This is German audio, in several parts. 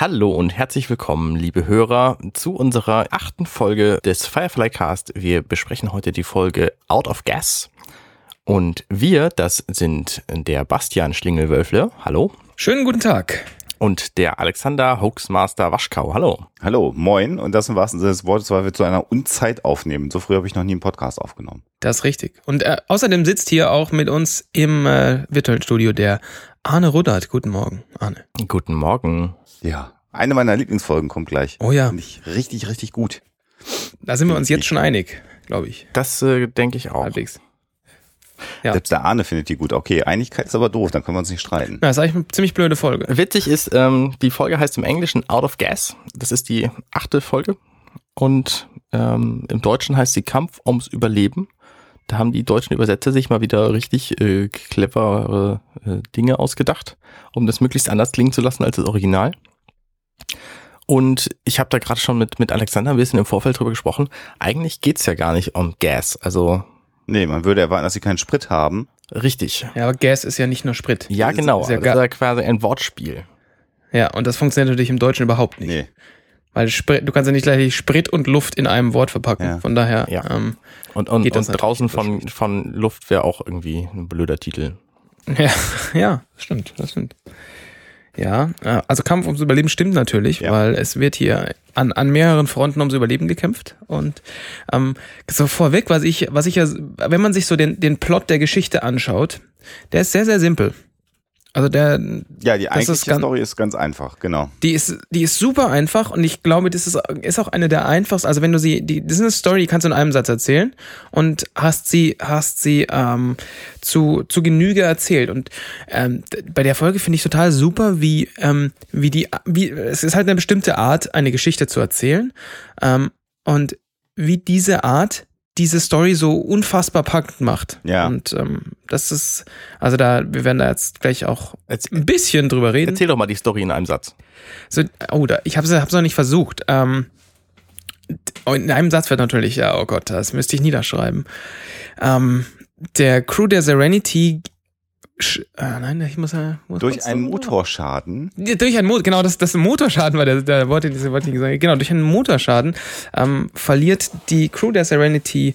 Hallo und herzlich willkommen, liebe Hörer, zu unserer achten Folge des Firefly Cast. Wir besprechen heute die Folge Out of Gas. Und wir, das sind der Bastian Schlingelwölfle. Hallo. Schönen guten Tag. Und der Alexander Hoaxmaster Waschkau. Hallo. Hallo, moin. Und das im wahrsten Sinne des Wortes, weil wir zu einer Unzeit aufnehmen. So früh habe ich noch nie einen Podcast aufgenommen. Das ist richtig. Und äh, außerdem sitzt hier auch mit uns im äh, virtuellen Studio der Arne Ruddert. Guten Morgen, Arne. Guten Morgen. Ja, eine meiner Lieblingsfolgen kommt gleich. Oh ja. Finde ich richtig, richtig gut. Da sind wir uns jetzt schon einig, glaube ich. Das äh, denke ich auch. Halbwegs. Ja. Selbst der Arne findet die gut. Okay, Einigkeit ist aber doof, dann können wir uns nicht streiten. Ja, das ist eigentlich eine ziemlich blöde Folge. Witzig ist, ähm, die Folge heißt im Englischen Out of Gas. Das ist die achte Folge. Und ähm, im Deutschen heißt sie Kampf ums Überleben. Da haben die deutschen Übersetzer sich mal wieder richtig äh, clevere äh, Dinge ausgedacht, um das möglichst anders klingen zu lassen als das Original. Und ich habe da gerade schon mit, mit Alexander ein bisschen im Vorfeld drüber gesprochen. Eigentlich geht's ja gar nicht um Gas. Also Nee, man würde erwarten, dass sie keinen Sprit haben. Richtig. Ja, aber Gas ist ja nicht nur Sprit. Ja, genau. Ist ja, das ist ja quasi ein Wortspiel. Ja, und das funktioniert natürlich im Deutschen überhaupt nicht. Nee. Weil Sprit, du kannst ja nicht gleich Sprit und Luft in einem Wort verpacken. Ja. Von daher Ja. ähm, Und, und, und draußen natürlich von, von Luft wäre auch irgendwie ein blöder Titel. Ja, ja, stimmt, das stimmt. Ja, äh, also Kampf ums Überleben stimmt natürlich, Ja. weil es wird hier an, an mehreren Fronten ums Überleben gekämpft. Und ähm, so vorweg, was ich, was ich ja, wenn man sich so den, den Plot der Geschichte anschaut, der ist sehr, sehr simpel. Also der, Ja, die eigentliche ist ganz- Story ist ganz einfach, genau. die ist, die ist super einfach und ich glaube, das ist, ist auch eine der einfachsten. Also wenn du sie, die, das ist eine Story, die kannst du in einem Satz erzählen und hast sie, hast sie ähm, zu, zu Genüge erzählt. Und ähm, bei der Folge finde ich total super, wie, ähm, wie die, wie, es ist halt eine bestimmte Art, eine Geschichte zu erzählen. Ähm, und wie diese Art diese Story so unfassbar packend macht. Ja. Und ähm, das ist, also da, wir werden da jetzt gleich auch Erz- ein bisschen drüber reden. Erzähl doch mal die Story in einem Satz. So, oh, da, ich habe es hab's noch nicht versucht. Ähm, in einem Satz wird natürlich, ja, oh Gott, das müsste ich niederschreiben. Ähm, der Crew der Serenity, ah, nein, ich muss, äh, muss Durch einen Motorschaden. Ja, durch einen Motor, genau, das, das Motorschaden war der, der Wort, den ich sagen. Genau, durch einen Motorschaden ähm, verliert die Crew der Serenity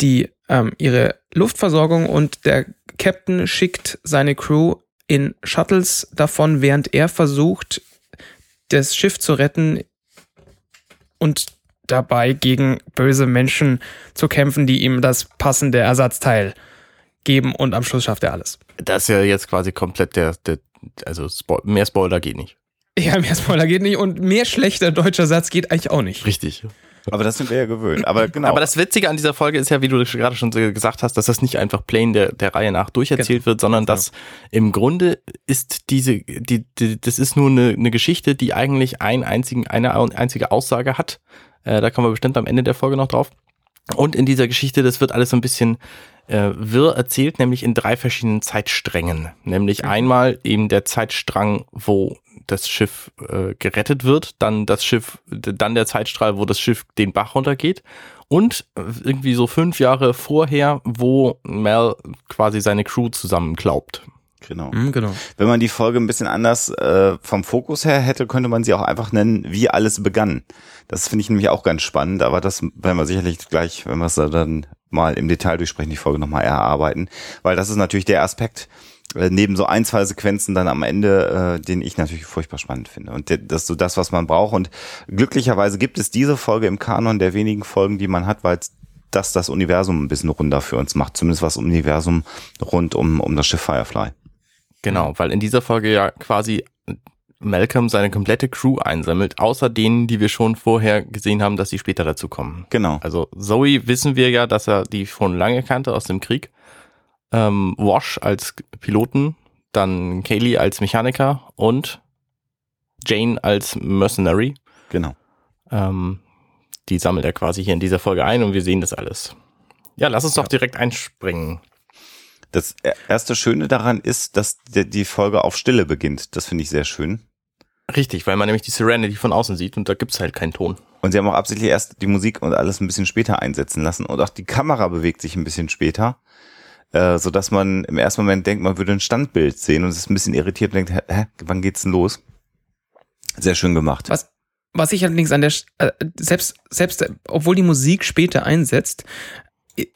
die ähm, ihre Luftversorgung und der Captain schickt seine Crew in Shuttles davon, während er versucht, das Schiff zu retten und dabei gegen böse Menschen zu kämpfen, die ihm das passende Ersatzteil geben und am Schluss schafft er alles. Das ist ja jetzt quasi komplett der, der also Spo mehr Spoiler geht nicht. Ja, mehr Spoiler geht nicht und mehr schlechter deutscher Satz geht eigentlich auch nicht. Richtig. Aber das sind wir ja gewöhnt. Aber genau. Aber das Witzige an dieser Folge ist ja, wie du gerade schon gesagt hast, dass das nicht einfach plain der, der Reihe nach durcherzählt wird, sondern dass im Grunde ist diese, die, die, das ist nur eine, eine Geschichte, die eigentlich einen einzigen, eine einzige Aussage hat. Äh, da kommen wir bestimmt am Ende der Folge noch drauf. Und in dieser Geschichte, das wird alles so ein bisschen äh, wirr erzählt, nämlich in drei verschiedenen Zeitsträngen. Nämlich einmal eben der Zeitstrang, wo das Schiff äh, gerettet wird, dann das Schiff, dann der Zeitstrahl, wo das Schiff den Bach runtergeht und äh, irgendwie so fünf Jahre vorher, wo Mel quasi seine Crew zusammenklaubt. Genau. Mhm, genau. Wenn man die Folge ein bisschen anders äh, vom Fokus her hätte, könnte man sie auch einfach nennen, wie alles begann. Das finde ich nämlich auch ganz spannend, aber das werden wir sicherlich gleich, wenn wir es dann mal im Detail durchsprechen, die Folge nochmal erarbeiten, weil das ist natürlich der Aspekt, äh, neben so ein, zwei Sequenzen dann am Ende, äh, den ich natürlich furchtbar spannend finde. Und das ist so das, was man braucht. Und glücklicherweise gibt es diese Folge im Kanon der wenigen Folgen, die man hat, weil das das Universum ein bisschen runder für uns macht. Zumindest was Universum rund um, um das Schiff Firefly. Genau, weil in dieser Folge ja quasi Malcolm seine komplette Crew einsammelt, außer denen, die wir schon vorher gesehen haben, dass sie später dazu kommen. Genau. Also Zoe wissen wir ja, dass er die schon lange kannte aus dem Krieg. Ähm, Wash als Piloten, dann Kaylee als Mechaniker und Jane als Mercenary. Genau. Ähm, die sammelt er quasi hier in dieser Folge ein und wir sehen das alles. Ja, lass uns doch direkt einspringen. Das e- erste Schöne daran ist, dass die Folge auf Stille beginnt. Das finde ich sehr schön. Richtig, weil man nämlich die Serenity von außen sieht und da gibt's halt keinen Ton. Und sie haben auch absichtlich erst die Musik und alles ein bisschen später einsetzen lassen. Und auch die Kamera bewegt sich ein bisschen später. Äh, so dass man im ersten Moment denkt, man würde ein Standbild sehen und es ist ein bisschen irritiert und denkt, hä, wann geht's denn los? Sehr schön gemacht. Was, was ich allerdings an der, äh, selbst, selbst, obwohl die Musik später einsetzt,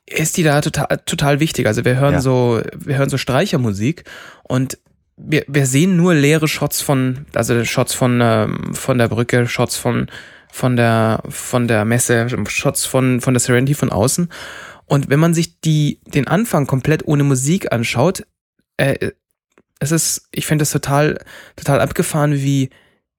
ist die da total, total wichtig. Also wir hören ja. so, wir hören so Streichermusik und wir, wir sehen nur leere Shots von, also Shots von, ähm, von der Brücke, Shots von, von der, von der Messe, Shots von, von der Serenity von außen. Und wenn man sich die, den Anfang komplett ohne Musik anschaut, äh, es ist, ich finde es total, total abgefahren, wie,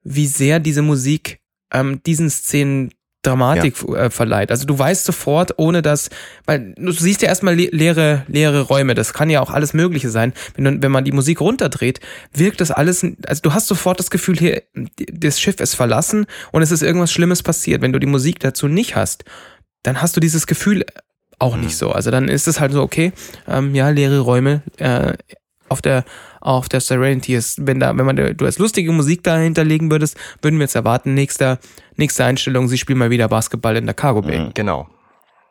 wie sehr diese Musik ähm, diesen Szenen Dramatik ja. äh, verleiht. Also du weißt sofort, ohne dass, weil du siehst ja erstmal le leere, leere Räume, das kann ja auch alles Mögliche sein. Wenn, wenn man die Musik runterdreht, wirkt das alles, also du hast sofort das Gefühl, hier, das Schiff ist verlassen und es ist irgendwas Schlimmes passiert. Wenn du die Musik dazu nicht hast, dann hast du dieses Gefühl auch nicht mhm. so. Also dann ist es halt so, okay, ähm, ja, leere Räume, äh, auf der auf der Serenity ist. Wenn da, wenn man du als lustige Musik dahinter legen würdest, würden wir jetzt erwarten, nächster, nächste Einstellung, sie spielen mal wieder Basketball in der Cargo Bay. Mhm, genau.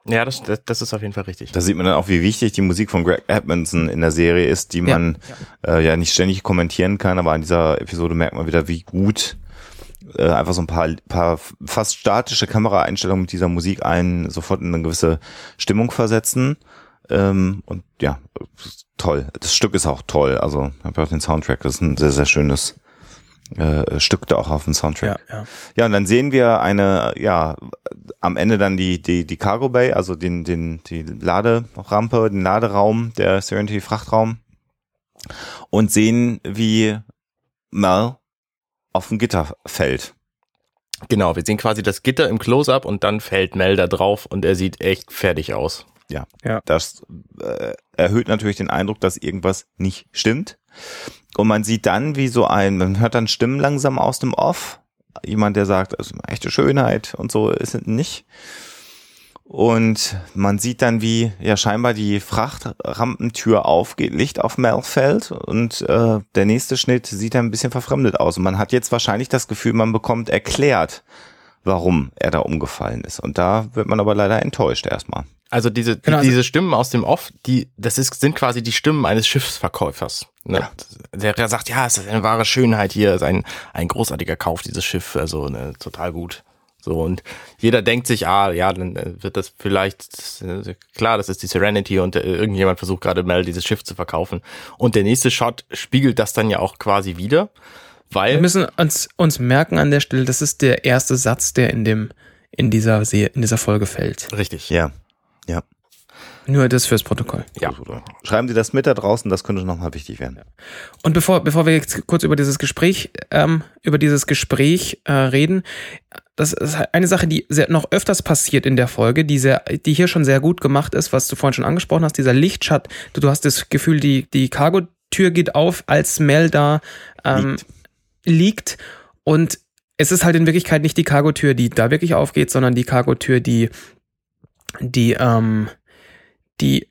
Ja, das, das, das ist auf jeden Fall richtig. Da sieht man dann auch, wie wichtig die Musik von Greg Edmondson in der Serie ist, die man ja, ja. Äh, ja nicht ständig kommentieren kann, aber in dieser Episode merkt man wieder, wie gut äh, einfach so ein paar, paar fast statische Kameraeinstellungen mit dieser Musik einen sofort in eine gewisse Stimmung versetzen. Ähm, und ja, toll. Das Stück ist auch toll. Also ich habe auch den Soundtrack, das ist ein sehr, sehr schönes äh, Stück da auch auf dem Soundtrack. Ja, ja. ja, und dann sehen wir eine, ja, am Ende dann die, die, die Cargo Bay, also den, den, die Laderampe, den Laderaum, der Serenity Frachtraum und sehen, wie Mel auf ein Gitter fällt. Genau, wir sehen quasi das Gitter im Close-Up und dann fällt Mel da drauf und er sieht echt fertig aus. Ja, ja. das äh, erhöht natürlich den Eindruck, dass irgendwas nicht stimmt. Und man sieht dann, wie so ein, man hört dann Stimmen langsam aus dem Off. Jemand, der sagt, also echte Schönheit und so ist es nicht. Und man sieht dann, wie ja scheinbar die Frachtrampentür aufgeht, Licht auf Mel fällt und äh, der nächste Schnitt sieht dann ein bisschen verfremdet aus. Und man hat jetzt wahrscheinlich das Gefühl, man bekommt erklärt, warum er da umgefallen ist. Und da wird man aber leider enttäuscht erstmal. Also diese, genau, also diese Stimmen aus dem Off, die, das ist, sind quasi die Stimmen eines Schiffsverkäufers. Ne? Ja. Der, der sagt, ja, es ist eine wahre Schönheit hier, es ist ein, ein großartiger Kauf, dieses Schiff, also ne, total gut. So, und jeder denkt sich, ah, ja, dann äh, wird das vielleicht, äh, klar, das ist die Serenity und äh, irgendjemand versucht gerade mal dieses Schiff zu verkaufen. Und der nächste Shot spiegelt das dann ja auch quasi wieder, weil. Wir müssen uns, uns merken an der Stelle, das ist der erste Satz, der in dem, in dieser, in dieser Folge fällt. Richtig, ja. Ja. Nur das fürs Protokoll. Ja. Schreiben Sie das mit da draußen, das könnte nochmal wichtig werden. Und bevor, bevor wir jetzt kurz über dieses Gespräch, ähm, über dieses Gespräch äh, reden, das ist eine Sache, die sehr, noch öfters passiert in der Folge, die, sehr, die hier schon sehr gut gemacht ist, was du vorhin schon angesprochen hast, dieser Lichtschatt. Du, du hast das Gefühl, die, die Cargo-Tür geht auf, als Mel da ähm, liegt. liegt. Und es ist halt in Wirklichkeit nicht die Cargotür, die da wirklich aufgeht, sondern die Cargotür, die die, ähm, die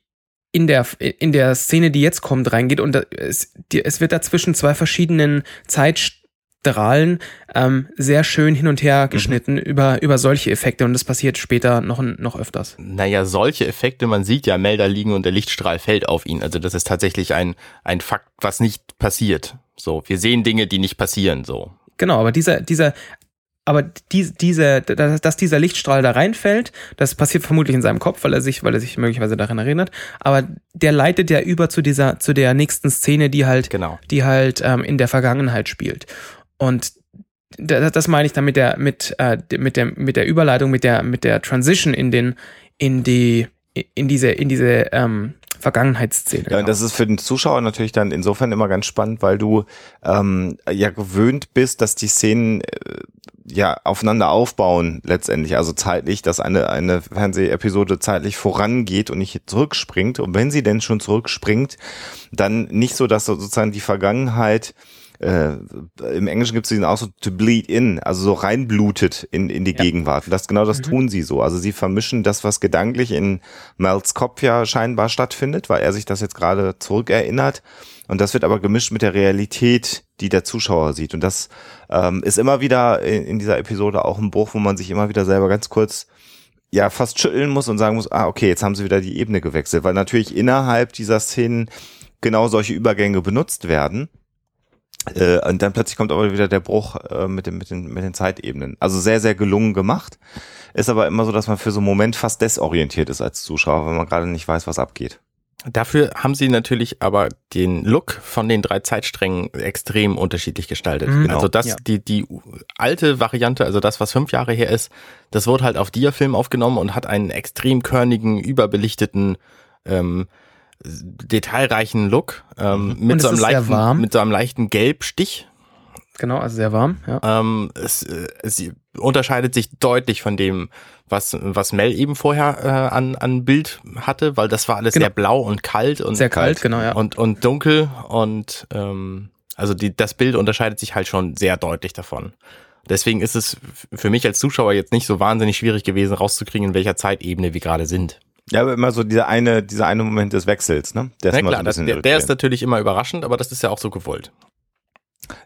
in der, in der Szene, die jetzt kommt, reingeht und es, die, es wird da zwischen zwei verschiedenen Zeitstrahlen ähm, sehr schön hin und her mhm. geschnitten mhm. über, über solche Effekte und das passiert später noch, noch öfters. Naja, solche Effekte, man sieht ja Melder liegen und der Lichtstrahl fällt auf ihn. Also das ist tatsächlich ein, ein Fakt, was nicht passiert. So, wir sehen Dinge, die nicht passieren, so. Genau, aber dieser, dieser aber die, diese, dass dieser Lichtstrahl da reinfällt, das passiert vermutlich in seinem Kopf, weil er sich, weil er sich möglicherweise daran erinnert. Aber der leitet ja über zu dieser, zu der nächsten Szene, die halt, genau. die halt ähm, in der Vergangenheit spielt. Und das, das meine ich dann mit der, mit, äh, mit der, mit der Überleitung, mit der, mit der Transition in den, in die, in diese, in diese ähm, Vergangenheitsszene. Ja, und das ist für den Zuschauer natürlich dann insofern immer ganz spannend, weil du ähm, ja gewöhnt bist, dass die Szenen äh, ja aufeinander aufbauen letztendlich, also zeitlich, dass eine eine Fernsehepisode zeitlich vorangeht und nicht zurückspringt. Und wenn sie denn schon zurückspringt, dann nicht so, dass sozusagen die Vergangenheit äh, im Englischen gibt es diesen Ausdruck to bleed in, also so reinblutet in, in die ja. Gegenwart. das genau das mhm. tun sie so. Also sie vermischen das, was gedanklich in Mels Kopf ja scheinbar stattfindet, weil er sich das jetzt gerade zurückerinnert. Und das wird aber gemischt mit der Realität, die der Zuschauer sieht. Und das ähm, ist immer wieder in, in dieser Episode auch ein Bruch, wo man sich immer wieder selber ganz kurz ja fast schütteln muss und sagen muss, ah, okay, jetzt haben sie wieder die Ebene gewechselt, weil natürlich innerhalb dieser Szenen genau solche Übergänge benutzt werden Äh, und dann plötzlich kommt aber wieder der Bruch äh, mit, den, mit, den, mit den Zeitebenen. Also sehr, sehr gelungen gemacht. Ist aber immer so, dass man für so einen Moment fast desorientiert ist als Zuschauer, wenn man gerade nicht weiß, was abgeht. Dafür haben sie natürlich aber den Look von den drei Zeitsträngen extrem unterschiedlich gestaltet. Mhm, also das, ja. die, die alte Variante, also das, was fünf Jahre her ist, das wurde halt auf Diafilm aufgenommen und hat einen extrem körnigen, überbelichteten, ähm, detailreichen Look ähm, mit, so einem leichten, mit so einem leichten Gelbstich. Genau, also sehr warm. Ja. Ähm, es, äh, sie unterscheidet sich deutlich von dem, was, was Mel eben vorher äh, an, an Bild hatte, weil das war alles genau. sehr blau und kalt und sehr kalt, genau, ja. Und, und dunkel und ähm, also die, das Bild unterscheidet sich halt schon sehr deutlich davon. Deswegen ist es für mich als Zuschauer jetzt nicht so wahnsinnig schwierig gewesen, rauszukriegen, in welcher Zeitebene wir gerade sind. Ja, aber immer so dieser eine, dieser eine Moment des Wechsels, ne? Der ist, ja, klar, so der, der ist natürlich immer überraschend, aber das ist ja auch so gewollt.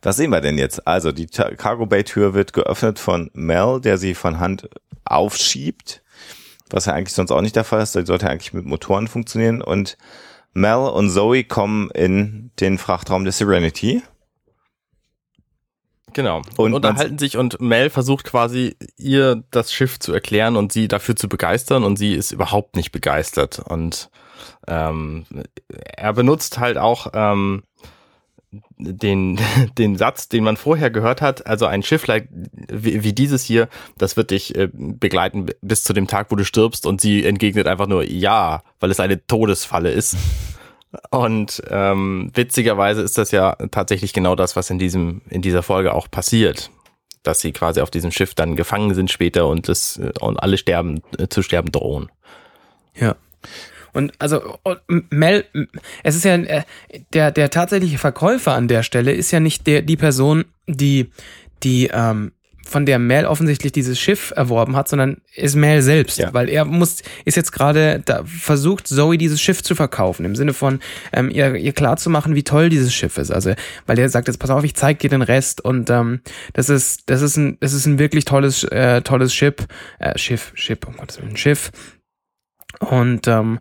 Was sehen wir denn jetzt? Also die Cargo Bay Tür wird geöffnet von Mel, der sie von Hand aufschiebt, was ja eigentlich sonst auch nicht der Fall ist. Die sollte eigentlich mit Motoren funktionieren. Und Mel und Zoe kommen in den Frachtraum der Serenity. Genau. Und, unterhalten sich und Mel versucht quasi ihr das Schiff zu erklären und sie dafür zu begeistern und sie ist überhaupt nicht begeistert. Und ähm, er benutzt halt auch ähm, den, den Satz, den man vorher gehört hat, also ein Schiff wie, wie dieses hier, das wird dich äh, begleiten bis zu dem Tag, wo du stirbst und sie entgegnet einfach nur ja, weil es eine Todesfalle ist. Und ähm, witzigerweise ist das ja tatsächlich genau das, was in diesem in dieser Folge auch passiert, dass sie quasi auf diesem Schiff dann gefangen sind später und das und alle sterben äh, zu sterben drohen. Ja. Und also Mel, es ist ja äh, der der tatsächliche Verkäufer an der Stelle ist ja nicht der die Person, die die ähm, von der Mel offensichtlich dieses Schiff erworben hat, sondern ist Mel selbst, ja. weil er muss ist jetzt gerade da versucht Zoe dieses Schiff zu verkaufen im Sinne von ähm, ihr ihr klar zu machen, wie toll dieses Schiff ist. Also weil er sagt jetzt pass auf, ich zeig dir den Rest und ähm, das ist das ist ein das ist ein wirklich tolles äh, tolles Schiff äh, Schiff Schiff um Gottes Willen Schiff und ähm,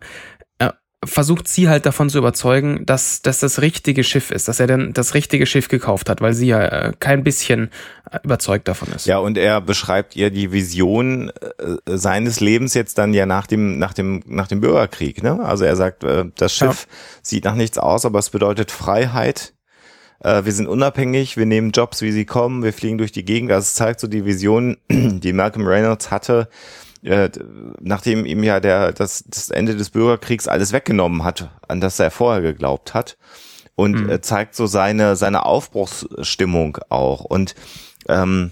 versucht sie halt davon zu überzeugen, dass, dass das richtige Schiff ist, dass er dann das richtige Schiff gekauft hat, weil sie ja äh, kein bisschen äh, überzeugt davon ist. Ja, und er beschreibt ihr die Vision äh, seines Lebens jetzt dann ja nach dem, nach dem, nach dem Bürgerkrieg, ne? Also er sagt, äh, das Schiff ja. sieht nach nichts aus, aber es bedeutet Freiheit. Wir sind unabhängig, wir nehmen Jobs, wie sie kommen, wir fliegen durch die Gegend. Das zeigt so die Vision, die Malcolm Reynolds hatte, äh, nachdem ihm ja der, das, das Ende des Bürgerkriegs alles weggenommen hat, an das er vorher geglaubt hat. Und mhm. äh, zeigt so seine, seine Aufbruchsstimmung auch. Und ähm,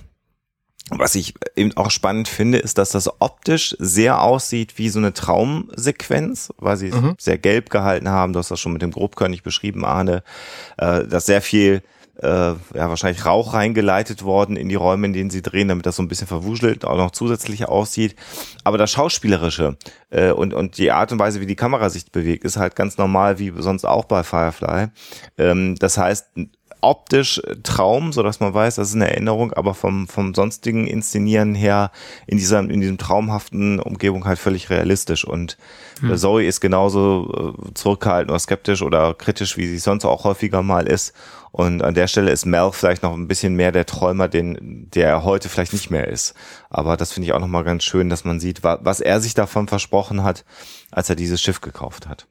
was ich eben auch spannend finde, ist, dass das optisch sehr aussieht wie so eine Traumsequenz, weil sie mhm. sehr gelb gehalten haben. Du hast das schon mit dem Grobkörnig beschrieben, Arne, äh, dass sehr viel äh, ja, wahrscheinlich Rauch reingeleitet worden in die Räume, in denen sie drehen, damit das so ein bisschen verwuschelt auch noch zusätzlich aussieht. Aber das Schauspielerische äh, und, und die Art und Weise, wie die Kamera sich bewegt, ist halt ganz normal, wie sonst auch bei Firefly. Ähm, das heißt, optisch Traum, so dass man weiß, das ist eine Erinnerung, aber vom, vom sonstigen Inszenieren her in dieser, in diesem traumhaften Umgebung halt völlig realistisch. Und hm. Zoe ist genauso äh, zurückgehalten oder skeptisch oder kritisch, wie sie sonst auch häufiger mal ist. Und an der Stelle ist Mel vielleicht noch ein bisschen mehr der Träumer, den, der er heute vielleicht nicht mehr ist. Aber das finde ich auch nochmal ganz schön, dass man sieht, was er sich davon versprochen hat, als er dieses Schiff gekauft hat.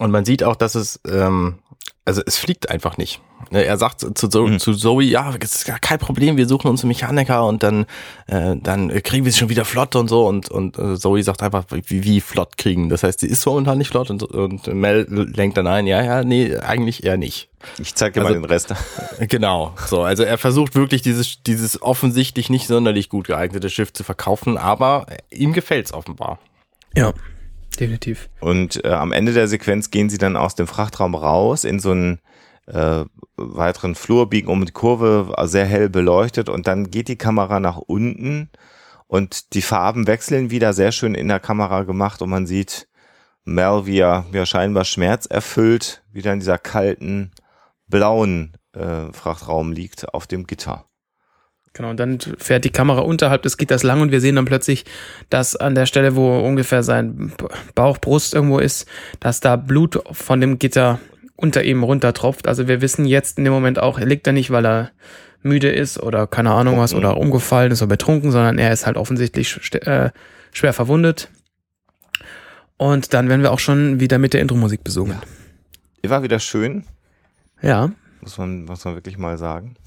Und man sieht auch, dass es, ähm, also es fliegt einfach nicht. Ne, er sagt zu, Zo mhm. zu Zoe, ja, das ist gar kein Problem, wir suchen uns einen Mechaniker und dann, äh, dann kriegen wir es schon wieder flott und so. Und, und äh, Zoe sagt einfach, wie, wie flott kriegen. Das heißt, sie ist momentan nicht flott und, und Mel lenkt dann ein, ja, ja, nee, eigentlich eher nicht. Ich zeig dir also, mal den Rest. Genau, so. Also er versucht wirklich dieses, dieses offensichtlich nicht sonderlich gut geeignete Schiff zu verkaufen, aber ihm gefällt's offenbar. Ja definitiv. Und äh, am Ende der Sequenz gehen sie dann aus dem Frachtraum raus in so einen äh, weiteren Flur, biegen um die Kurve, sehr hell beleuchtet und dann geht die Kamera nach unten und die Farben wechseln wieder, sehr schön in der Kamera gemacht und man sieht Mel, wie er ja, scheinbar schmerzerfüllt wieder in dieser kalten, blauen äh, Frachtraum liegt auf dem Gitter. Genau, und dann fährt die Kamera unterhalb des Gitters lang und wir sehen dann plötzlich, dass an der Stelle, wo ungefähr sein Bauch, Brust irgendwo ist, dass da Blut von dem Gitter unter ihm runtertropft. Also wir wissen jetzt in dem Moment auch, er liegt da nicht, weil er müde ist oder keine Ahnung was oder umgefallen ist oder betrunken, sondern er ist halt offensichtlich äh, schwer verwundet. Und dann werden wir auch schon wieder mit der Intro-Musik besungen. Ja. War wieder schön. Ja. Muss man, muss man wirklich mal sagen.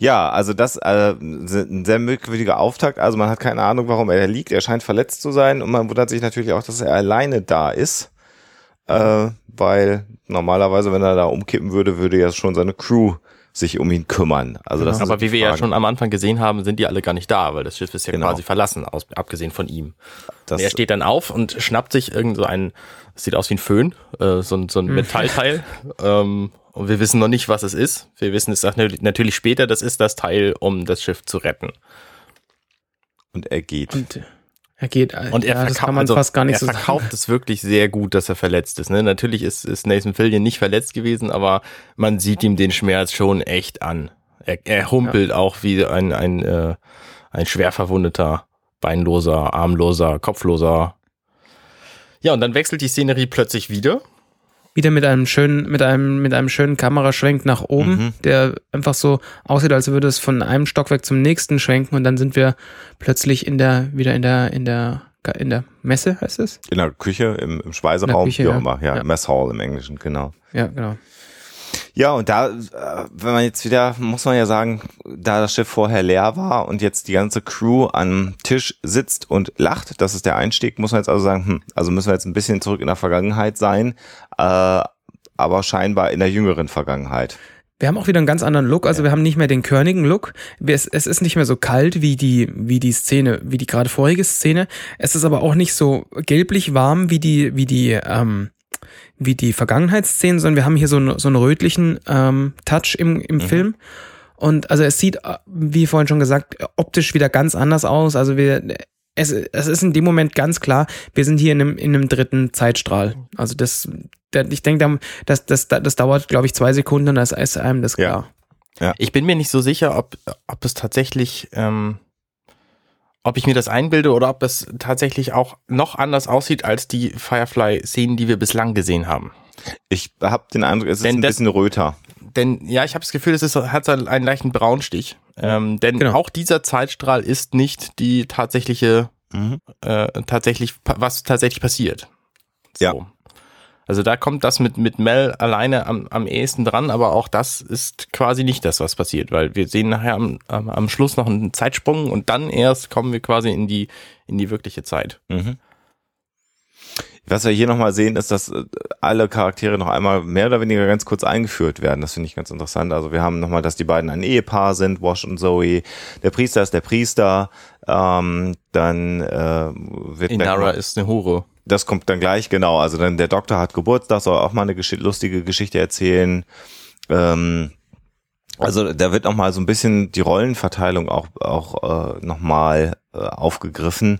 Ja, also das äh, ein sehr merkwürdiger Auftakt. Also man hat keine Ahnung, warum er da liegt. Er scheint verletzt zu sein und man wundert sich natürlich auch, dass er alleine da ist. Äh, weil normalerweise, wenn er da umkippen würde, würde ja schon seine Crew sich um ihn kümmern. Also das Aber wie wir ja schon am Anfang gesehen haben, sind die alle gar nicht da, weil das Schiff ist ja Genau. quasi verlassen, aus, abgesehen von ihm. Er steht dann auf und schnappt sich irgend so ein, das sieht aus wie ein Föhn, äh, so, ein- so ein Metallteil. ähm, und wir wissen noch nicht, was es ist. Wir wissen es natürlich später, das ist das Teil, um das Schiff zu retten. und er geht. Und er geht, Und er ja, das verkauft, kann man also fast gar nicht er so sagen. verkauft es wirklich sehr gut, dass er verletzt ist. Ne? Natürlich ist, ist Nathan Fillion nicht verletzt gewesen, aber man sieht ihm den Schmerz schon echt an. Er, er humpelt auch wie ein, ein, äh, ein schwer verwundeter, beinloser, armloser, kopfloser. Ja, und dann wechselt die Szenerie plötzlich wieder. Wieder mit einem schönen, mit einem, mit einem schönen Kameraschwenk nach oben, Mhm. der einfach so aussieht, als würde es von einem Stockwerk zum nächsten schwenken und dann sind wir plötzlich in der, wieder in der, in der, in der Messe, heißt es? In der Küche, im, im Speiseraum, wie auch ja. immer. Ja, Ja. Mess Hall im Englischen, genau. Ja, genau. Ja, und da, äh, wenn man jetzt wieder, muss man ja sagen, da das Schiff vorher leer war und jetzt die ganze Crew am Tisch sitzt und lacht, das ist der Einstieg, muss man jetzt also sagen, hm, also müssen wir jetzt ein bisschen zurück in der Vergangenheit sein, äh, aber scheinbar in der jüngeren Vergangenheit. Wir haben auch wieder einen ganz anderen Look, also wir haben nicht mehr den körnigen Look. Es, es ist nicht mehr so kalt wie die, wie die Szene, wie die gerade vorige Szene. Es ist aber auch nicht so gelblich warm wie die, wie die, ähm, wie die Vergangenheitsszenen, sondern wir haben hier so, einen- so einen rötlichen ähm, Touch im, im Film. Und also es sieht, wie vorhin schon gesagt, optisch wieder ganz anders aus. Also wir, es, es ist in dem Moment ganz klar, wir sind hier in einem, in einem dritten Zeitstrahl. Also das, ich denke, das, das, das dauert, glaube ich, zwei Sekunden und das ist einem das Ja. klar. Ich bin mir nicht so sicher, ob, ob es tatsächlich, ähm, ob ich mir das einbilde oder ob es tatsächlich auch noch anders aussieht als die Firefly-Szenen, die wir bislang gesehen haben. Ich habe den Eindruck, es ist Denn ein das- bisschen röter. Denn ja, ich habe das Gefühl, es ist, hat so einen leichten Braunstich. Ähm, denn Genau. auch dieser Zeitstrahl ist nicht die tatsächliche, Mhm. äh, tatsächlich, was tatsächlich passiert. So. Ja. Also da kommt das mit, mit Mel alleine am, am ehesten dran, aber auch das ist quasi nicht das, was passiert, weil wir sehen nachher am, am, am Schluss noch einen Zeitsprung und dann erst kommen wir quasi in die, in die wirkliche Zeit. Mhm. Was wir hier nochmal sehen, ist, dass äh, alle Charaktere noch einmal mehr oder weniger ganz kurz eingeführt werden. Das finde ich ganz interessant. Also wir haben nochmal, dass die beiden ein Ehepaar sind, Wash und Zoe. Der Priester ist der Priester. Ähm, dann äh, wird Inara ist eine Hure. Das kommt dann gleich, genau. Also dann der Doktor hat Geburtstag, soll auch mal eine gesch lustige Geschichte erzählen. Ähm, also da wird noch mal so ein bisschen die Rollenverteilung auch auch äh, noch mal äh, aufgegriffen.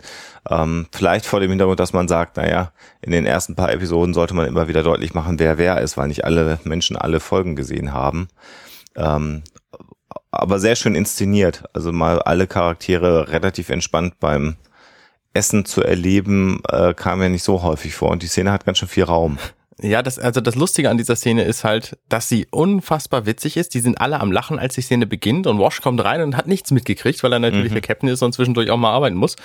Ähm, vielleicht vor dem Hintergrund, dass man sagt, naja, in den ersten paar Episoden sollte man immer wieder deutlich machen, wer wer ist, weil nicht alle Menschen alle Folgen gesehen haben. Ähm, aber sehr schön inszeniert. Also mal alle Charaktere relativ entspannt beim Essen zu erleben, äh, kam ja nicht so häufig vor. Und die Szene hat ganz schön viel Raum. Ja, das, also das Lustige an dieser Szene ist halt, dass sie unfassbar witzig ist. Die sind alle am Lachen, als die Szene beginnt und Wash kommt rein und hat nichts mitgekriegt, weil er natürlich der Captain ist und zwischendurch auch mal arbeiten muss.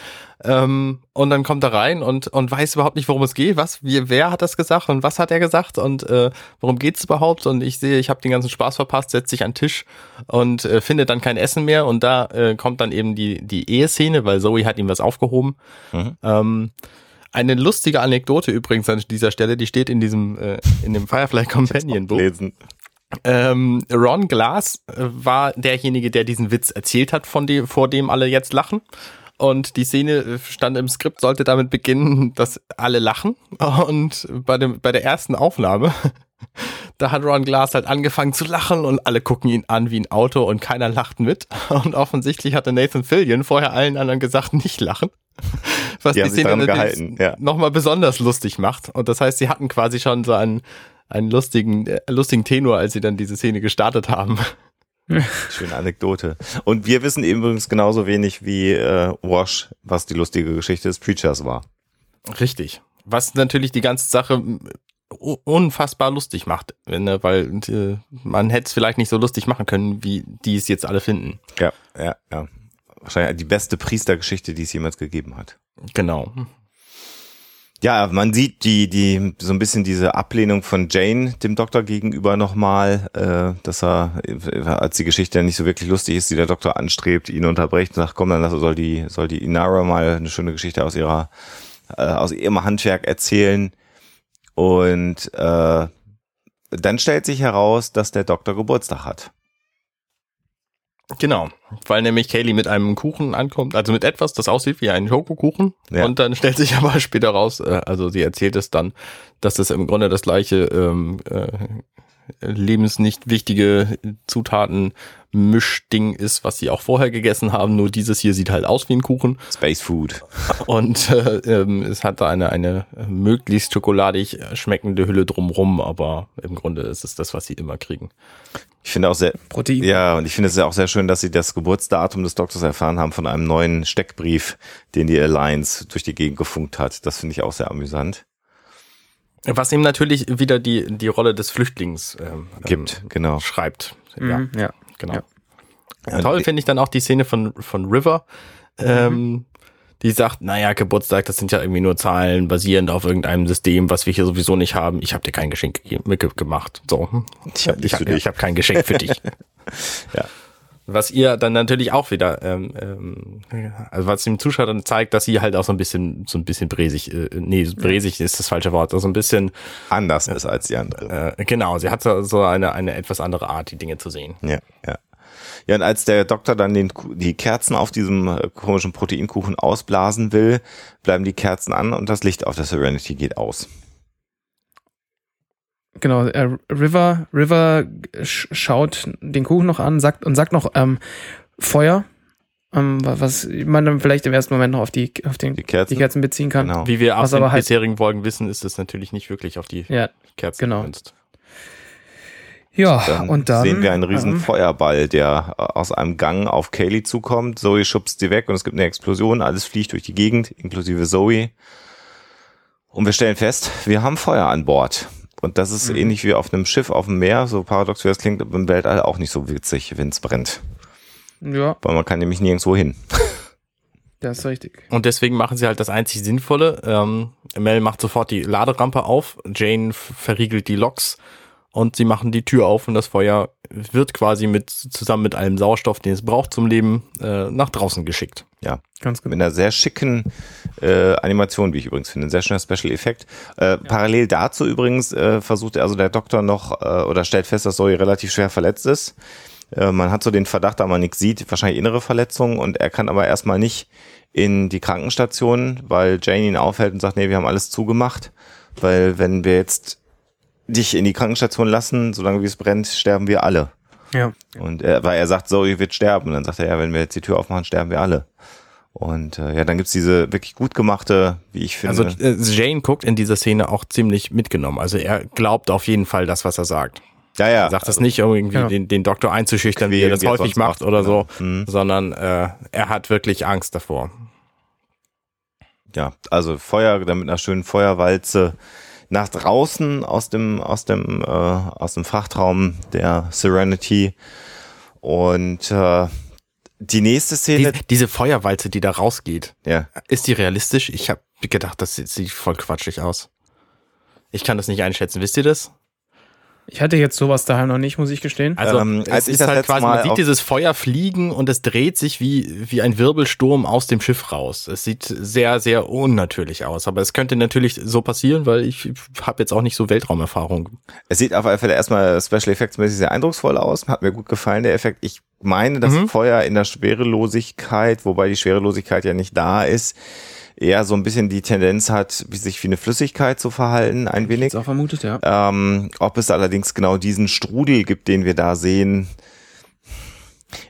Ähm, und dann kommt er rein und, und weiß überhaupt nicht, worum es geht. Was, wie, wer hat das gesagt und was hat er gesagt und äh, worum geht's überhaupt? Und ich sehe, ich habe den ganzen Spaß verpasst, setzt sich an den Tisch und äh, findet dann kein Essen mehr. Und da äh, kommt dann eben die, die Eheszene, weil Zoe hat ihm was aufgehoben. Mhm. Ähm, eine lustige Anekdote übrigens an dieser Stelle, die steht in diesem, äh, in dem Firefly Companion Book. Lesen. Ähm, Ron Glass äh, war derjenige, der diesen Witz erzählt hat, von dem, vor dem alle jetzt lachen. Und die Szene äh, stand im Skript, sollte damit beginnen, dass alle lachen. Und bei, dem, bei der ersten Aufnahme, da hat Ron Glass halt angefangen zu lachen und alle gucken ihn an wie ein Auto und keiner lacht mit. Und offensichtlich hatte Nathan Fillion vorher allen anderen gesagt, nicht lachen. Was Die die, Szene gehalten, ja. nochmal besonders lustig macht. Und das heißt, sie hatten quasi schon so einen, einen lustigen, äh, lustigen Tenor, als sie dann diese Szene gestartet haben. Schöne Anekdote. Und wir wissen übrigens genauso wenig wie äh, Wash, was die lustige Geschichte des Preachers war. Richtig. Was natürlich die ganze Sache unfassbar lustig macht, ne? weil äh, man hätte es vielleicht nicht so lustig machen können, wie die es jetzt alle finden. Ja, ja, ja. Wahrscheinlich die beste Priestergeschichte, die es jemals gegeben hat. Genau. Ja, man sieht die, die, so ein bisschen diese Ablehnung von Jane dem Doktor gegenüber nochmal, äh, dass er, als die Geschichte nicht so wirklich lustig ist, die der Doktor anstrebt, ihn unterbricht und sagt, komm, dann soll die, soll die Inara mal eine schöne Geschichte aus ihrer, äh, aus ihrem Handwerk erzählen. Und äh, dann stellt sich heraus, dass der Doktor Geburtstag hat. Genau, weil nämlich Kaylee mit einem Kuchen ankommt, also mit etwas, das aussieht wie ein Schokokuchen. Ja. Und dann stellt sich aber später raus, äh, also sie erzählt es dann, dass das im Grunde das gleiche ähm, äh, lebensnicht wichtige Zutaten Mischding ist, was sie auch vorher gegessen haben. Nur dieses hier sieht halt aus wie ein Kuchen. Space Food. Und äh, ähm, es hat da eine, eine möglichst schokoladig schmeckende Hülle drumrum, aber im Grunde ist es das, was sie immer kriegen. Ich finde auch sehr, Protein. ja, und ich finde es ja auch sehr schön, dass sie das Geburtsdatum des Doktors erfahren haben von einem neuen Steckbrief, den die Alliance durch die Gegend gefunkt hat. Das finde ich auch sehr amüsant. Was ihm natürlich wieder die, die Rolle des Flüchtlings ähm, gibt, ähm, genau. Schreibt. Mhm, ja, genau. Ja. Toll finde ich dann auch die Szene von, von River, ähm, mhm die sagt, naja, Geburtstag, das sind ja irgendwie nur Zahlen basierend auf irgendeinem System, was wir hier sowieso nicht haben. Ich habe dir kein Geschenk gemacht. So, ich habe ich hab kein Geschenk für dich. ja. Was ihr dann natürlich auch wieder, ähm, ähm, also was dem Zuschauer dann zeigt, dass sie halt auch so ein bisschen, so ein bisschen bräsig, äh, nee, bräsig ist das falsche Wort, also ein bisschen anders ist als die andere. Äh, genau, sie hat so, so eine, eine etwas andere Art, die Dinge zu sehen. Ja, ja. Ja, und als der Doktor dann den, die Kerzen auf diesem äh, komischen Proteinkuchen ausblasen will, bleiben die Kerzen an und das Licht auf der Serenity geht aus. Genau, äh, River, River schaut den Kuchen noch an sagt, und sagt noch ähm, Feuer, ähm, was man dann vielleicht im ersten Moment noch auf die, auf den, die, Kerzen. die Kerzen beziehen kann. Genau. Wie wir aus den halt bisherigen Folgen wissen, ist es natürlich nicht wirklich auf die ja, Kerzen genau. gemünzt. Ja, dann und dann sehen wir einen riesen ähm, Feuerball, der äh, aus einem Gang auf Kaylee zukommt. Zoe schubst sie weg und es gibt eine Explosion. Alles fliegt durch die Gegend, inklusive Zoe. Und wir stellen fest, wir haben Feuer an Bord. Und das ist mhm. ähnlich wie auf einem Schiff auf dem Meer, so paradox wie das klingt, im Weltall auch nicht so witzig, wenn es brennt. Ja. Weil man kann nämlich nirgendwo hin. Das ist richtig. Und deswegen machen sie halt das einzig Sinnvolle. Ähm, Mel macht sofort die Laderampe auf, Jane verriegelt die Loks und sie machen die Tür auf und das Feuer wird quasi mit zusammen mit allem Sauerstoff, den es braucht zum Leben, äh, nach draußen geschickt. Ja, ganz genau. Mit einer sehr schicken äh, Animation, wie ich übrigens finde, ein sehr schöner Special Effekt. Äh, ja. Parallel dazu übrigens äh, versucht also der Doktor noch äh, oder stellt fest, dass Zoe relativ schwer verletzt ist. Äh, man hat so den Verdacht, da man nichts sieht, wahrscheinlich innere Verletzungen und er kann aber erstmal nicht in die Krankenstation, weil Jane ihn aufhält und sagt, nee, wir haben alles zugemacht, weil wenn wir jetzt dich in die Krankenstation lassen, solange wie es brennt, sterben wir alle. Ja. Und er, weil er sagt, Zoe wird sterben. Und dann sagt er, ja, wenn wir jetzt die Tür aufmachen, sterben wir alle. Und äh, ja, dann gibt's diese wirklich gut gemachte, wie ich finde. Also äh, Jane guckt in dieser Szene auch ziemlich mitgenommen. Also er glaubt auf jeden Fall das, was er sagt. Ja, ja. Er sagt das also, nicht, um irgendwie ja. den, den Doktor einzuschüchtern, wie er das häufig macht, macht oder genau. so, mhm. sondern äh, er hat wirklich Angst davor. Ja, also Feuer, dann mit einer schönen Feuerwalze nach draußen aus dem, aus dem, äh, aus dem Frachtraum der Serenity. Und äh, die nächste Szene. Die, diese Feuerwalze, die da rausgeht, ja. ist die realistisch? Ich habe gedacht, das sieht voll quatschig aus. Ich kann das nicht einschätzen. Wisst ihr das? Ich hatte jetzt sowas daheim noch nicht, muss ich gestehen. Also ähm, als es ist halt quasi, man sieht dieses Feuer fliegen und es dreht sich wie, wie ein Wirbelsturm aus dem Schiff raus. Es sieht sehr, sehr unnatürlich aus. Aber es könnte natürlich so passieren, weil ich habe jetzt auch nicht so Weltraumerfahrung. Es sieht auf alle Fälle erstmal Special Effects mäßig sehr eindrucksvoll aus. Hat mir gut gefallen, der Effekt. Ich meine, das mhm. Feuer in der Schwerelosigkeit, wobei die Schwerelosigkeit ja nicht da ist, eher so ein bisschen die Tendenz hat, sich wie eine Flüssigkeit zu verhalten, ein wenig. Ich auch vermutet, ja. Ähm, ob es allerdings genau diesen Strudel gibt, den wir da sehen.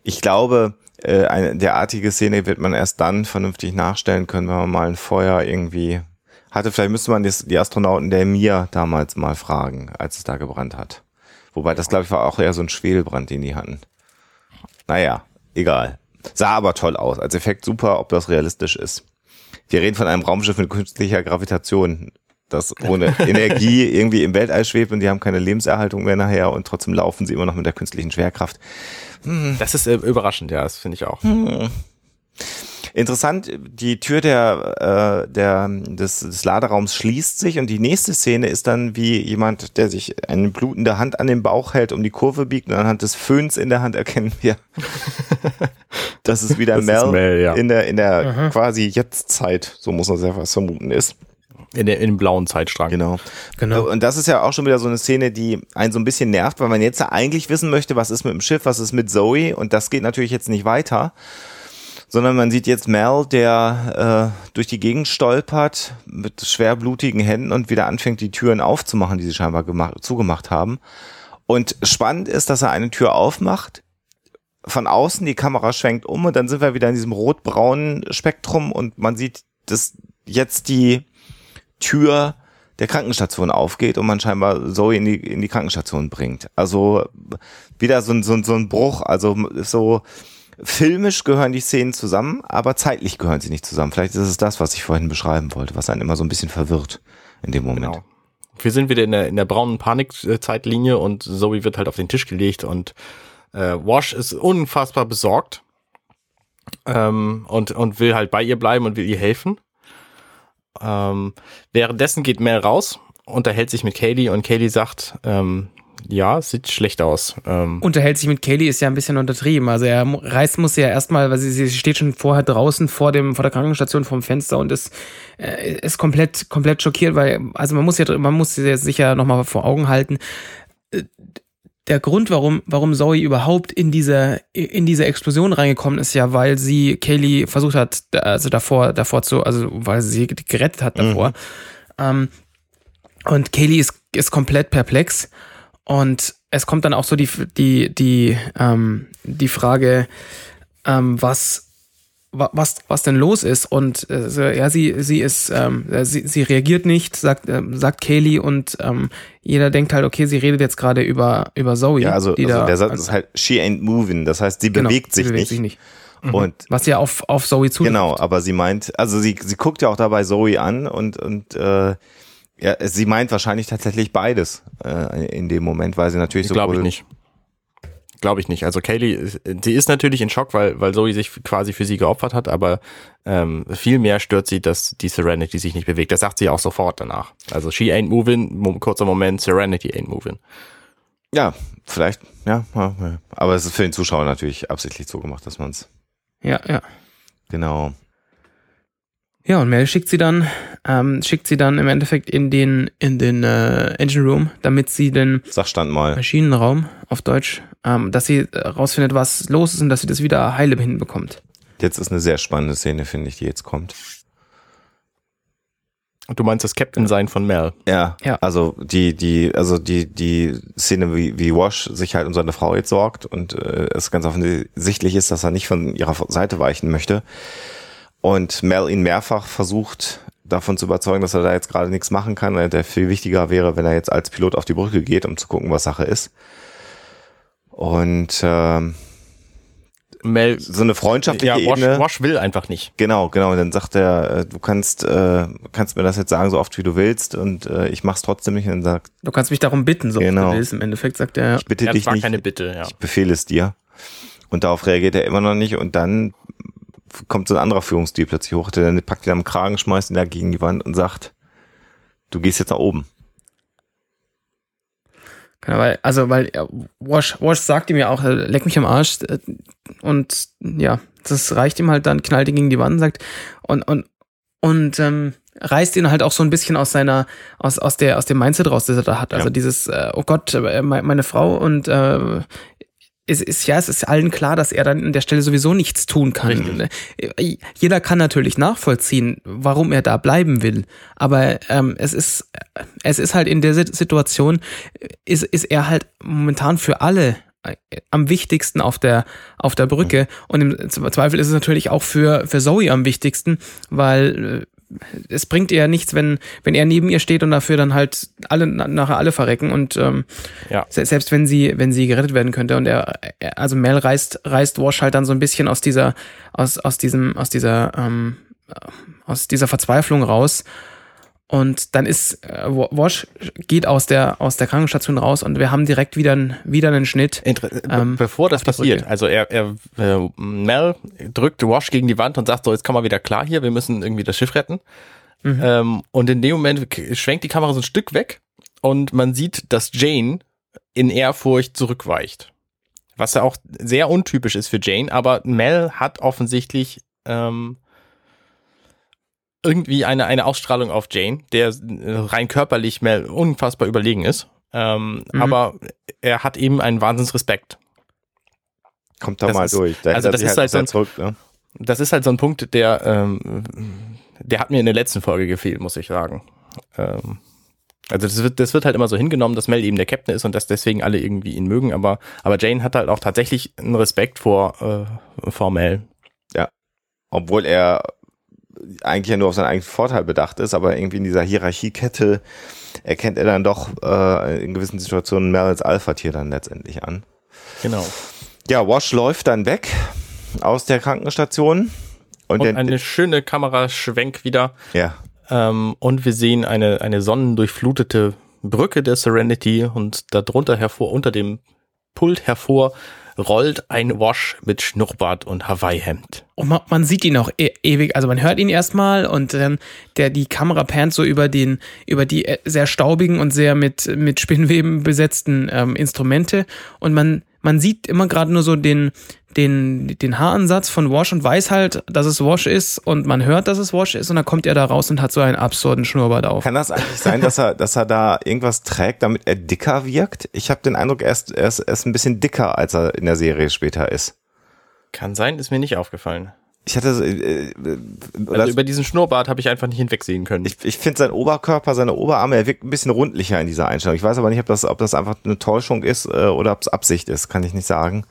Ich glaube, äh, eine derartige Szene wird man erst dann vernünftig nachstellen können, wenn man mal ein Feuer irgendwie hatte. Vielleicht müsste man die Astronauten der Mir damals mal fragen, als es da gebrannt hat. Wobei das, glaube ich, war auch eher so ein Schwedelbrand, den die hatten. Naja, egal. Sah aber toll aus. Als Effekt super, ob das realistisch ist. Wir reden von einem Raumschiff mit künstlicher Gravitation. das ohne Energie irgendwie im Weltall schwebt und die haben keine Lebenserhaltung mehr nachher und trotzdem laufen sie immer noch mit der künstlichen Schwerkraft. Hm. Das ist äh, überraschend, ja, das finde ich auch. Hm. Interessant, die Tür der, äh, der, des, des Laderaums schließt sich und die nächste Szene ist dann wie jemand, der sich eine blutende Hand an den Bauch hält, um die Kurve biegt und anhand des Föhns in der Hand erkennen wir, dass es wieder das Mel, Mel ja. in der, in der Aha. quasi Jetztzeit, so muss man sehr was vermuten, ist. In, der, in dem blauen Zeitstrang. Genau. genau. Und das ist ja auch schon wieder so eine Szene, die einen so ein bisschen nervt, weil man jetzt eigentlich wissen möchte, was ist mit dem Schiff, was ist mit Zoe und das geht natürlich jetzt nicht weiter sondern man sieht jetzt Mel, der äh, durch die Gegend stolpert mit schwerblutigen Händen und wieder anfängt, die Türen aufzumachen, die sie scheinbar gemacht, zugemacht haben. Und spannend ist, dass er eine Tür aufmacht, von außen die Kamera schwenkt um und dann sind wir wieder in diesem rot-braunen Spektrum und man sieht, dass jetzt die Tür der Krankenstation aufgeht und man scheinbar Zoe in die, in die Krankenstation bringt. Also wieder so ein, so ein, so ein Bruch, also so filmisch gehören die Szenen zusammen, aber zeitlich gehören sie nicht zusammen. Vielleicht ist es das, was ich vorhin beschreiben wollte, was einen immer so ein bisschen verwirrt in dem Moment. Genau. Wir sind wieder in der, in der braunen Panikzeitlinie und Zoe wird halt auf den Tisch gelegt und äh, Wash ist unfassbar besorgt ähm, und, und will halt bei ihr bleiben und will ihr helfen. Ähm, währenddessen geht Mel raus, unterhält sich mit Kaylee und Kaylee sagt, ähm, ja, sieht schlecht aus. Ähm. Unterhält sich mit Kaylee ist ja ein bisschen untertrieben. Also er reist muss ja erstmal, weil sie, sie steht schon vorher draußen vor dem vor der Krankenstation vorm Fenster und ist äh, ist komplett komplett schockiert, weil also man muss ja man muss sich ja noch mal vor Augen halten. Äh, der Grund, warum, warum Zoe überhaupt in diese, in diese Explosion reingekommen ist, ja, weil sie Kaylee versucht hat, also davor, davor zu, also weil sie gerettet hat davor. Mhm. Ähm, und Kaylee ist, ist komplett perplex und es kommt dann auch so die, die, die, ähm, die Frage, ähm, was, was, was denn los ist. Und äh, ja, sie, sie ist, ähm, sie, sie reagiert nicht, sagt, äh, sagt Kaylee und ähm, jeder denkt halt, okay, sie redet jetzt gerade über, über Zoe. Ja, also, also da, der Satz ist halt, she ain't moving. Das heißt, sie genau, bewegt sich sie bewegt nicht. Sich nicht. Mhm. Und was ja auf, auf Zoe zutrifft. Genau, aber sie meint, also sie, sie guckt ja auch dabei Zoe an und, und äh, ja, sie meint wahrscheinlich tatsächlich beides äh, in dem Moment, weil sie natürlich so. Glaube ich nicht. Glaube ich nicht. Also Kaylee, sie ist natürlich in Schock, weil, weil Zoe sich quasi für sie geopfert hat, aber ähm, viel mehr stört sie, dass die Serenity sich nicht bewegt. Das sagt sie auch sofort danach. Also she ain't moving, kurzer Moment, Serenity ain't moving. Ja, vielleicht, ja, ja, aber es ist für den Zuschauer natürlich absichtlich so gemacht, dass man es. Ja, ja. Genau. Ja, und Mel schickt sie dann, ähm, schickt sie dann im Endeffekt in den, in den äh, Engine Room, damit sie den Sachstand mal. Maschinenraum auf Deutsch, ähm, dass sie rausfindet, was los ist und dass sie das wieder heile hinbekommt. Jetzt ist eine sehr spannende Szene, finde ich, die jetzt kommt. Du meinst das Captain-Sein von Mel? Ja, ja. Also die, die, also die, die Szene, wie, wie Wash sich halt um seine Frau jetzt sorgt und äh, es ganz offensichtlich ist, dass er nicht von ihrer Seite weichen möchte und Mel ihn mehrfach versucht, davon zu überzeugen, dass er da jetzt gerade nichts machen kann, weil der viel wichtiger wäre, wenn er jetzt als Pilot auf die Brücke geht, um zu gucken, was Sache ist. Und ähm, Mel, so eine freundschaftliche ja, Wash, Ebene. Wash will einfach nicht. Genau, genau. Und dann sagt er, äh, du kannst, äh, kannst mir das jetzt sagen, so oft wie du willst, und äh, ich mach's trotzdem nicht. Und dann sagt, du kannst mich darum bitten, so genau. oft du willst. Im Endeffekt sagt er, ich bitte dich nicht. keine Bitte, ja. Ich befehle es dir. Und darauf reagiert er immer noch nicht. Und dann kommt so ein anderer Führungsstil plötzlich hoch, der dann packt ihn am Kragen, schmeißt ihn da gegen die Wand und sagt, du gehst jetzt nach oben. Genau, weil, also, weil Wash, Wash sagt ihm ja auch, leck mich am Arsch äh, und ja, das reicht ihm halt dann, knallt ihn gegen die Wand, sagt und, und, und ähm, reißt ihn halt auch so ein bisschen aus seiner, aus, aus der, aus dem Mindset raus, das er da hat. Also ja. dieses, äh, oh Gott, äh, meine Frau und äh, es ist ja, es ist allen klar, dass er dann an der Stelle sowieso nichts tun kann. Richtig. Äh, jeder kann natürlich nachvollziehen, warum er da bleiben will. Aber ähm, es ist, es ist halt in der Situation, ist, ist er halt momentan für alle äh, am wichtigsten auf der auf der Brücke und im Zweifel ist es natürlich auch für für Zoe am wichtigsten, weil äh, es bringt ihr ja nichts, wenn, wenn er neben ihr steht und dafür dann halt alle nachher alle verrecken und ähm, ja. selbst wenn sie, wenn sie gerettet werden könnte und er, also Mel reißt, reißt Wash halt dann so ein bisschen aus dieser, aus, aus diesem, aus dieser, ähm, aus dieser Verzweiflung raus Und dann ist äh, Wash geht aus der aus der Krankenstation raus und wir haben direkt wieder, wieder einen Schnitt. Inter ähm, bevor das passiert, also er, er äh, Mel drückt Wash gegen die Wand und sagt so, jetzt kann man wieder klar hier, wir müssen irgendwie das Schiff retten. Mhm. Ähm, und in dem Moment schwenkt die Kamera so ein Stück weg und man sieht, dass Jane in Ehrfurcht zurückweicht. Was ja auch sehr untypisch ist für Jane, aber Mel hat offensichtlich ähm, irgendwie eine, eine Ausstrahlung auf Jane, der rein körperlich Mel unfassbar überlegen ist. Ähm, mhm. Aber er hat eben einen Wahnsinnsrespekt. Kommt da das mal ist, durch. Da also das ist halt, halt so ein, zurück, ne? das ist halt so ein Punkt, der, ähm, der hat mir in der letzten Folge gefehlt, muss ich sagen. Ähm, also das wird, das wird halt immer so hingenommen, dass Mel eben der Captain ist und dass deswegen alle irgendwie ihn mögen, aber, aber Jane hat halt auch tatsächlich einen Respekt vor, äh, vor Mel. Ja. Obwohl er eigentlich ja nur auf seinen eigenen Vorteil bedacht ist, aber irgendwie in dieser Hierarchiekette erkennt er dann doch äh, in gewissen Situationen Mel als Alpha-Tier dann letztendlich an. Genau. Ja, Wash läuft dann weg aus der Krankenstation. Und, und eine schöne Kameraschwenk wieder. Ja. Ähm, und wir sehen eine, eine sonnendurchflutete Brücke der Serenity und darunter hervor, unter dem Pult hervor, rollt ein Wash mit Schnurrbart und Hawaii-Hemd. Und man, man, sieht ihn auch e ewig, also man hört ihn erstmal und dann der, die Kamera pannt so über den, über die äh, sehr staubigen und sehr mit, mit Spinnweben besetzten ähm, Instrumente und man, man sieht immer gerade nur so den, den, den Haaransatz von Wash und weiß halt, dass es Wash ist und man hört, dass es Wash ist und dann kommt er da raus und hat so einen absurden Schnurrbart auf. Kann das eigentlich sein, dass er, dass er da irgendwas trägt, damit er dicker wirkt? Ich habe den Eindruck, er ist, er, ist, er ist ein bisschen dicker, als er in der Serie später ist. Kann sein, ist mir nicht aufgefallen. Ich hatte äh, äh, also über diesen Schnurrbart habe ich einfach nicht hinwegsehen können. Ich, ich finde sein Oberkörper, seine Oberarme, er wirkt ein bisschen rundlicher in dieser Einstellung. Ich weiß aber nicht, ob das, ob das einfach eine Täuschung ist äh, oder ob es Absicht ist, kann ich nicht sagen.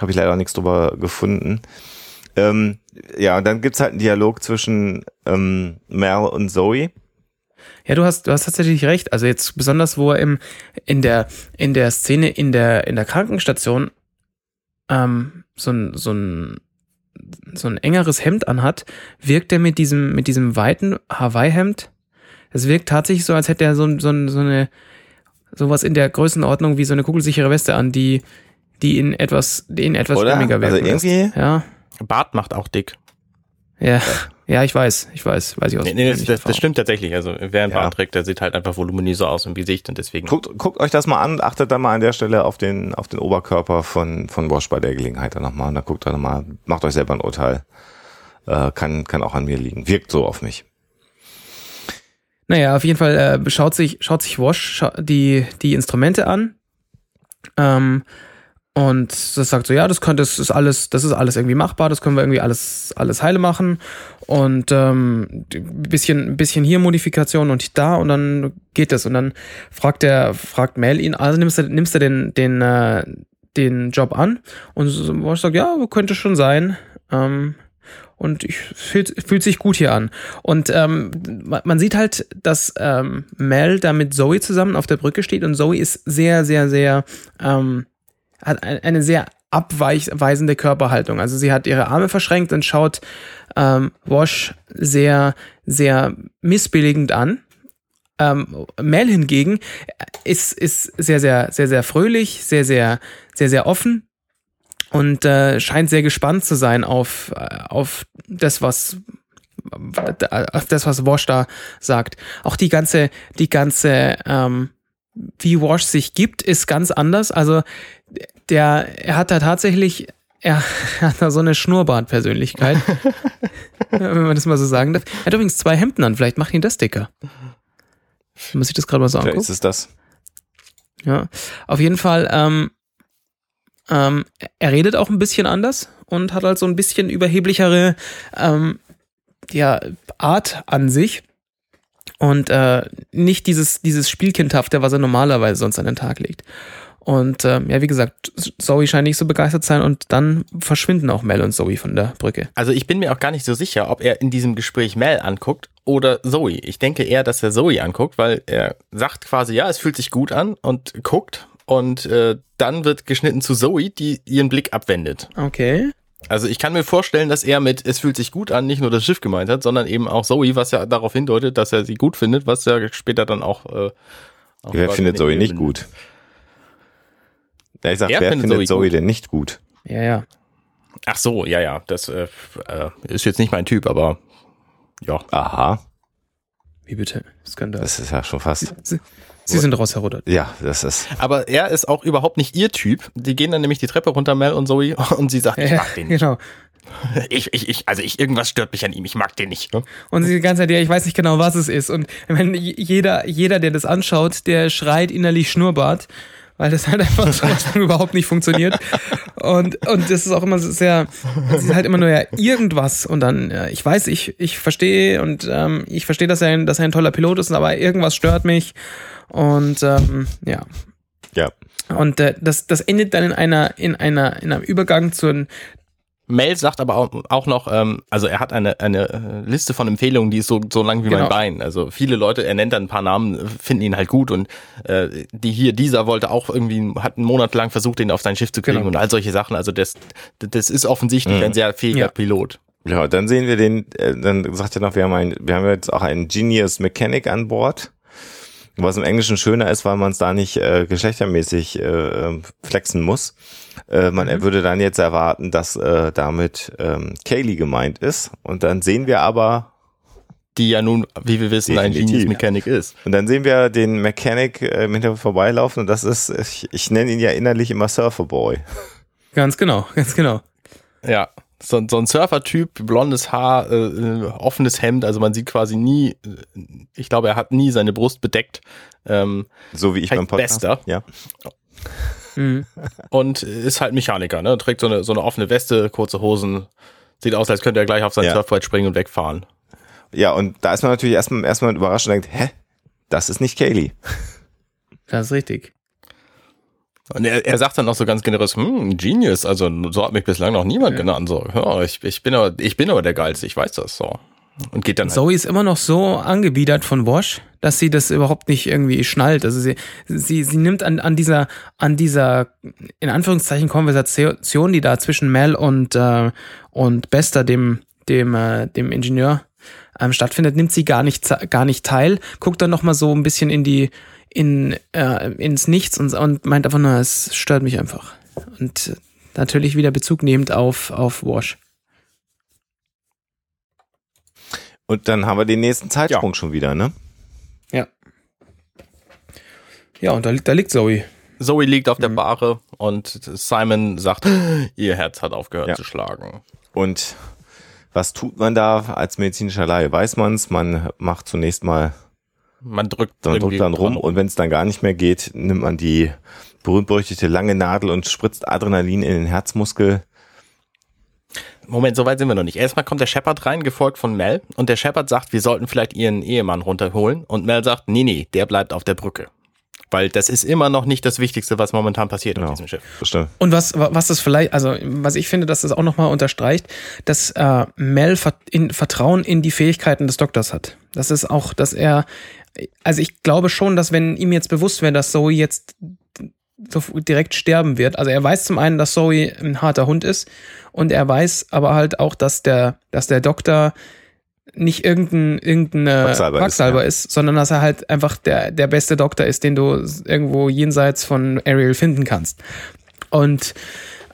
Habe ich leider nichts drüber gefunden. Ähm, ja, und dann gibt's halt einen Dialog zwischen ähm, Mel und Zoe. Ja, du hast, du hast tatsächlich recht. Also jetzt besonders, wo er im, in der, in der Szene in der, in der Krankenstation ähm, so ein, so ein, so ein engeres Hemd anhat, wirkt er mit diesem, mit diesem weiten Hawaii-Hemd. Es wirkt tatsächlich so, als hätte er so, so, so eine, sowas in der Größenordnung wie so eine kugelsichere Weste an, die, die in etwas, die in etwas Oder? stimmiger werden. Also irgendwie. Lässt. Ja. Bart macht auch dick. Ja. Ja, ich weiß, ich weiß, weiß ich auch. Nee, nee, das, das, das, stimmt tatsächlich. Also wer ein ja. Bart trägt, der sieht halt einfach voluminöser aus im Gesicht und deswegen. Guckt, guckt euch das mal an, achtet dann mal an der Stelle auf den, auf den Oberkörper von, von Bosch bei der Gelegenheit dann nochmal. Und dann guckt dann mal, macht euch selber ein Urteil. Äh, kann, kann auch an mir liegen. Wirkt so auf mich. Naja, auf jeden Fall äh, schaut sich, schaut sich Wash die, die Instrumente an. Ähm, und das sagt so, ja, das könnte, das ist alles, das ist alles irgendwie machbar, das können wir irgendwie alles, alles heile machen. Und ähm, bisschen, bisschen hier Modifikation und da und dann geht das. Und dann fragt der, fragt Mel ihn, also nimmst du, nimmst du den, den, äh, den Job an? Und ich sage, ja, könnte schon sein. Ähm, und ich fühlt, fühlt sich gut hier an. Und ähm, man sieht halt, dass ähm, Mel da mit Zoe zusammen auf der Brücke steht und Zoe ist sehr, sehr, sehr ähm, hat eine sehr abweichende Körperhaltung. Also sie hat ihre Arme verschränkt und schaut ähm, Wash sehr, sehr missbilligend an. Ähm, Mel hingegen ist, ist sehr, sehr, sehr, sehr fröhlich, sehr, sehr, sehr, sehr offen und äh, scheint sehr gespannt zu sein auf, auf das, was auf das, was Wash da sagt. Auch die ganze, die ganze, ähm, wie Wash sich gibt, ist ganz anders. Also der, er hat da tatsächlich, er hat da so eine Schnurrbart-Persönlichkeit. wenn man das mal so sagen darf. Er hat übrigens zwei Hemden an, vielleicht macht ihn das dicker. Muss ich das gerade mal so angucken? Vielleicht ist es das. Ja, auf jeden Fall, ähm, ähm, er redet auch ein bisschen anders und hat halt so ein bisschen überheblichere ähm, ja, Art an sich und äh, nicht dieses, dieses Spielkindhafte, was er normalerweise sonst an den Tag legt. Und äh, ja, wie gesagt, Zoe scheint nicht so begeistert zu sein und dann verschwinden auch Mel und Zoe von der Brücke. Also ich bin mir auch gar nicht so sicher, ob er in diesem Gespräch Mel anguckt oder Zoe. Ich denke eher, dass er Zoe anguckt, weil er sagt quasi, ja, es fühlt sich gut an und guckt und äh, dann wird geschnitten zu Zoe, die ihren Blick abwendet. Okay. Also ich kann mir vorstellen, dass er mit es fühlt sich gut an nicht nur das Schiff gemeint hat, sondern eben auch Zoe, was ja darauf hindeutet, dass er sie gut findet, was ja später dann auch. Äh, auch wer findet Zoe nicht gut? Ja, ich sag, er wer findet, Zoe, Zoe denn nicht gut? Ja, ja. Ach so, ja, ja. Das äh, äh, ist jetzt nicht mein Typ, aber ja. Aha. Wie bitte? Skandal. Das ist ja schon fast. Sie, sind rausherudert. Ja, das ist. Aber er ist auch überhaupt nicht ihr Typ. Die gehen dann nämlich die Treppe runter, Mel und Zoe, und sie sagt, ich mag den nicht. Genau. Ich, ich, ich, also ich, irgendwas stört mich an ihm, ich mag den nicht. Und sie die ganze Zeit, ja, ich weiß nicht genau, was es ist. Und wenn jeder, jeder, der das anschaut, der schreit innerlich Schnurrbart weil das halt einfach so überhaupt nicht funktioniert. Und, und das ist auch immer sehr, es ist halt immer nur ja irgendwas und dann, ja, ich weiß, ich, ich verstehe und ähm, ich verstehe, dass er, ein, dass er ein toller Pilot ist, aber irgendwas stört mich und ähm, ja. Ja. Und äh, das, das endet dann in einer, in einer, in einem Übergang zu, Mel sagt aber auch, auch noch, ähm, also er hat eine, eine äh, Liste von Empfehlungen, die ist so, so lang wie genau. mein Bein. Also viele Leute, er nennt dann ein paar Namen, finden ihn halt gut und äh, die hier, dieser wollte auch irgendwie, hat einen Monat lang versucht, ihn auf sein Schiff zu kriegen genau. und all solche Sachen. Also das, das ist offensichtlich mhm. ein sehr fähiger ja. Pilot. Ja, dann sehen wir den, äh, dann sagt er noch, wir haben, ein, wir haben jetzt auch einen Genius Mechanic an Bord. Was im Englischen schöner ist, weil man es da nicht äh, geschlechtermäßig äh, ähm, flexen muss. Äh, man mhm. würde dann jetzt erwarten, dass äh, damit ähm, Kaylee gemeint ist. Und dann sehen wir aber die ja nun, wie wir wissen, Definitiv. ein Genius Mechanic ist. Und dann sehen wir den Mechanic äh, im Hintergrund vorbeilaufen und das ist, ich, ich nenne ihn ja innerlich immer Surferboy. Ganz genau, ganz genau. Ja, so, so ein Surfer-Typ, blondes Haar, äh, äh, offenes Hemd, also man sieht quasi nie, äh, ich glaube, er hat nie seine Brust bedeckt. Ähm, so wie ich beim Podcast. Bester. Ja. Mhm. Und ist halt Mechaniker, ne? Trägt so eine, so eine offene Weste, kurze Hosen. Sieht aus, als könnte er gleich auf sein ja. Surfbrett springen und wegfahren. Ja, und da ist man natürlich erstmal, erstmal überrascht und denkt, hä? Das ist nicht Kaylee. Das ist richtig. Und er, er sagt dann auch so ganz generös, hm, Genius, also so hat mich bislang noch niemand ja. genannt. So, ja, ich, ich, bin aber, ich bin aber der Geilste, ich weiß das so. Und geht dann. Zoe halt. ist immer noch so angewidert von Wash, dass sie das überhaupt nicht irgendwie schnallt. Also sie, sie, sie nimmt an, an dieser, an dieser, in Anführungszeichen, Konversation, die da zwischen Mel und, äh, und Bester, dem, dem, äh, dem Ingenieur, ähm, stattfindet, nimmt sie gar nicht, gar nicht teil, guckt dann nochmal so ein bisschen in die, in, äh, ins Nichts und, und meint einfach nur, es stört mich einfach. Und natürlich wieder Bezug nehmend auf, auf Wash. Und dann haben wir den nächsten Zeitsprung ja. schon wieder, ne? Ja. Ja, und da, da liegt Zoe. Zoe liegt auf der mhm. Bahre und Simon sagt, ihr Herz hat aufgehört ja. zu schlagen. Und was tut man da als medizinischer Laie? Weiß man's? Man macht zunächst mal man drückt, man drückt dann rum und wenn es dann gar nicht mehr geht, nimmt man die berühmt-berüchtigte lange Nadel und spritzt Adrenalin in den Herzmuskel. Moment, so weit sind wir noch nicht. Erstmal kommt der Shepard rein, gefolgt von Mel. Und der Shepard sagt, wir sollten vielleicht ihren Ehemann runterholen. Und Mel sagt, nee, nee, der bleibt auf der Brücke. Weil das ist immer noch nicht das Wichtigste, was momentan passiert genau, auf diesem Schiff. Bestimmt. Und was, was das vielleicht, also was ich finde, dass das auch nochmal unterstreicht, dass äh, Mel in, Vertrauen in die Fähigkeiten des Doktors hat. Das ist auch, dass er, also ich glaube schon, dass wenn ihm jetzt bewusst wäre, dass Zoe jetzt direkt sterben wird. Also er weiß zum einen, dass Zoe ein harter Hund ist und er weiß aber halt auch, dass der, dass der Doktor nicht irgendein, irgendein Quacksalber, Quacksalber ist, ja. ist, sondern dass er halt einfach der, der beste Doktor ist, den du irgendwo jenseits von Ariel finden kannst. Und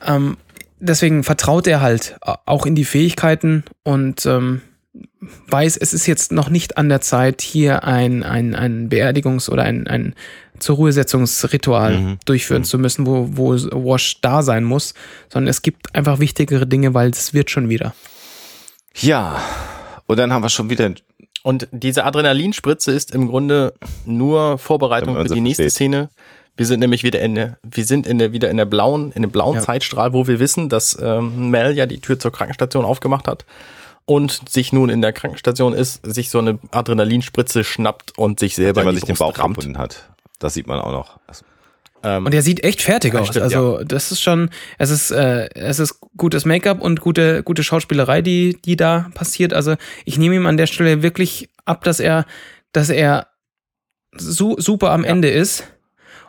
ähm, deswegen vertraut er halt auch in die Fähigkeiten und ähm, weiß, es ist jetzt noch nicht an der Zeit, hier ein, ein, ein Beerdigungs- oder ein, ein zur Ruhesetzungsritual mhm. durchführen mhm. zu müssen, wo, wo Wash da sein muss, sondern es gibt einfach wichtigere Dinge, weil es wird schon wieder. Ja, und dann haben wir schon wieder. Und diese Adrenalinspritze ist im Grunde nur Vorbereitung für die nächste Szene. Wir sind nämlich wieder in der, wir sind in der, wieder in der blauen, in dem blauen ja. Zeitstrahl, wo wir wissen, dass ähm, Mel ja die Tür zur Krankenstation aufgemacht hat und sich nun in der Krankenstation ist, sich so eine Adrenalinspritze schnappt und sich selber Indem man sich den Bauch rammt. hat. Das sieht man auch noch. Und er sieht echt fertig aus. Stimmt, also ja. das ist schon, es ist, äh, es ist gutes Make-up und gute, gute Schauspielerei, die, die da passiert. Also ich nehme ihm an der Stelle wirklich ab, dass er, dass er su super am ja. Ende ist.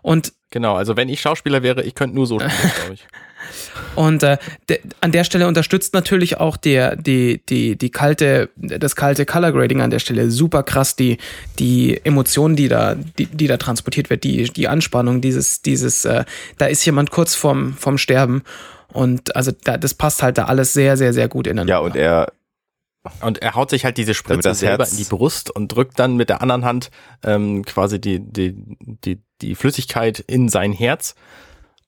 Und genau, also wenn ich Schauspieler wäre, ich könnte nur so spielen, glaube ich. Und äh, de, an der Stelle unterstützt natürlich auch der, die, die, die kalte, das kalte Color Grading an der Stelle super krass, die, die Emotionen, die da, die, die da transportiert wird, die, die Anspannung, dieses, dieses, äh, da ist jemand kurz vorm, vorm Sterben. Und also da, das passt halt da alles sehr, sehr, sehr gut ineinander. Ja, und er und er haut sich halt diese Spritze selber in die Brust und drückt dann mit der anderen Hand ähm, quasi die, die, die, die Flüssigkeit in sein Herz.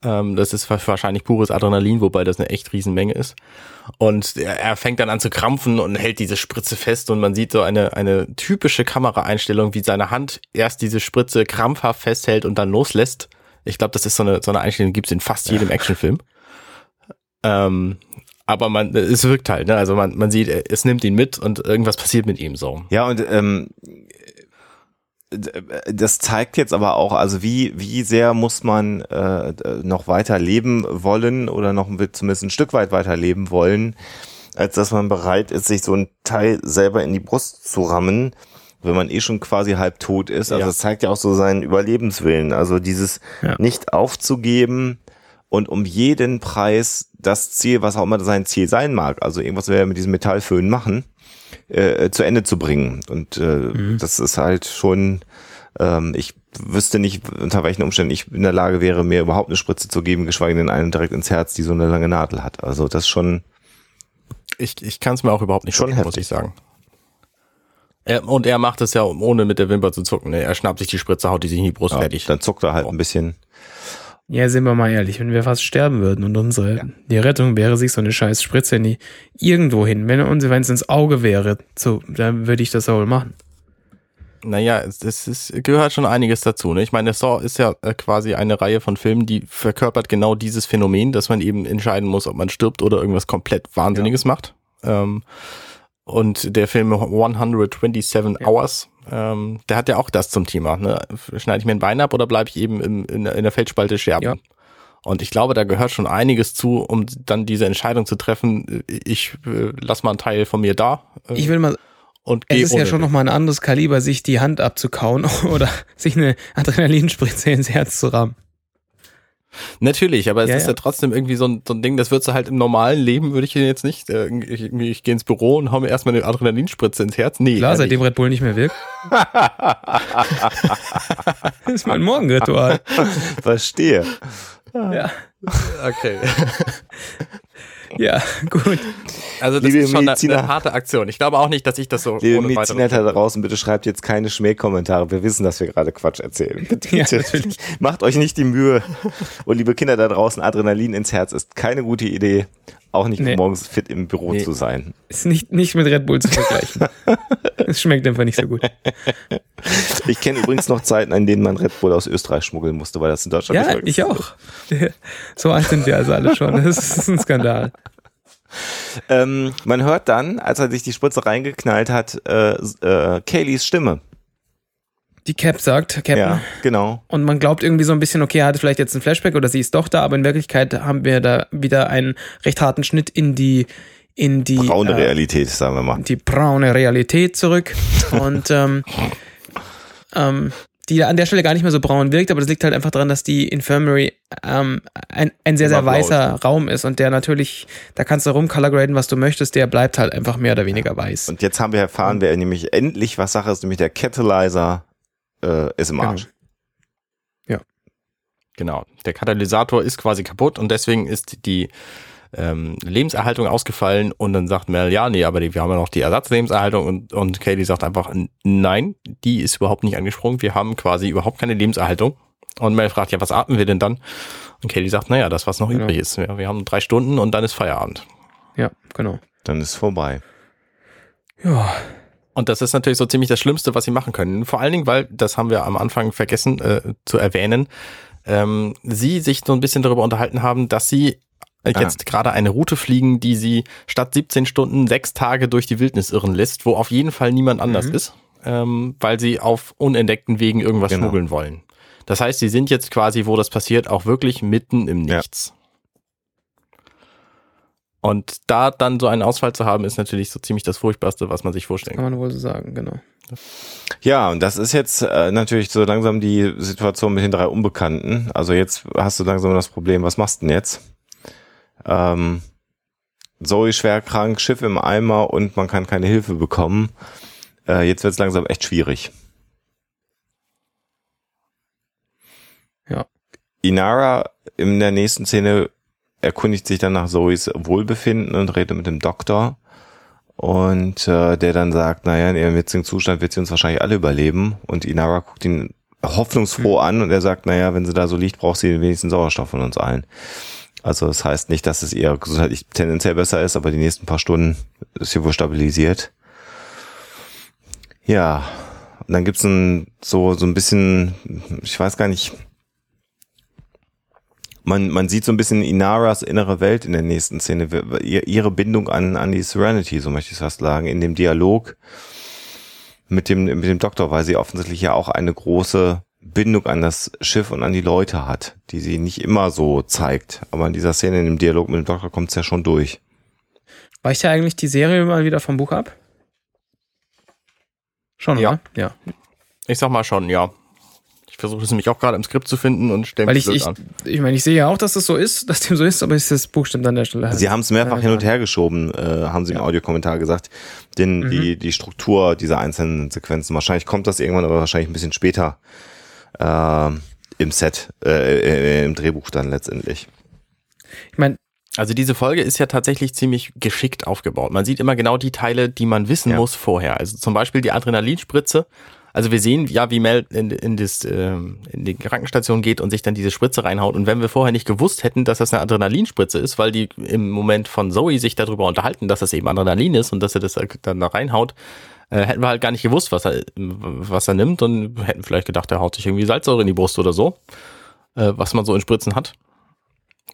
Ähm, das ist wahrscheinlich pures Adrenalin, wobei das eine echt Riesenmenge ist. Und er, er fängt dann an zu krampfen und hält diese Spritze fest und man sieht so eine, eine typische Kameraeinstellung, wie seine Hand erst diese Spritze krampfhaft festhält und dann loslässt. Ich glaube, das ist so eine, so eine Einstellung, die gibt es in fast jedem Actionfilm. Ähm, aber man, es wirkt halt, ne? Also man, man sieht, es nimmt ihn mit und irgendwas passiert mit ihm so. Ja, und ähm, das zeigt jetzt aber auch, also wie, wie sehr muss man äh, noch weiter leben wollen oder noch zumindest ein Stück weit weiter leben wollen, als dass man bereit ist, sich so ein Teil selber in die Brust zu rammen, wenn man eh schon quasi halb tot ist. Also ja. das zeigt ja auch so seinen Überlebenswillen. Also dieses ja. nicht aufzugeben, und um jeden Preis das Ziel, was auch immer sein Ziel sein mag, also irgendwas wir mit diesem Metallföhn machen, äh, zu Ende zu bringen. Und äh, mhm. das ist halt schon, ähm, ich wüsste nicht, unter welchen Umständen ich in der Lage wäre, mir überhaupt eine Spritze zu geben, geschweige denn einen direkt ins Herz, die so eine lange Nadel hat. Also das schon. Ich, ich kann es mir auch überhaupt nicht schon heftig. muss ich sagen. Er, und er macht es ja, ohne mit der Wimper zu zucken. Ne? Er schnappt sich die Spritze, haut die sich in die Brust ja, fertig. Dann zuckt er halt oh. ein bisschen. Ja, sind wir mal ehrlich, wenn wir fast sterben würden und unsere, ja. die Rettung wäre, sich so eine scheiß Spritze nie irgendwo hin. Wenn uns, wenn es ins Auge wäre, so, dann würde ich das auch wohl machen. Naja, es, es, es gehört schon einiges dazu. Ne? Ich meine, Saw ist ja äh, quasi eine Reihe von Filmen, die verkörpert genau dieses Phänomen, dass man eben entscheiden muss, ob man stirbt oder irgendwas komplett Wahnsinniges ja. macht. Ähm, und der Film 127 ja. Hours, ähm, der hat ja auch das zum Thema. Ne? Schneide ich mir ein Bein ab oder bleibe ich eben im, in, in der Feldspalte sterben? Ja. Und ich glaube, da gehört schon einiges zu, um dann diese Entscheidung zu treffen. Ich äh, lass mal einen Teil von mir da. Äh, ich will mal. Und es ist ja schon nochmal ein anderes Kaliber, sich die Hand abzukauen oder sich eine Adrenalinspritze ins Herz zu rammen. Natürlich, aber es ja, ist ja. ja. trotzdem irgendwie so ein, so ein Ding, das würdest du halt im normalen Leben, würde ich jetzt nicht. Äh, ich, ich, gehe ins Büro und hau mir erstmal eine Adrenalinspritze ins Herz. Nee. Klar, seitdem Red Bull nicht mehr wirkt. das ist mein Morgenritual. Verstehe. Ja. Okay. Ja, gut. Also das Liebe ist schon Mediziner, eine, eine, harte Aktion. Ich glaube auch nicht, dass ich das so Liebe ohne Mediziner da draußen, bitte schreibt jetzt keine Schmähkommentare. Wir wissen, dass wir gerade Quatsch erzählen. Bitte, ja, macht euch nicht die Mühe. Und liebe Kinder da draußen, Adrenalin ins Herz ist keine gute Idee. Auch nicht, nee. morgens fit im Büro nee. zu sein. Ist nicht, nicht mit Red Bull zu vergleichen. Es schmeckt einfach nicht so gut. Ich kenne übrigens noch Zeiten, in denen man Red Bull aus Österreich schmuggeln musste, weil das in Deutschland ja, nicht Ja, ich auch. So alt sind wir also alle schon. Das ist ein Skandal. Ähm, man hört dann, als er sich die Spritze reingeknallt hat, äh, äh, Kayleys Stimme. Die Cap sagt, Captain. Ja, genau. Und man glaubt irgendwie so ein bisschen, okay, er hatte vielleicht jetzt ein Flashback oder sie ist doch da, aber in Wirklichkeit haben wir da wieder einen recht harten Schnitt in die in die braune äh, Realität, sagen wir mal. Die braune Realität zurück. Und ähm, ähm, die an der Stelle gar nicht mehr so braun wirkt, aber das liegt halt einfach daran, dass die Infirmary ähm, ein, ein sehr, sehr weißer blau. Raum ist und der natürlich, da kannst du rumcolorgraden, was du möchtest, der bleibt halt einfach mehr oder weniger weiß. Und jetzt haben wir erfahren, wer nämlich endlich was Sache ist, nämlich der Catalyzer äh, ist im genau. Arsch. Genau. Ja. Genau. Der Katalysator ist quasi kaputt und deswegen ist die ähm, Lebenserhaltung ausgefallen und dann sagt Mel, ja, nee, aber die, wir haben ja noch die Ersatzlebenserhaltung und, und Katie sagt einfach, nein, die ist überhaupt nicht angesprungen, wir haben quasi überhaupt keine Lebenserhaltung. Und Mel fragt, ja, was atmen wir denn dann? Und Katie sagt, naja, das, was noch genau. übrig ist. Ja, wir haben drei Stunden und dann ist Feierabend. Ja, genau. Dann ist vorbei. Ja. Und das ist natürlich so ziemlich das Schlimmste, was sie machen können. Vor allen Dingen, weil, das haben wir am Anfang vergessen äh, zu erwähnen, ähm, sie sich so ein bisschen darüber unterhalten haben, dass sie ah. jetzt gerade eine Route fliegen, die sie statt 17 Stunden sechs Tage durch die Wildnis irren lässt, wo auf jeden Fall niemand anders mhm. ist, ähm, weil sie auf unentdeckten Wegen irgendwas genau. schmuggeln wollen. Das heißt, sie sind jetzt quasi, wo das passiert, auch wirklich mitten im Nichts. Und da dann so einen Ausfall zu haben, ist natürlich so ziemlich das Furchtbarste, was man sich vorstellen kann. Kann man wohl so sagen, genau. Ja, und das ist jetzt äh, natürlich so langsam die Situation mit den drei Unbekannten. Also jetzt hast du langsam das Problem, was machst du denn jetzt? ähm, Zoe schwer krank, Schiff im Eimer und man kann keine Hilfe bekommen. Äh, jetzt wird es langsam echt schwierig. Ja. Inara in der nächsten Szene erkundigt sich dann nach Zoes Wohlbefinden und redet mit dem Doktor. Und äh, der dann sagt, naja, in ihrem jetzigen Zustand wird sie uns wahrscheinlich alle überleben. Und Inara guckt ihn hoffnungsfroh an und er sagt, naja, wenn sie da so liegt, braucht sie wenigstens Sauerstoff von uns allen. Also das heißt nicht, dass es ihr gesundheitlich tendenziell besser ist, aber die nächsten paar Stunden ist sie wohl stabilisiert. Ja, und dann gibt's ein, so, so ein bisschen, ich weiß gar nicht, man, man sieht so ein bisschen Inaras innere Welt in der nächsten Szene, ihre Bindung an, an die Serenity, so möchte ich es fast sagen, in dem Dialog mit dem, mit dem Doktor, weil sie offensichtlich ja auch eine große Bindung an das Schiff und an die Leute hat, die sie nicht immer so zeigt. Aber in dieser Szene, in dem Dialog mit dem Doktor, kommt es ja schon durch. Weicht ja eigentlich die Serie mal wieder vom Buch ab? Schon, ja. Oder? Ja. Ich sag mal schon, ja. Ich versuche es nämlich auch gerade im Skript zu finden und stelle mich ich, an. Ich meine, ich sehe ja auch, dass das so ist, dass dem so ist, aber ist das Buch stimmt an der Stelle halt. Sie haben es mehrfach ja, hin und her geschoben, äh, haben sie im Audiokommentar gesagt. Denn mhm. die, die Struktur dieser einzelnen Sequenzen, wahrscheinlich kommt das irgendwann, aber wahrscheinlich ein bisschen später äh, im Set, äh, im Drehbuch dann letztendlich. Ich meine, also diese Folge ist ja tatsächlich ziemlich geschickt aufgebaut. Man sieht immer genau die Teile, die man wissen ja. muss vorher. Also zum Beispiel die Adrenalinspritze also wir sehen ja, wie Mel in, in, das, äh, in die Krankenstation geht und sich dann diese Spritze reinhaut. Und wenn wir vorher nicht gewusst hätten, dass das eine Adrenalinspritze ist, weil die im Moment von Zoe sich darüber unterhalten, dass das eben Adrenalin ist und dass er das dann da reinhaut, äh, hätten wir halt gar nicht gewusst, was er, was er nimmt und hätten vielleicht gedacht, er haut sich irgendwie Salzsäure in die Brust oder so, äh, was man so in Spritzen hat.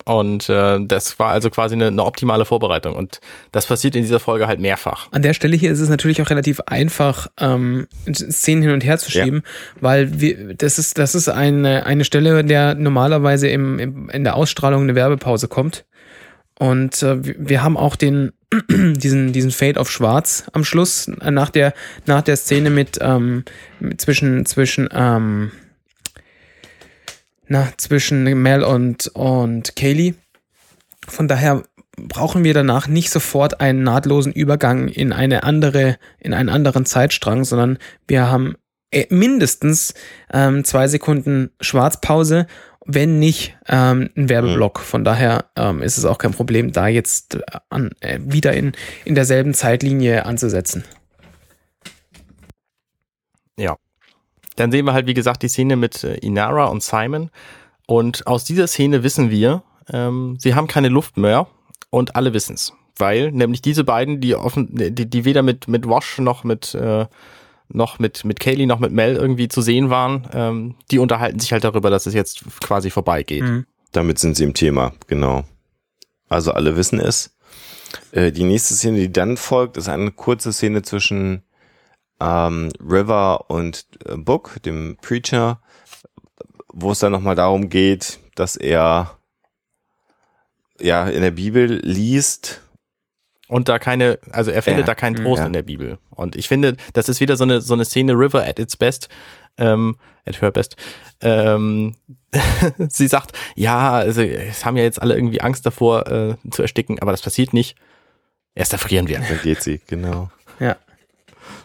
Und äh, das war also quasi eine, eine optimale Vorbereitung. Und das passiert in dieser Folge halt mehrfach. An der Stelle hier ist es natürlich auch relativ einfach, ähm, Szenen hin und her zu schieben, ja. weil wir, das ist, das ist eine, eine Stelle, in der normalerweise im, im, in der Ausstrahlung eine Werbepause kommt. Und äh, wir haben auch den, diesen, diesen Fade auf Schwarz am Schluss, nach der, nach der Szene mit, ähm, zwischen, zwischen, ähm, na, zwischen Mel und, und Kaylee. Von daher brauchen wir danach nicht sofort einen nahtlosen Übergang in eine andere, in einen anderen Zeitstrang, sondern wir haben äh, mindestens ähm, zwei Sekunden Schwarzpause, wenn nicht ähm, ein Werbeblock. Mhm. Von daher ähm, ist es auch kein Problem, da jetzt äh, an, äh, wieder in, in derselben Zeitlinie anzusetzen. Ja, dann sehen wir halt, wie gesagt, die Szene mit äh, Inara und Simon. Und aus dieser Szene wissen wir, ähm, sie haben keine Luft mehr und alle wissen es. Weil nämlich diese beiden, die offen, die, die weder mit, mit Wash noch mit, äh, noch mit, mit Kaylee noch mit Mel irgendwie zu sehen waren, ähm, die unterhalten sich halt darüber, dass es jetzt quasi vorbeigeht. Mhm. Damit sind sie im Thema, genau. Also alle wissen es. Äh, die nächste Szene, die dann folgt, ist eine kurze Szene zwischen ähm, River und äh, Book, dem Preacher, wo es dann nochmal darum geht, dass er ja in der Bibel liest. Und da keine, also er findet ja, da keinen Trost ja. in der Bibel. Und ich finde, das ist wieder so eine, so eine Szene River at its best, ähm, at her best. Ähm, sie sagt, ja, also es haben ja jetzt alle irgendwie Angst davor äh, zu ersticken, aber das passiert nicht. Erst erfrieren wir. Dann geht sie, genau. Ja.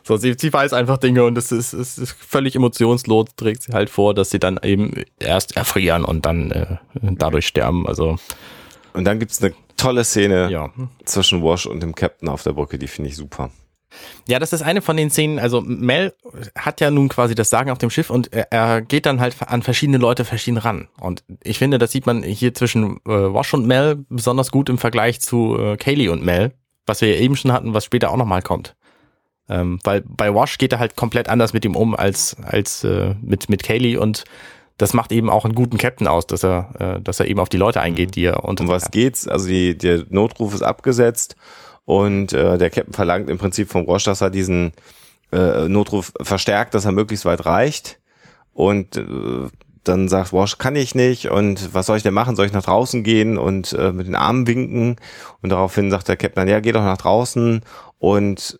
So, sie, sie weiß einfach Dinge und es ist, es ist völlig emotionslos, trägt sie halt vor, dass sie dann eben erst erfrieren und dann äh, dadurch sterben. Also. Und dann gibt's eine tolle Szene ja. zwischen Wash und dem Captain auf der Brücke, die finde ich super. Ja, das ist eine von den Szenen, also Mel hat ja nun quasi das Sagen auf dem Schiff und er, er geht dann halt an verschiedene Leute verschieden ran. Und ich finde, das sieht man hier zwischen äh, Wash und Mel besonders gut im Vergleich zu äh, Kaylee und Mel, was wir ja eben schon hatten, was später auch nochmal kommt. Ähm, weil bei Wash geht er halt komplett anders mit ihm um als, als äh, mit, mit Kaylee und das macht eben auch einen guten Captain aus, dass er, äh, dass er eben auf die Leute eingeht, die er unter. Um was geht's? Also die, der Notruf ist abgesetzt und äh, der Captain verlangt im Prinzip vom Wash, dass er diesen äh, Notruf verstärkt, dass er möglichst weit reicht. Und äh, dann sagt Wash, kann ich nicht und was soll ich denn machen? Soll ich nach draußen gehen und äh, mit den Armen winken? Und daraufhin sagt der Captain, ja, geh doch nach draußen und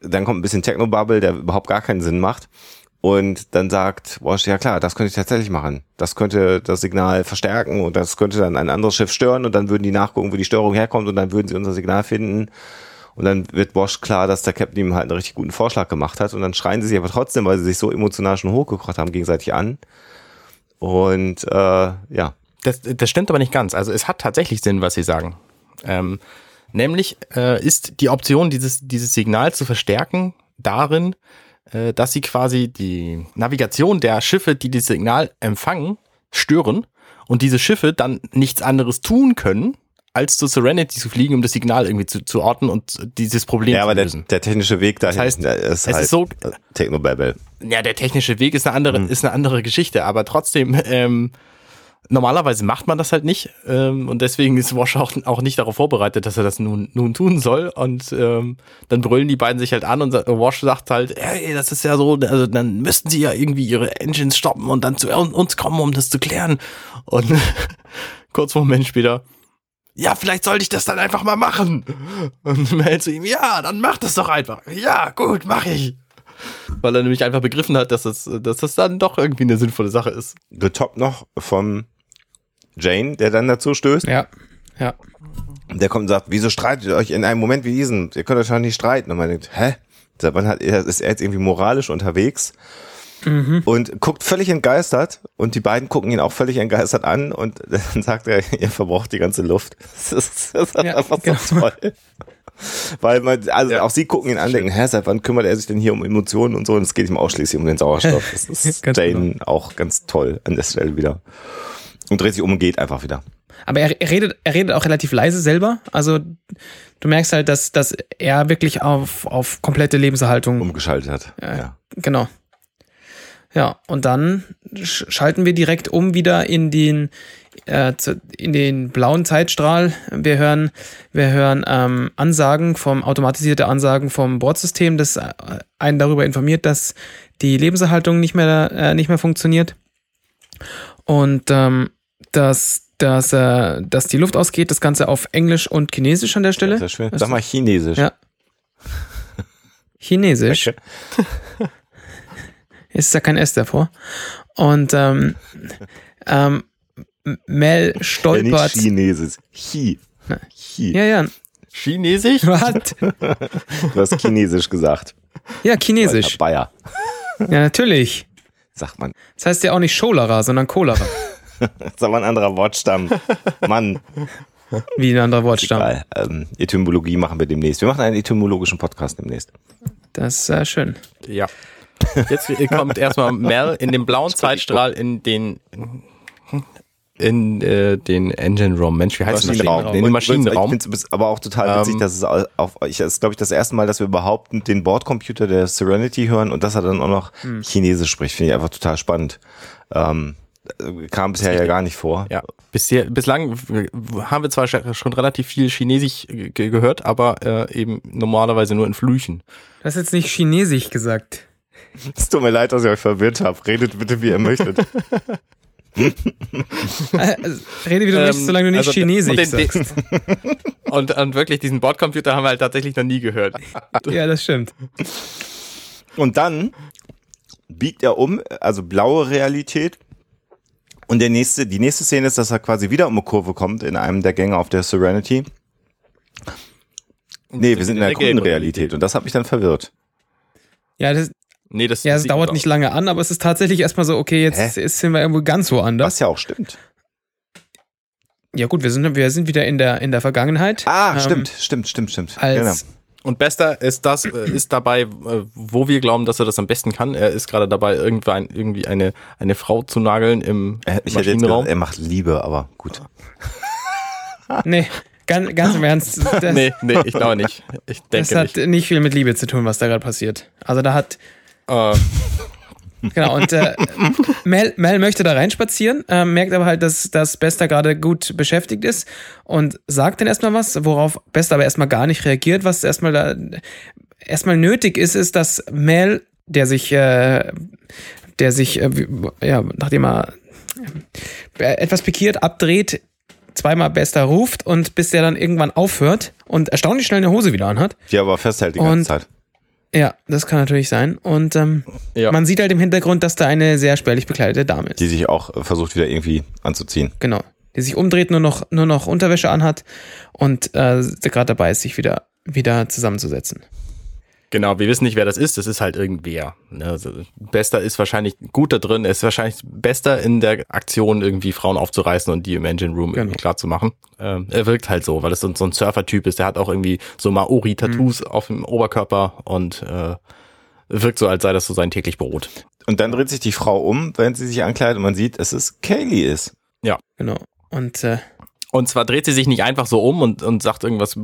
dann kommt ein bisschen Technobubble, der überhaupt gar keinen Sinn macht. Und dann sagt Wash, ja klar, das könnte ich tatsächlich machen. Das könnte das Signal verstärken und das könnte dann ein anderes Schiff stören und dann würden die nachgucken, wo die Störung herkommt und dann würden sie unser Signal finden. Und dann wird Wash klar, dass der Captain ihm halt einen richtig guten Vorschlag gemacht hat. Und dann schreien sie sich aber trotzdem, weil sie sich so emotional schon hochgekocht haben, gegenseitig an. Und äh, ja. Das, das stimmt aber nicht ganz. Also es hat tatsächlich Sinn, was sie sagen. Ähm, nämlich äh, ist die Option, dieses, dieses Signal zu verstärken, darin, äh, dass sie quasi die Navigation der Schiffe, die das Signal empfangen, stören und diese Schiffe dann nichts anderes tun können, als zu Serenity zu fliegen, um das Signal irgendwie zu, zu orten und dieses Problem ja, zu aber der, lösen. der technische Weg dahin Das heißt, ist es halt ist so- Technobabble. Ja, der technische Weg ist eine andere, ist eine andere Geschichte, aber trotzdem, ähm, normalerweise macht man das halt nicht ähm, und deswegen ist Wash auch, auch nicht darauf vorbereitet, dass er das nun, nun tun soll und ähm, dann brüllen die beiden sich halt an und Wash sagt halt, hey, das ist ja so, also dann müssten sie ja irgendwie ihre Engines stoppen und dann zu uns kommen, um das zu klären und kurz vor Moment später, ja, vielleicht sollte ich das dann einfach mal machen. Und Mel zu ihm, ja, dann mach das doch einfach. Ja, gut, mach ich. Weil er nämlich einfach begriffen hat, dass das, dass das dann doch irgendwie eine sinnvolle Sache ist. Getoppt noch von Jane, der dann dazu stößt. Ja, ja. Der kommt und sagt, wieso streitet ihr euch in einem Moment wie diesen? Ihr könnt euch doch nicht streiten. Und man denkt, hä? Seit wann hat, er- ist er jetzt irgendwie moralisch unterwegs? Und guckt völlig entgeistert und die beiden gucken ihn auch völlig entgeistert an und dann sagt er, ihr verbraucht die ganze Luft. Das ist, das ist Ja, einfach so genau. toll. Weil man, also Ja. auch sie gucken ihn an, denken, hä, seit wann kümmert er sich denn hier um Emotionen und so? Und es geht ihm ausschließlich um den Sauerstoff. Das ist Jane auch ganz toll an der Stelle wieder. Und dreht sich um und geht einfach wieder. Aber er, er, redet, er redet auch relativ leise selber. Also du merkst halt, dass, dass er wirklich auf, auf komplette Lebenserhaltung. Umgeschaltet hat. Ja. ja. Genau. Ja, und dann sch schalten wir direkt um wieder in den, äh, zu, in den blauen Zeitstrahl. Wir hören, wir hören ähm, Ansagen vom, automatisierte Ansagen vom Bordsystem, das äh, einen darüber informiert, dass die Lebenserhaltung nicht mehr, äh, nicht mehr funktioniert. Und ähm, dass, dass, äh, dass die Luft ausgeht, das Ganze auf Englisch und Chinesisch an der Stelle. Sehr schön. Sag mal Chinesisch. Ja. Chinesisch. Okay. ist ja kein S davor. Und ähm, ähm, Mel Ja, nicht stolpert. Chinesisch. Chi. Chi. Ja, ja. Chinesisch? Was? Du hast Chinesisch gesagt. Ja, Chinesisch. Bayer, Ja, natürlich. sagt man. Das heißt ja auch nicht Cholera, sondern Cholera. Das ist aber ein anderer Wortstamm. Mann, Wie ein anderer Wortstamm. Ähm, Etymologie machen wir demnächst. Wir machen einen etymologischen Podcast demnächst. Das ist äh, schön. Ja. Jetzt kommt erstmal Mel in dem blauen Zeitstrahl in den in äh, den Engine Room. Mensch, wie heißt das? Maschinenraum. In den Maschinenraum. Ich finde es aber auch total witzig, Ähm, dass es au- auf, ich, das ist glaube ich das erste Mal, dass wir überhaupt den Bordcomputer der Serenity hören und dass er dann auch noch Hm. Chinesisch spricht, finde ich einfach total spannend. Ähm, äh, kam bisher ja gar nicht vor. Ja, bisher, bislang haben wir zwar schon relativ viel Chinesisch ge gehört, aber äh, eben normalerweise nur in Flüchen. Du hast jetzt nicht Chinesisch gesagt. Es tut mir leid, dass ich euch verwirrt habe. Redet bitte, wie ihr möchtet. Also, rede wie du Ähm, möchtest, solange du nicht also, Chinesisch und den- sagst. Und, und wirklich, diesen Bordcomputer haben wir halt tatsächlich noch nie gehört. Ja, das stimmt. Und dann biegt er um, also blaue Realität. Und der nächste, die nächste Szene ist, dass er quasi wieder um eine Kurve kommt in einem der Gänge auf der Serenity. Nee, wir sind in der grünen Realität und das hat mich dann verwirrt. Ja, das, Nee, das, ja, es sieht dauert nicht lange an, aber es ist tatsächlich erstmal so, okay, jetzt, Hä? sind wir irgendwo ganz woanders. Was ja auch stimmt. Ja gut, wir sind, wir sind wieder in der, in der Vergangenheit. Ah, Ähm, stimmt, stimmt, stimmt, stimmt. Genau. Als, aus. Und Bester ist das, äh, ist dabei, äh, wo wir glauben, dass er das am besten kann. Er ist gerade dabei, irgendwann irgendwie eine, eine Frau zu nageln im Ich hätte jetzt Maschinenraum. gesagt, er macht Liebe, aber gut. nee, ganz, ganz im Ernst. Das, nee, nee, ich glaube nicht. Ich das denke hat nicht. nicht. viel mit Liebe zu tun, was da gerade passiert. Also da hat, Äh, genau, und äh, Mel, Mel möchte da reinspazieren, äh, merkt aber halt, dass, dass Bester gerade gut beschäftigt ist und sagt dann erstmal was, worauf Bester aber erstmal gar nicht reagiert, was erstmal da erstmal nötig ist, ist, dass Mel, der sich, äh, der sich, äh, ja, nachdem er äh, etwas pikiert, abdreht, zweimal Bester ruft und bis der dann irgendwann aufhört und erstaunlich schnell eine Hose wieder anhat. Die aber festhält die Und- ganze Zeit. Ja, das kann natürlich sein. Und ähm, Ja. man sieht halt im Hintergrund, dass da eine sehr spärlich bekleidete Dame ist. Die sich auch äh, versucht wieder irgendwie anzuziehen. Genau. Die sich umdreht, nur noch, nur noch Unterwäsche anhat und äh, gerade dabei ist, sich wieder, wieder zusammenzusetzen. Genau, wir wissen nicht, wer das ist. Das ist halt irgendwer. Ne? Also Bester ist wahrscheinlich gut da drin. Er ist wahrscheinlich Bester in der Aktion, irgendwie Frauen aufzureißen und die im Engine Room irgendwie Genau. klar zu machen. Ähm, er wirkt halt so, weil es so, so ein Surfer-Typ ist. Der hat auch irgendwie so Maori-Tattoos Mhm. auf dem Oberkörper und äh, wirkt so, als sei das so sein täglich Brot. Und dann dreht sich die Frau um, wenn sie sich ankleidet und man sieht, dass es Kaylee ist. Genau. Und äh, Und zwar dreht sie sich nicht einfach so um und, und sagt irgendwas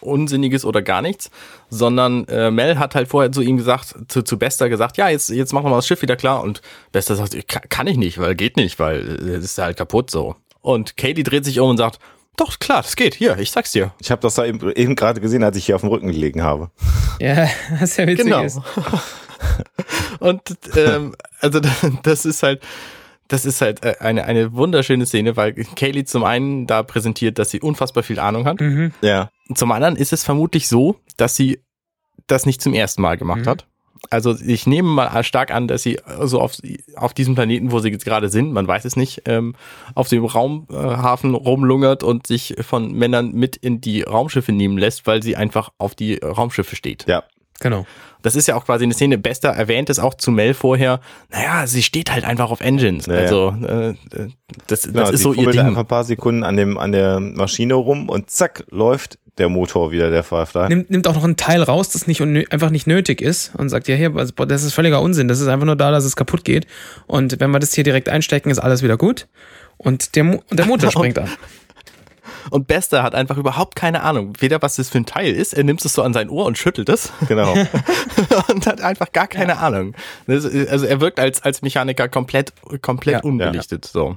Unsinniges oder gar nichts, sondern äh, Mel hat halt vorher zu ihm gesagt, zu, zu Bester gesagt, ja, jetzt, jetzt machen wir mal das Schiff wieder klar. Und Bester sagt, "Ka- kann ich nicht, weil geht nicht, weil äh, es ist halt kaputt so. Und Katie dreht sich um und sagt, doch, klar, das geht, hier, ich sag's dir. Ich habe das da eben, eben gerade gesehen, als ich hier auf dem Rücken gelegen habe. ja, was ja witzig Genau. ist. Und ähm, also das ist halt, das ist halt äh, eine, eine wunderschöne Szene, weil Kaylee zum einen da präsentiert, dass sie unfassbar viel Ahnung hat. Mhm. Ja. Zum anderen ist es vermutlich so, dass sie das nicht zum ersten Mal gemacht Mhm. hat. Also ich nehme mal stark an, dass sie so auf, auf diesem Planeten, wo sie jetzt gerade sind, man weiß es nicht, ähm, auf dem Raumhafen rumlungert und sich von Männern mit in die Raumschiffe nehmen lässt, weil sie einfach auf die Raumschiffe steht. Ja. Genau. Das ist ja auch quasi eine Szene, Bester erwähnt es auch zu Mel vorher, naja, sie steht halt einfach auf Engines. Ja, ja. also äh, das, das Genau, ist so ihr Ding. einfach ein paar Sekunden an, dem, an der Maschine rum und zack, läuft der Motor wieder, der Firefly. Nimmt, nimmt auch noch einen Teil raus, das nicht einfach nicht nötig ist und sagt, ja, hier, also, das ist völliger Unsinn. Das ist einfach nur da, dass es kaputt geht. Und wenn wir das hier direkt einstecken, ist alles wieder gut. Und der, Mo und der Motor springt an. Und Bester hat einfach überhaupt keine Ahnung, weder was das für ein Teil ist, er nimmt es so an sein Ohr und schüttelt es Genau. und hat einfach gar keine Ahnung. Das, ist- also er wirkt als, als Mechaniker komplett, komplett Ja. unbelichtet. So.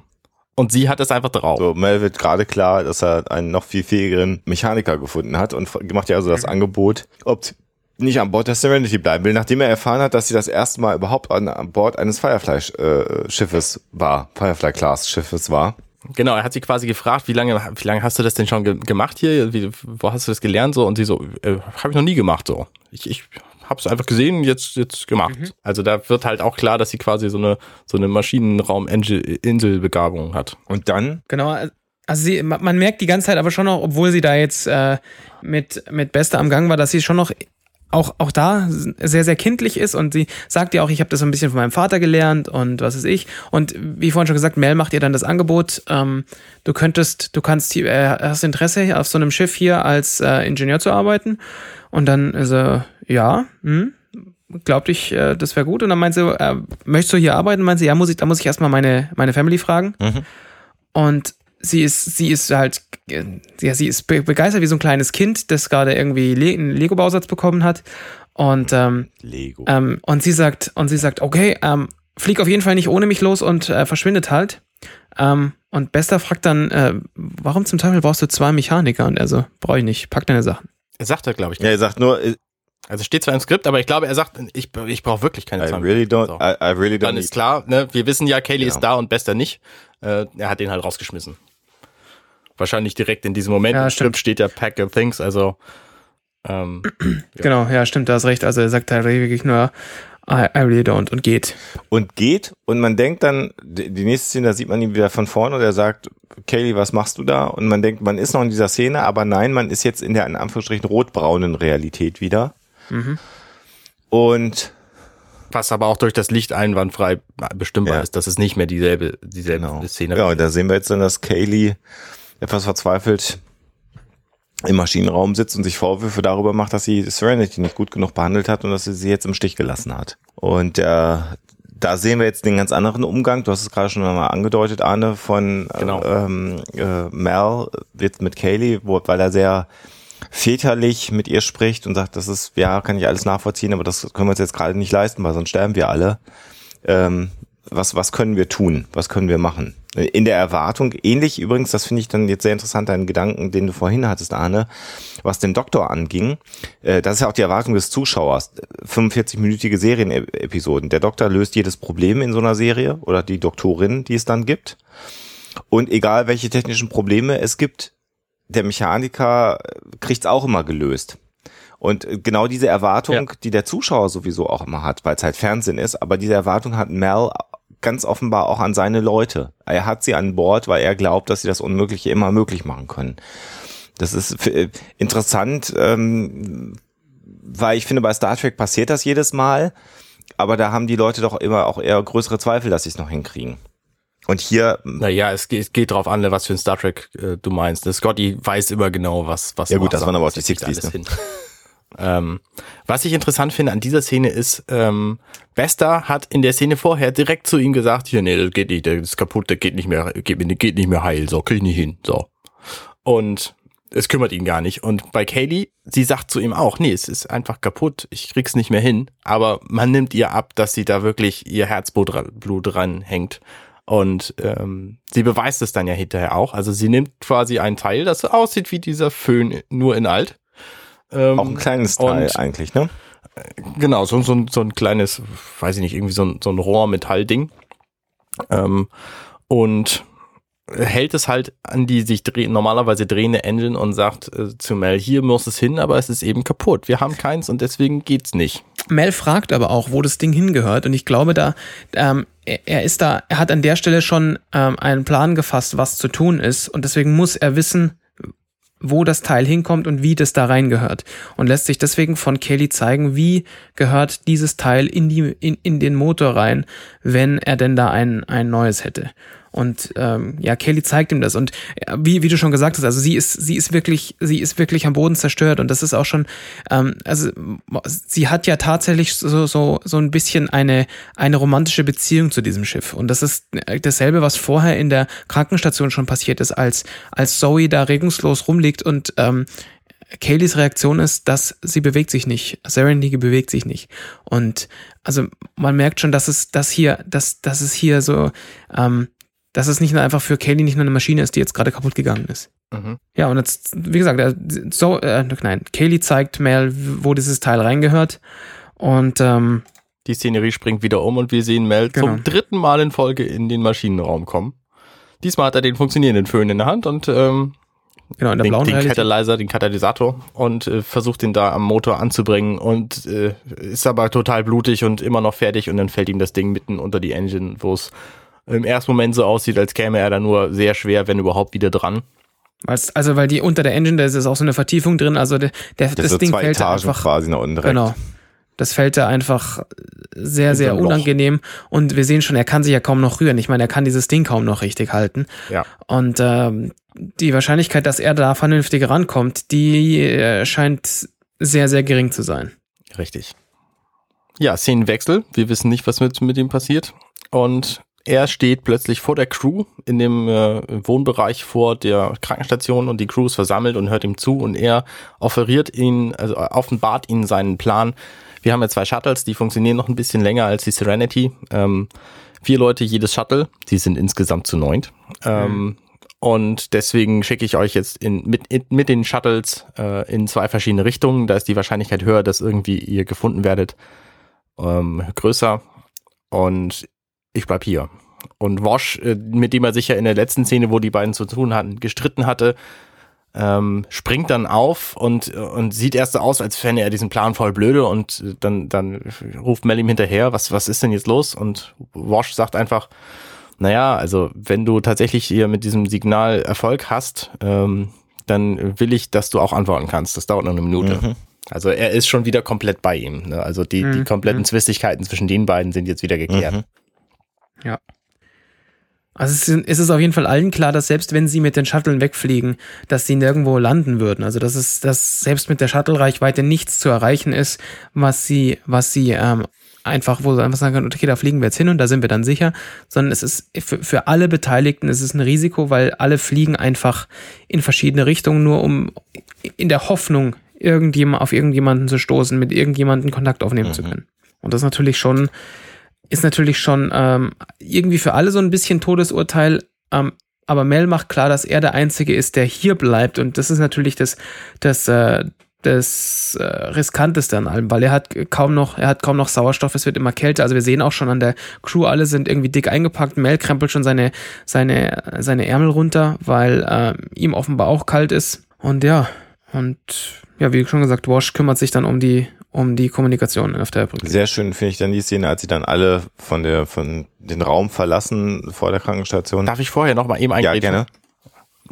Und sie hat es einfach drauf. So, Mel wird gerade klar, dass er einen noch viel fähigeren Mechaniker gefunden hat und macht ja also das Angebot, ob nicht an Bord der Serenity bleiben will, nachdem er erfahren hat, dass sie das erste Mal überhaupt an, an Bord eines Firefly-Schiffes war, Firefly-Class-Schiffes war. Genau, er hat sie quasi gefragt, wie lange, wie lange hast du das denn schon ge gemacht hier? Wie, wo hast du das gelernt? So, und sie so, äh, habe ich noch nie gemacht. So, ich, ich habe es einfach gesehen, jetzt jetzt gemacht. Also da wird halt auch klar, dass sie quasi so eine so eine Maschinenraum-Inselbegabung hat. Und dann, Genau. Also sie, ma- man merkt die ganze Zeit aber schon noch, obwohl sie da jetzt äh, mit, mit Beste am Gang war, dass sie schon noch auch, auch da sehr, sehr kindlich ist und sie sagt ja auch, ich habe das so ein bisschen von meinem Vater gelernt und was weiß ich. Und wie vorhin schon gesagt, Mel macht ihr dann das Angebot, ähm, du könntest, du kannst hier, äh, hast Interesse auf so einem Schiff hier als äh, Ingenieur zu arbeiten. Und dann ist er, ja, hm, glaubt ich, äh, das wäre gut. Und dann meint sie, äh, möchtest du hier arbeiten? Meint sie, ja, muss ich, da muss ich erstmal meine, meine Family fragen. Und sie ist, sie ist halt, äh, ja, sie ist be begeistert wie so ein kleines Kind, das gerade irgendwie Le einen Lego-Bausatz bekommen hat. Und, ähm, Lego. ähm, und sie sagt, und sie sagt, okay, ähm, flieg auf jeden Fall nicht ohne mich los und äh, verschwindet halt. Ähm, und Bester fragt dann, äh, warum zum Teufel brauchst du zwei Mechaniker? Und er so, brauche ich nicht, pack deine Sachen. Er sagt er, glaube ich. ja, er sagt nur, I, Also steht zwar im Skript, aber ich glaube, er sagt, ich, ich brauche wirklich keine I Zahn. really don't, So. I, I really don't Dann ist klar, ne, wir wissen ja, Kaylee Ja. ist da und Bester nicht. Äh, er hat den halt rausgeschmissen. Wahrscheinlich direkt in diesem Moment. Ja, Im. Skript steht ja Pack your things, also ähm, Genau, ja, stimmt, da hast recht. Also er sagt halt wirklich nur, I, I really don't und geht. und geht und man denkt dann, die die nächste Szene, da sieht man ihn wieder von vorne und er sagt, Kaylee, was machst du da? Und man denkt, man ist noch in dieser Szene, aber nein, man ist jetzt in der in Anführungsstrichen rotbraunen Realität wieder. Und was aber auch durch das Licht einwandfrei bestimmbar Ja. ist, dass es nicht mehr dieselbe, dieselbe genau. Szene Ja, und da sehen wir jetzt dann, dass Kaylee etwas verzweifelt im Maschinenraum sitzt und sich Vorwürfe darüber macht, dass sie Serenity nicht gut genug behandelt hat und dass sie sie jetzt im Stich gelassen hat. Und äh, da sehen wir jetzt den ganz anderen Umgang. Du hast es gerade schon einmal angedeutet, Arne, von Genau. äh, ähm, äh, Mel jetzt mit Kaylee, wo, weil er sehr väterlich mit ihr spricht und sagt, das ist, ja, kann ich alles nachvollziehen, aber das können wir uns jetzt gerade nicht leisten, weil sonst sterben wir alle. Ähm, was, was können wir tun? Was können wir machen? In der Erwartung, ähnlich übrigens, das finde ich dann jetzt sehr interessant, deinen Gedanken, den du vorhin hattest, Arne, was den Doktor anging. Äh, das ist ja auch die Erwartung des Zuschauers. 45-minütige Serienepisoden. Der Doktor löst jedes Problem in so einer Serie oder die Doktorin, die es dann gibt. Und egal welche technischen Probleme es gibt, der Mechaniker kriegt es auch immer gelöst. Und genau diese Erwartung, ja. die der Zuschauer sowieso auch immer hat, weil es halt Fernsehen ist, aber diese Erwartung hat Mel ganz offenbar auch an seine Leute. Er hat sie an Bord, weil er glaubt, dass sie das Unmögliche immer möglich machen können. Das ist äh, interessant, ähm, weil ich finde, bei Star Trek passiert das jedes Mal, aber da haben die Leute doch immer auch eher größere Zweifel, dass sie es noch hinkriegen. Und hier. Naja, es geht, es geht drauf an, was für ein Star Trek äh, du meinst. Scotty weiß immer genau, was, was Ja gut, das waren aber auch die 60s. Ne? ähm, was ich interessant finde an dieser Szene ist, ähm, Bester hat in der Szene vorher direkt zu ihm gesagt, hier, nee, das geht nicht, das ist kaputt, das geht nicht mehr, geht, geht nicht mehr heil, so, krieg ich nicht hin, so. Und es kümmert ihn gar nicht. Und bei Kaylee, sie sagt zu ihm auch, nee, es ist einfach kaputt, ich krieg's nicht mehr hin. Aber man nimmt ihr ab, dass sie da wirklich ihr Herzblut dran hängt. Und ähm, sie beweist es dann ja hinterher auch. Also sie nimmt quasi ein Teil, das aussieht wie dieser Föhn, nur in alt. Ähm, auch ein kleines Teil eigentlich, ne? Genau, so, so, so ein kleines, weiß ich nicht, irgendwie so ein, so ein Rohrmetallding. Ähm, und hält es halt an die sich dreh normalerweise drehende Engine und sagt äh, zu Mel, hier muss es hin, aber es ist eben kaputt. Wir haben keins und deswegen geht's nicht. Mel fragt aber auch, wo das Ding hingehört und ich glaube da, ähm, er ist da, er hat an der Stelle schon ähm, einen Plan gefasst, was zu tun ist und deswegen muss er wissen, wo das Teil hinkommt und wie das da reingehört. Und lässt sich deswegen von Kelly zeigen, wie gehört dieses Teil in, die, in, in den Motor rein, wenn er denn da ein, ein neues hätte. Und ähm, ja, Kelly zeigt ihm das. Und äh, wie, wie du schon gesagt hast, also sie ist, sie ist wirklich, sie ist wirklich am Boden zerstört. Und das ist auch schon, ähm, also sie hat ja tatsächlich so, so, so ein bisschen eine, eine romantische Beziehung zu diesem Schiff. Und das ist äh, dasselbe, was vorher in der Krankenstation schon passiert ist, als, als Zoe da regungslos rumliegt und ähm, Kayleys Reaktion ist, dass sie bewegt sich nicht. Serenity bewegt sich nicht. Und also man merkt schon, dass es, dass hier, dass, dass es hier so, ähm, dass es nicht nur einfach für Kaylee nicht nur eine Maschine ist, die jetzt gerade kaputt gegangen ist. Mhm. Ja, und jetzt, wie gesagt, so, äh, nein, Kaylee zeigt Mel, wo dieses Teil reingehört. Und ähm, die Szenerie springt wieder um und wir sehen Mel genau. zum dritten Mal in Folge in den Maschinenraum kommen. Diesmal hat er den funktionierenden Föhn in der Hand und ähm, genau, in der den, blauen den Katalyzer, den Katalysator und äh, versucht ihn da am Motor anzubringen und äh, ist aber total blutig und immer noch fertig und dann fällt ihm das Ding mitten unter die Engine, wo es im ersten Moment so aussieht, als käme er da nur sehr schwer, wenn überhaupt, wieder dran. Also, weil die unter der Engine, da ist auch so eine Vertiefung drin, also der, der das, das Ding fällt Etagen einfach quasi nach unten direkt. Genau. Das fällt da einfach sehr, sehr unangenehm. Und wir sehen schon, er kann sich ja kaum noch rühren. Ich meine, er kann dieses Ding kaum noch richtig halten. Ja. Und ähm, die Wahrscheinlichkeit, dass er da vernünftig rankommt, die äh, scheint sehr, sehr gering zu sein. Richtig. Ja, Szenenwechsel. Wir wissen nicht, was mit, mit ihm passiert. Und er steht plötzlich vor der Crew in dem äh, Wohnbereich vor der Krankenstation und die Crew ist versammelt und hört ihm zu und er offeriert ihn, also offenbart ihnen seinen Plan. Wir haben ja zwei Shuttles, die funktionieren noch ein bisschen länger als die Serenity. Ähm, vier Leute jedes Shuttle, die sind insgesamt zu neunt. Ähm, mhm. Und deswegen schicke ich euch jetzt in, mit, in, mit den Shuttles äh, in zwei verschiedene Richtungen. Da ist die Wahrscheinlichkeit höher, dass irgendwie ihr gefunden werdet, ähm, größer. Und ich bleib hier. Und Wosch, äh, mit dem er sich ja in der letzten Szene, wo die beiden zu tun hatten, gestritten hatte, ähm, springt dann auf und, und sieht erst so aus, als fände er diesen Plan voll blöde und dann, dann ruft Mel ihm hinterher, was, was ist denn jetzt los? Und Wosch sagt einfach, naja, also wenn du tatsächlich hier mit diesem Signal Erfolg hast, ähm, dann will ich, dass du auch antworten kannst. Das dauert noch eine Minute. Mhm. Also er ist schon wieder komplett bei ihm. Ne? Also die, mhm. die kompletten mhm. Zwistigkeiten zwischen den beiden sind jetzt wieder geklärt. Ja. Also es ist auf jeden Fall allen klar, dass selbst wenn sie mit den Shuttlen wegfliegen, dass sie nirgendwo landen würden. Also dass es, dass selbst mit der Shuttle-Reichweite nichts zu erreichen ist, was sie, was sie ähm, einfach, wo sie einfach sagen können, okay, da fliegen wir jetzt hin und da sind wir dann sicher, sondern es ist für, für alle Beteiligten es ist ein Risiko, weil alle fliegen einfach in verschiedene Richtungen, nur um in der Hoffnung, irgendjemand auf irgendjemanden zu stoßen, mit irgendjemanden Kontakt aufnehmen mhm. zu können. Und das ist natürlich schon ist natürlich schon ähm, irgendwie für alle so ein bisschen Todesurteil. Ähm, aber Mel macht klar, dass er der Einzige ist, der hier bleibt. Und das ist natürlich das, das, äh, das äh, riskanteste an allem, weil er hat kaum noch, er hat kaum noch Sauerstoff, es wird immer kälter. Also wir sehen auch schon an der Crew, alle sind irgendwie dick eingepackt. Mel krempelt schon seine, seine, seine Ärmel runter, weil äh, ihm offenbar auch kalt ist. Und ja, und ja, wie schon gesagt, Wash kümmert sich dann um die, um die Kommunikation auf der Brücke. Sehr schön finde ich dann die Szene, als sie dann alle von der, von den Raum verlassen vor der Krankenstation. Darf ich vorher noch mal eben Ja, gerne.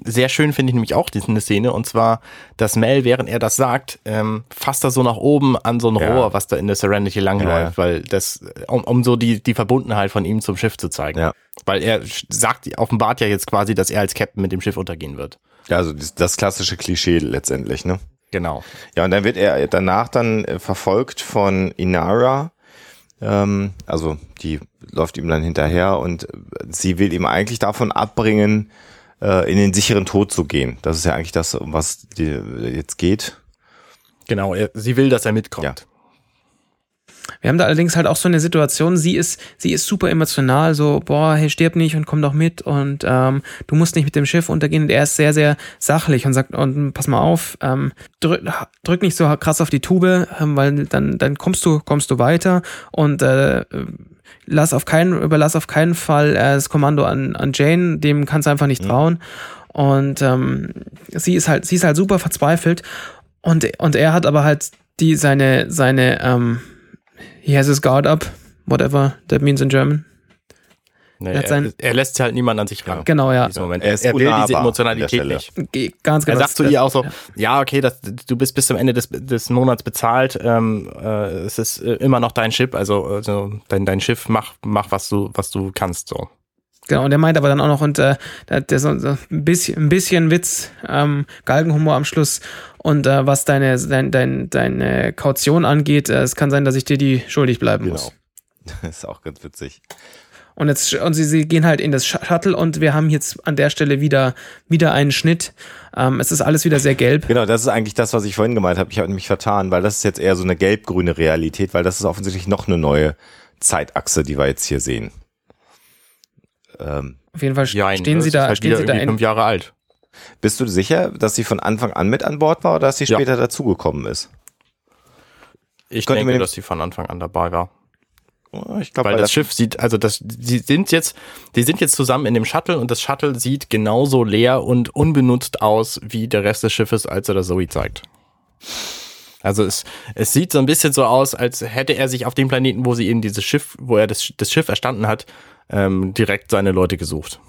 Sehr schön finde ich nämlich auch diese Szene und zwar, dass Mel, während er das sagt, ähm, fasst er so nach oben an so ein Ja. Rohr, was da in der Serenity langläuft, Ja, weil das, um, um so die, die Verbundenheit von ihm zum Schiff zu zeigen. Ja. Weil er sagt, offenbart ja jetzt quasi, dass er als Captain mit dem Schiff untergehen wird. Ja, also das, das klassische Klischee letztendlich, ne? Genau. Ja, und dann wird er danach dann äh, verfolgt von Inara. Ähm, also die läuft ihm dann hinterher und äh, sie will ihm eigentlich davon abbringen, äh, in den sicheren Tod zu gehen. Das ist ja eigentlich das, um was die jetzt geht. Genau, er, sie will, dass er mitkommt. Ja. Wir haben da allerdings halt auch so eine Situation, sie ist, sie ist super emotional, so, boah, hey, stirb nicht und komm doch mit und ähm, du musst nicht mit dem Schiff untergehen. Und er ist sehr, sehr sachlich und sagt, und pass mal auf, ähm, drück, drück nicht so krass auf die Tube, ähm, weil dann, dann kommst du, kommst du weiter und äh, lass auf keinen, überlass auf keinen Fall äh, das Kommando an, an Jane, dem kannst du einfach nicht trauen. Und ähm, sie ist halt, sie ist halt super verzweifelt und, und er hat aber halt die, seine, seine, ähm, he has his guard up, whatever that means in German. Nee, Er er, sein- er lässt halt niemand an sich ran. Genau, ja. Moment. Er ist er will diese Emotionalität nicht. Ge- Ganz Er genau. sagt zu ihr auch so, ja, okay, das, du bist bis zum Ende des, des Monats bezahlt, ähm, äh, es ist äh, immer noch dein Schiff, also, also dein, dein Schiff, mach, mach was du, was du kannst, so. Genau, und der meint aber dann auch noch, und äh, der hat der so, so ein bisschen, ein bisschen Witz, ähm, Galgenhumor am Schluss. Und äh, was deine, dein, dein, deine Kaution angeht, äh, es kann sein, dass ich dir die schuldig bleiben muss. Genau. Das ist auch ganz witzig. Und jetzt und sie, sie gehen halt in das Shuttle und wir haben jetzt an der Stelle wieder wieder einen Schnitt. Ähm, es ist alles wieder sehr gelb. Genau, das ist eigentlich das, was ich vorhin gemeint habe. Ich habe nämlich vertan, weil das ist jetzt eher so eine gelb-grüne Realität, weil das ist offensichtlich noch eine neue Zeitachse, die wir jetzt hier sehen. Ähm, Auf jeden Fall Jein, stehen das sie ist da, halt stehen sie da fünf Jahre alt. Bist du sicher, dass sie von Anfang an mit an Bord war oder dass sie Ja. später dazugekommen ist? Ich Könnte denke, mir- dass sie von Anfang an dabei war. Oh, Ich glaube, Weil das Schiff sieht, also das, die sind jetzt, die sind jetzt zusammen in dem Shuttle und das Shuttle sieht genauso leer und unbenutzt aus, wie der Rest des Schiffes, als er das Zoe zeigt. Also es, es sieht so ein bisschen so aus, als hätte er sich auf dem Planeten, wo sie eben dieses Schiff, wo er das, das Schiff erstanden hat, ähm, direkt seine Leute gesucht.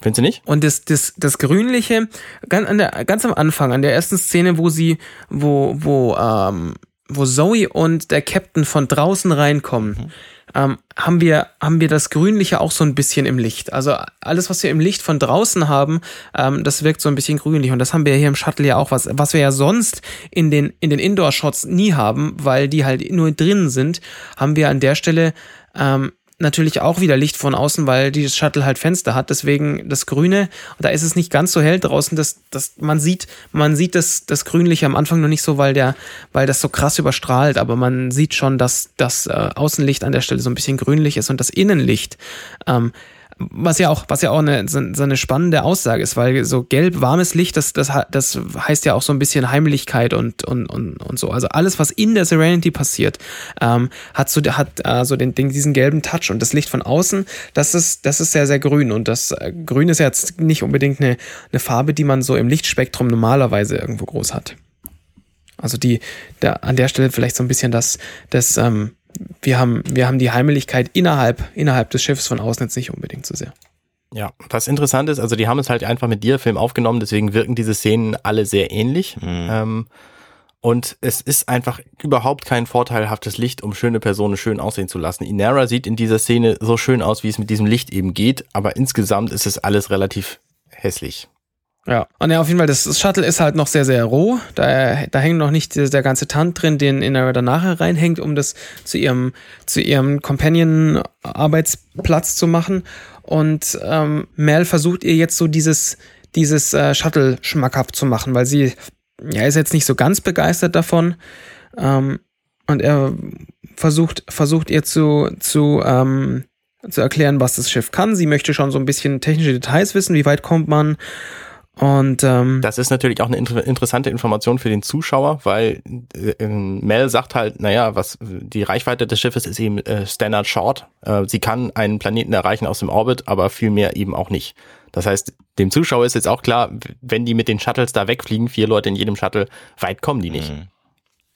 Findest du nicht? Und das, das, das Grünliche, ganz, an der, ganz am Anfang, an der ersten Szene, wo sie, wo, wo, ähm, wo Zoe und der Captain von draußen reinkommen, ähm, haben wir, haben wir das Grünliche auch so ein bisschen im Licht. Also alles, was wir im Licht von draußen haben, ähm, das wirkt so ein bisschen grünlich. Und das haben wir hier im Shuttle ja auch, was, was wir ja sonst in den, in den Indoor-Shots nie haben, weil die halt nur drin sind, haben wir an der Stelle, ähm, natürlich auch wieder Licht von außen, weil dieses Shuttle halt Fenster hat. Deswegen das Grüne, da ist es nicht ganz so hell draußen. Das, das, man sieht, man sieht das, das Grünliche am Anfang noch nicht so, weil der, weil das so krass überstrahlt. Aber man sieht schon, dass das äh, Außenlicht an der Stelle so ein bisschen grünlich ist und das Innenlicht. Ähm, was ja auch, was ja auch eine, so eine spannende Aussage ist, weil so gelb, warmes Licht, das, das, das heißt ja auch so ein bisschen Heimlichkeit und, und, und, und so. Also alles, was in der Serenity passiert, ähm, hat so, hat äh, so den, den, diesen gelben Touch und das Licht von außen, das ist, das ist sehr, sehr grün. Und das äh, Grün ist jetzt nicht unbedingt eine, eine Farbe, die man so im Lichtspektrum normalerweise irgendwo groß hat. Also die, da, an der Stelle vielleicht so ein bisschen das, das, ähm, wir haben, wir haben die Heimeligkeit innerhalb, innerhalb des Schiffs von außen jetzt nicht unbedingt so sehr. Ja, was interessant ist, also die haben es halt einfach mit dir Film aufgenommen, deswegen wirken diese Szenen alle sehr ähnlich. Ähm, und es ist einfach überhaupt kein vorteilhaftes Licht, um schöne Personen schön aussehen zu lassen. Inara sieht in dieser Szene so schön aus, wie es mit diesem Licht eben geht, aber insgesamt ist es alles relativ hässlich. Ja. Und ja, auf jeden Fall, das, Shuttle ist halt noch sehr, sehr roh. Da, da hängt noch nicht der, der ganze Tand drin, den Inara nachher reinhängt, um das zu ihrem, zu ihrem Companion-Arbeitsplatz zu machen. Und ähm, Mel versucht ihr jetzt so dieses, dieses äh, Shuttle schmackhaft zu machen, weil sie ja ist jetzt nicht so ganz begeistert davon. Ähm, und er versucht, versucht ihr zu, zu, ähm, zu erklären, was das Schiff kann. Sie möchte schon so ein bisschen technische Details wissen, wie weit kommt man. Und ähm, Das ist natürlich auch eine inter interessante Information für den Zuschauer, weil äh, Mel sagt halt, naja, was die Reichweite des Schiffes ist eben äh, Standard Short. Äh, sie kann einen Planeten erreichen aus dem Orbit, aber viel mehr eben auch nicht. Das heißt, dem Zuschauer ist jetzt auch klar, wenn die mit den Shuttles da wegfliegen, vier Leute in jedem Shuttle, weit kommen die nicht. Mhm.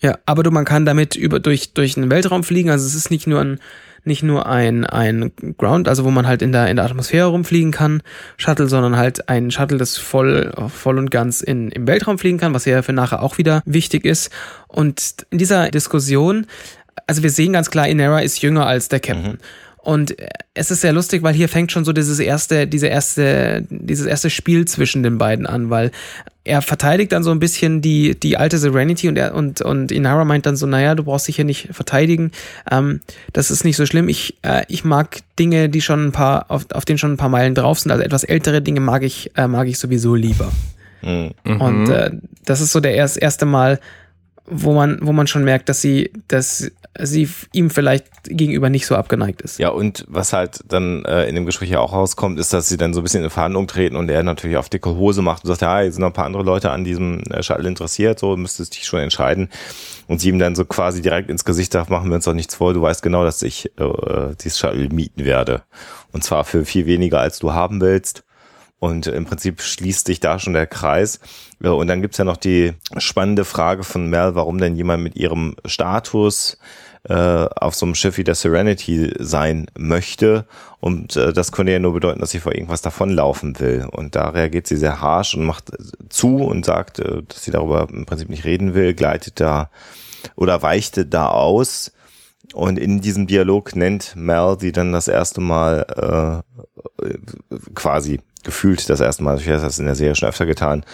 Ja, aber du, man kann damit über, durch, durch den Weltraum fliegen, also es ist nicht nur ein, nicht nur ein, ein Ground, also wo man halt in der, in der Atmosphäre rumfliegen kann, Shuttle, sondern halt ein Shuttle, das voll, voll und ganz in, im Weltraum fliegen kann, was ja für nachher auch wieder wichtig ist. Und in dieser Diskussion, also wir sehen ganz klar, Inera ist jünger als der Captain. Mhm. Und es ist sehr lustig, weil hier fängt schon so dieses erste, diese erste, dieses erste Spiel zwischen den beiden an, weil er verteidigt dann so ein bisschen die, die alte Serenity und er, und, und Inara meint dann so, naja, du brauchst dich hier nicht verteidigen. Ähm, das ist nicht so schlimm. Ich, äh, ich mag Dinge, die schon ein paar, auf, auf denen schon ein paar Meilen drauf sind. Also etwas ältere Dinge mag ich, äh, mag ich sowieso lieber. Mhm. Und äh, das ist so der erst, erste Mal, wo man, wo man schon merkt, dass sie, dass sie ihm vielleicht gegenüber nicht so abgeneigt ist. Ja, und was halt dann äh, in dem Gespräch ja auch rauskommt, ist, dass sie dann so ein bisschen in Verhandlung treten und er natürlich auf dicke Hose macht und sagt, ja, hier sind noch ein paar andere Leute an diesem äh, Shuttle interessiert, so müsstest dich schon entscheiden. Und sie ihm dann so quasi direkt ins Gesicht sagt, machen wir uns doch nichts vor, du weißt genau, dass ich äh, dieses Shuttle mieten werde. Und zwar für viel weniger, als du haben willst. Und im Prinzip schließt sich da schon der Kreis. Und dann gibt's ja noch die spannende Frage von Mel, warum denn jemand mit ihrem Status äh, auf so einem Schiff wie der Serenity sein möchte. Und äh, das könnte ja nur bedeuten, dass sie vor irgendwas davonlaufen will. Und da reagiert sie sehr harsh und macht zu und sagt, äh, dass sie darüber im Prinzip nicht reden will, gleitet da oder weichte da aus. Und in diesem Dialog nennt Mel sie dann das erste Mal äh, quasi gefühlt das erste Mal, ich habe das in der Serie schon öfter getan,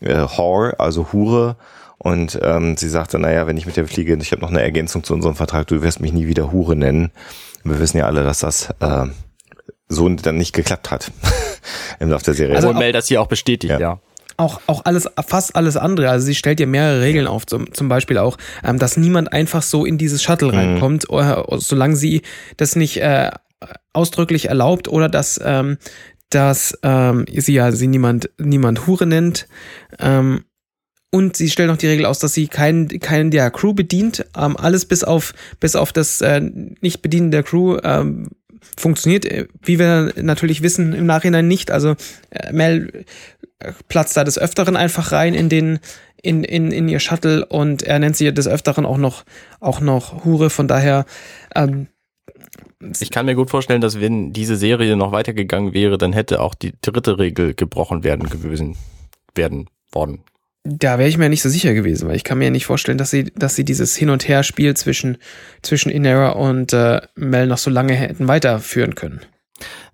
äh, Whore, also Hure. Und ähm, sie sagte, naja, wenn ich mit dir fliege, ich habe noch eine Ergänzung zu unserem Vertrag, du wirst mich nie wieder Hure nennen. Und wir wissen ja alle, dass das äh, so dann nicht geklappt hat im Laufe der Serie. Also Mel das hier auch bestätigt, ja. ja auch, auch alles, fast alles andere. Also sie stellt ja mehrere Regeln auf, zum, zum Beispiel auch, ähm, dass niemand einfach so in dieses Shuttle mhm. reinkommt, äh, solange sie das nicht äh, ausdrücklich erlaubt oder dass ähm, dass ähm, sie ja sie niemand, niemand Hure nennt. Ähm, und sie stellt noch die Regel aus, dass sie keinen, keinen der Crew bedient. Ähm, alles bis auf, bis auf das äh, Nicht-Bedienen der Crew ähm, funktioniert, äh, wie wir natürlich wissen, im Nachhinein nicht. Also äh, Mel platzt da des Öfteren einfach rein in den, in, in, in ihr Shuttle und er nennt sie des Öfteren auch noch, auch noch Hure. Von daher ähm, ich kann mir gut vorstellen, dass wenn diese Serie noch weitergegangen wäre, dann hätte auch die dritte Regel gebrochen werden gewesen werden worden. Da wäre ich mir nicht so sicher gewesen, weil ich kann mir nicht vorstellen, dass sie, dass sie dieses Hin- und Her-Spiel zwischen, zwischen Inera und äh, Mel noch so lange hätten weiterführen können.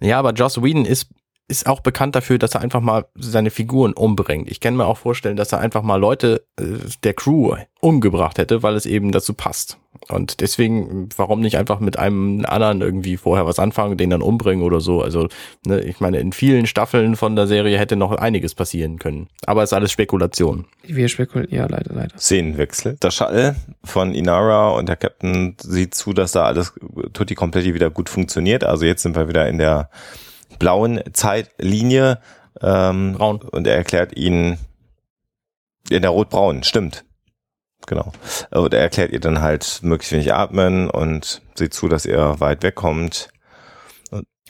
Ja, aber Joss Whedon ist ist auch bekannt dafür, dass er einfach mal seine Figuren umbringt. Ich kann mir auch vorstellen, dass er einfach mal Leute äh, der Crew umgebracht hätte, weil es eben dazu passt. Und deswegen, warum nicht einfach mit einem anderen irgendwie vorher was anfangen, den dann umbringen oder so. Also, ne, ich meine, in vielen Staffeln von der Serie hätte noch einiges passieren können. Aber es ist alles Spekulation. Wir spekulieren, ja, leider, leider. Szenenwechsel. Der Shuttle von Inara und der Captain sieht zu, dass da alles tutti kompletti wieder gut funktioniert. Also jetzt sind wir wieder in der blauen Zeitlinie. Ähm, Braun. Und er erklärt ihnen, in der rot-braun, stimmt. Genau. Und er erklärt ihr dann halt möglichst wenig atmen und sieht zu, dass er weit wegkommt.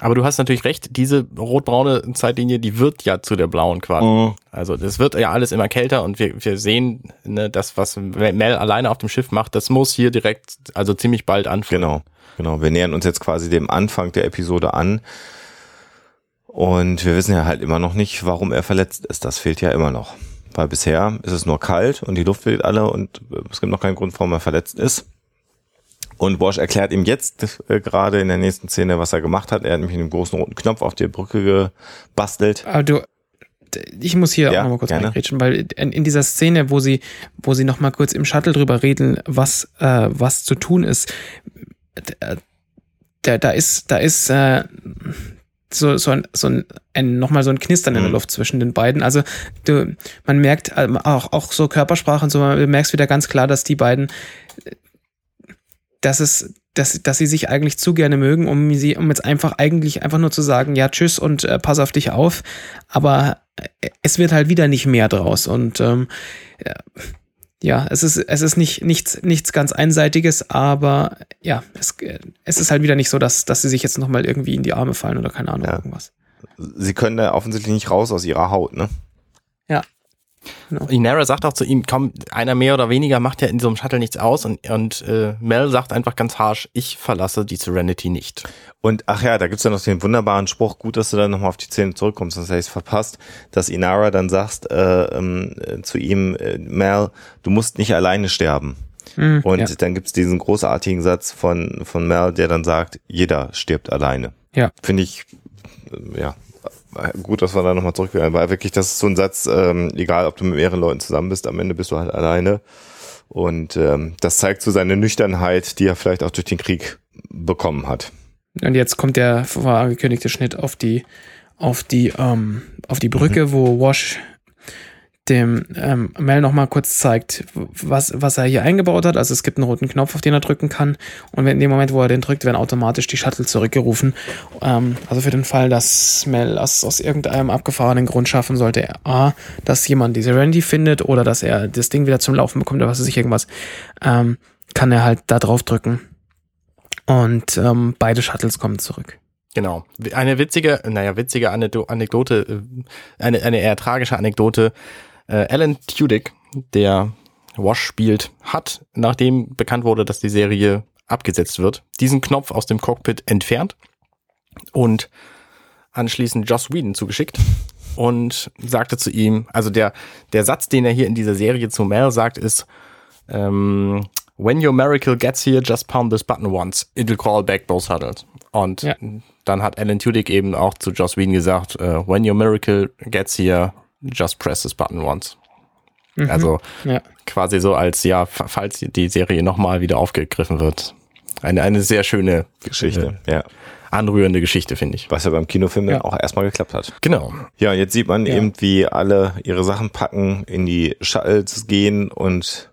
Aber du hast natürlich recht, diese rot-braune Zeitlinie, die wird ja zu der blauen quasi. Mhm. Also das wird ja alles immer kälter und wir, wir sehen, ne, das, was Mel alleine auf dem Schiff macht, das muss hier direkt, also ziemlich bald anfangen. Genau, genau. Wir nähern uns jetzt quasi dem Anfang der Episode an. Und wir wissen ja halt immer noch nicht, warum er verletzt ist. Das fehlt ja immer noch. Weil bisher ist es nur kalt und die Luft weht alle und es gibt noch keinen Grund, warum er verletzt ist. Und Bosch erklärt ihm jetzt äh, gerade in der nächsten Szene, was er gemacht hat. Er hat nämlich einen großen roten Knopf auf die Brücke gebastelt. Aber du, ich muss hier ja, auch noch mal kurz reingrätschen, weil in, in, dieser Szene, wo sie, wo sie noch mal kurz im Shuttle drüber reden, was, äh, was zu tun ist, da, da ist, da ist, äh, so, so ein, so ein, ein nochmal so ein Knistern in der mhm. Luft zwischen den beiden. Also du, man merkt ähm, auch, auch so Körpersprache und so, man merkst wieder ganz klar, dass die beiden, dass es, dass, dass sie sich eigentlich zu gerne mögen, um sie, um jetzt einfach eigentlich einfach nur zu sagen, ja, tschüss und äh, pass auf dich auf. Aber äh, es wird halt wieder nicht mehr draus. Und ähm, ja, ja, es ist, es ist nicht, nichts, nichts ganz Einseitiges, aber ja, es, es ist halt wieder nicht so, dass, dass sie sich jetzt nochmal irgendwie in die Arme fallen oder keine Ahnung, ja. irgendwas. sie können da offensichtlich nicht raus aus ihrer Haut, ne? Ja. Genau. Inara sagt auch zu ihm, komm, einer mehr oder weniger macht ja in so einem Shuttle nichts aus und, und äh, Mel sagt einfach ganz harsh, ich verlasse die Serenity nicht. Und ach ja, da gibt's ja noch den wunderbaren Spruch, gut, dass du dann nochmal auf die Szene zurückkommst, sonst hätte ich es verpasst, dass Inara dann sagt äh, ähm, zu ihm, äh, Mel, du musst nicht alleine sterben. Mhm, und ja. dann gibt's diesen großartigen Satz von, von Mel, der dann sagt, jeder stirbt alleine. Ja. Finde ich, äh, ja, gut, dass wir da nochmal zurückgegangen weil wirklich, das ist so ein Satz, ähm, egal ob du mit mehreren Leuten zusammen bist, am Ende bist du halt alleine. Und ähm, das zeigt so seine Nüchternheit, die er vielleicht auch durch den Krieg bekommen hat. Und jetzt kommt der vorangekündigte Schnitt auf die, auf die, ähm, auf die Brücke, mhm. wo Wash dem ähm, Mel nochmal kurz zeigt, was, was er hier eingebaut hat. Also es gibt einen roten Knopf, auf den er drücken kann. Und in dem Moment, wo er den drückt, werden automatisch die Shuttle zurückgerufen. Ähm, also für den Fall, dass Mel aus, aus irgendeinem abgefahrenen Grund schaffen sollte, A, dass jemand diese Randy findet oder dass er das Ding wieder zum Laufen bekommt oder was weiß ich irgendwas, ähm, kann er halt da drauf drücken. Und ähm, beide Shuttles kommen zurück. Genau. Eine witzige, naja, witzige Anekdote, äh, eine, eine eher tragische Anekdote äh, Alan Tudyk, der Wash spielt, hat, nachdem bekannt wurde, dass die Serie abgesetzt wird, diesen Knopf aus dem Cockpit entfernt und anschließend Joss Whedon zugeschickt und sagte zu ihm, also der, der Satz, den er hier in dieser Serie zu Mel sagt, ist, ähm, when your miracle gets here, just pound this button once. It'll call back both huddles. Und ja. dann hat Alan Tudyk eben auch zu Joss Whedon gesagt, uh, when your miracle gets here, just press this button once. Mhm. Also ja. quasi so als, ja, falls die Serie nochmal wieder aufgegriffen wird. Eine, eine sehr schöne Geschichte, äh, ja. Anrührende Geschichte, finde ich. Was ja beim Kinofilm ja. auch erstmal geklappt hat. Genau. Ja, jetzt sieht man ja. eben, wie alle ihre Sachen packen, in die Shuttles gehen und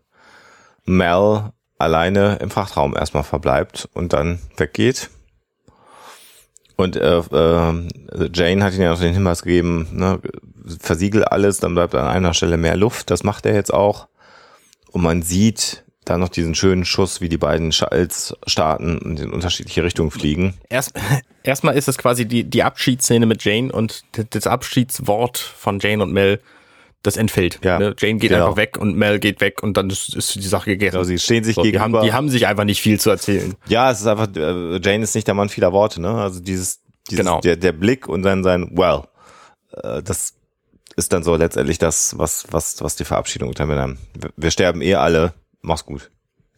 Mel alleine im Frachtraum erstmal verbleibt und dann weggeht. Und äh, äh, Jane hat ihn ja noch den Hinweis gegeben, ne, versiegel alles, dann bleibt an einer Stelle mehr Luft. Das macht er jetzt auch. Und man sieht da noch diesen schönen Schuss, wie die beiden Shuttles starten und in unterschiedliche Richtungen fliegen. Erst, erstmal ist es quasi die, die Abschiedsszene mit Jane und das Abschiedswort von Jane und Mel das entfällt. Ja. Ne? Jane geht genau. einfach weg und Mel geht weg und dann ist, ist die Sache gegessen. Genau, sie stehen sich so, gegenüber. Die haben, die haben sich einfach nicht viel zu erzählen. Ja, es ist einfach, äh, Jane ist nicht der Mann vieler Worte, ne? Also dieses, dieses genau. der, der Blick und dann sein Well. Äh, das ist dann so letztendlich das, was, was, was die Verabschiedung untermindern. Wir, wir sterben eh alle, mach's gut.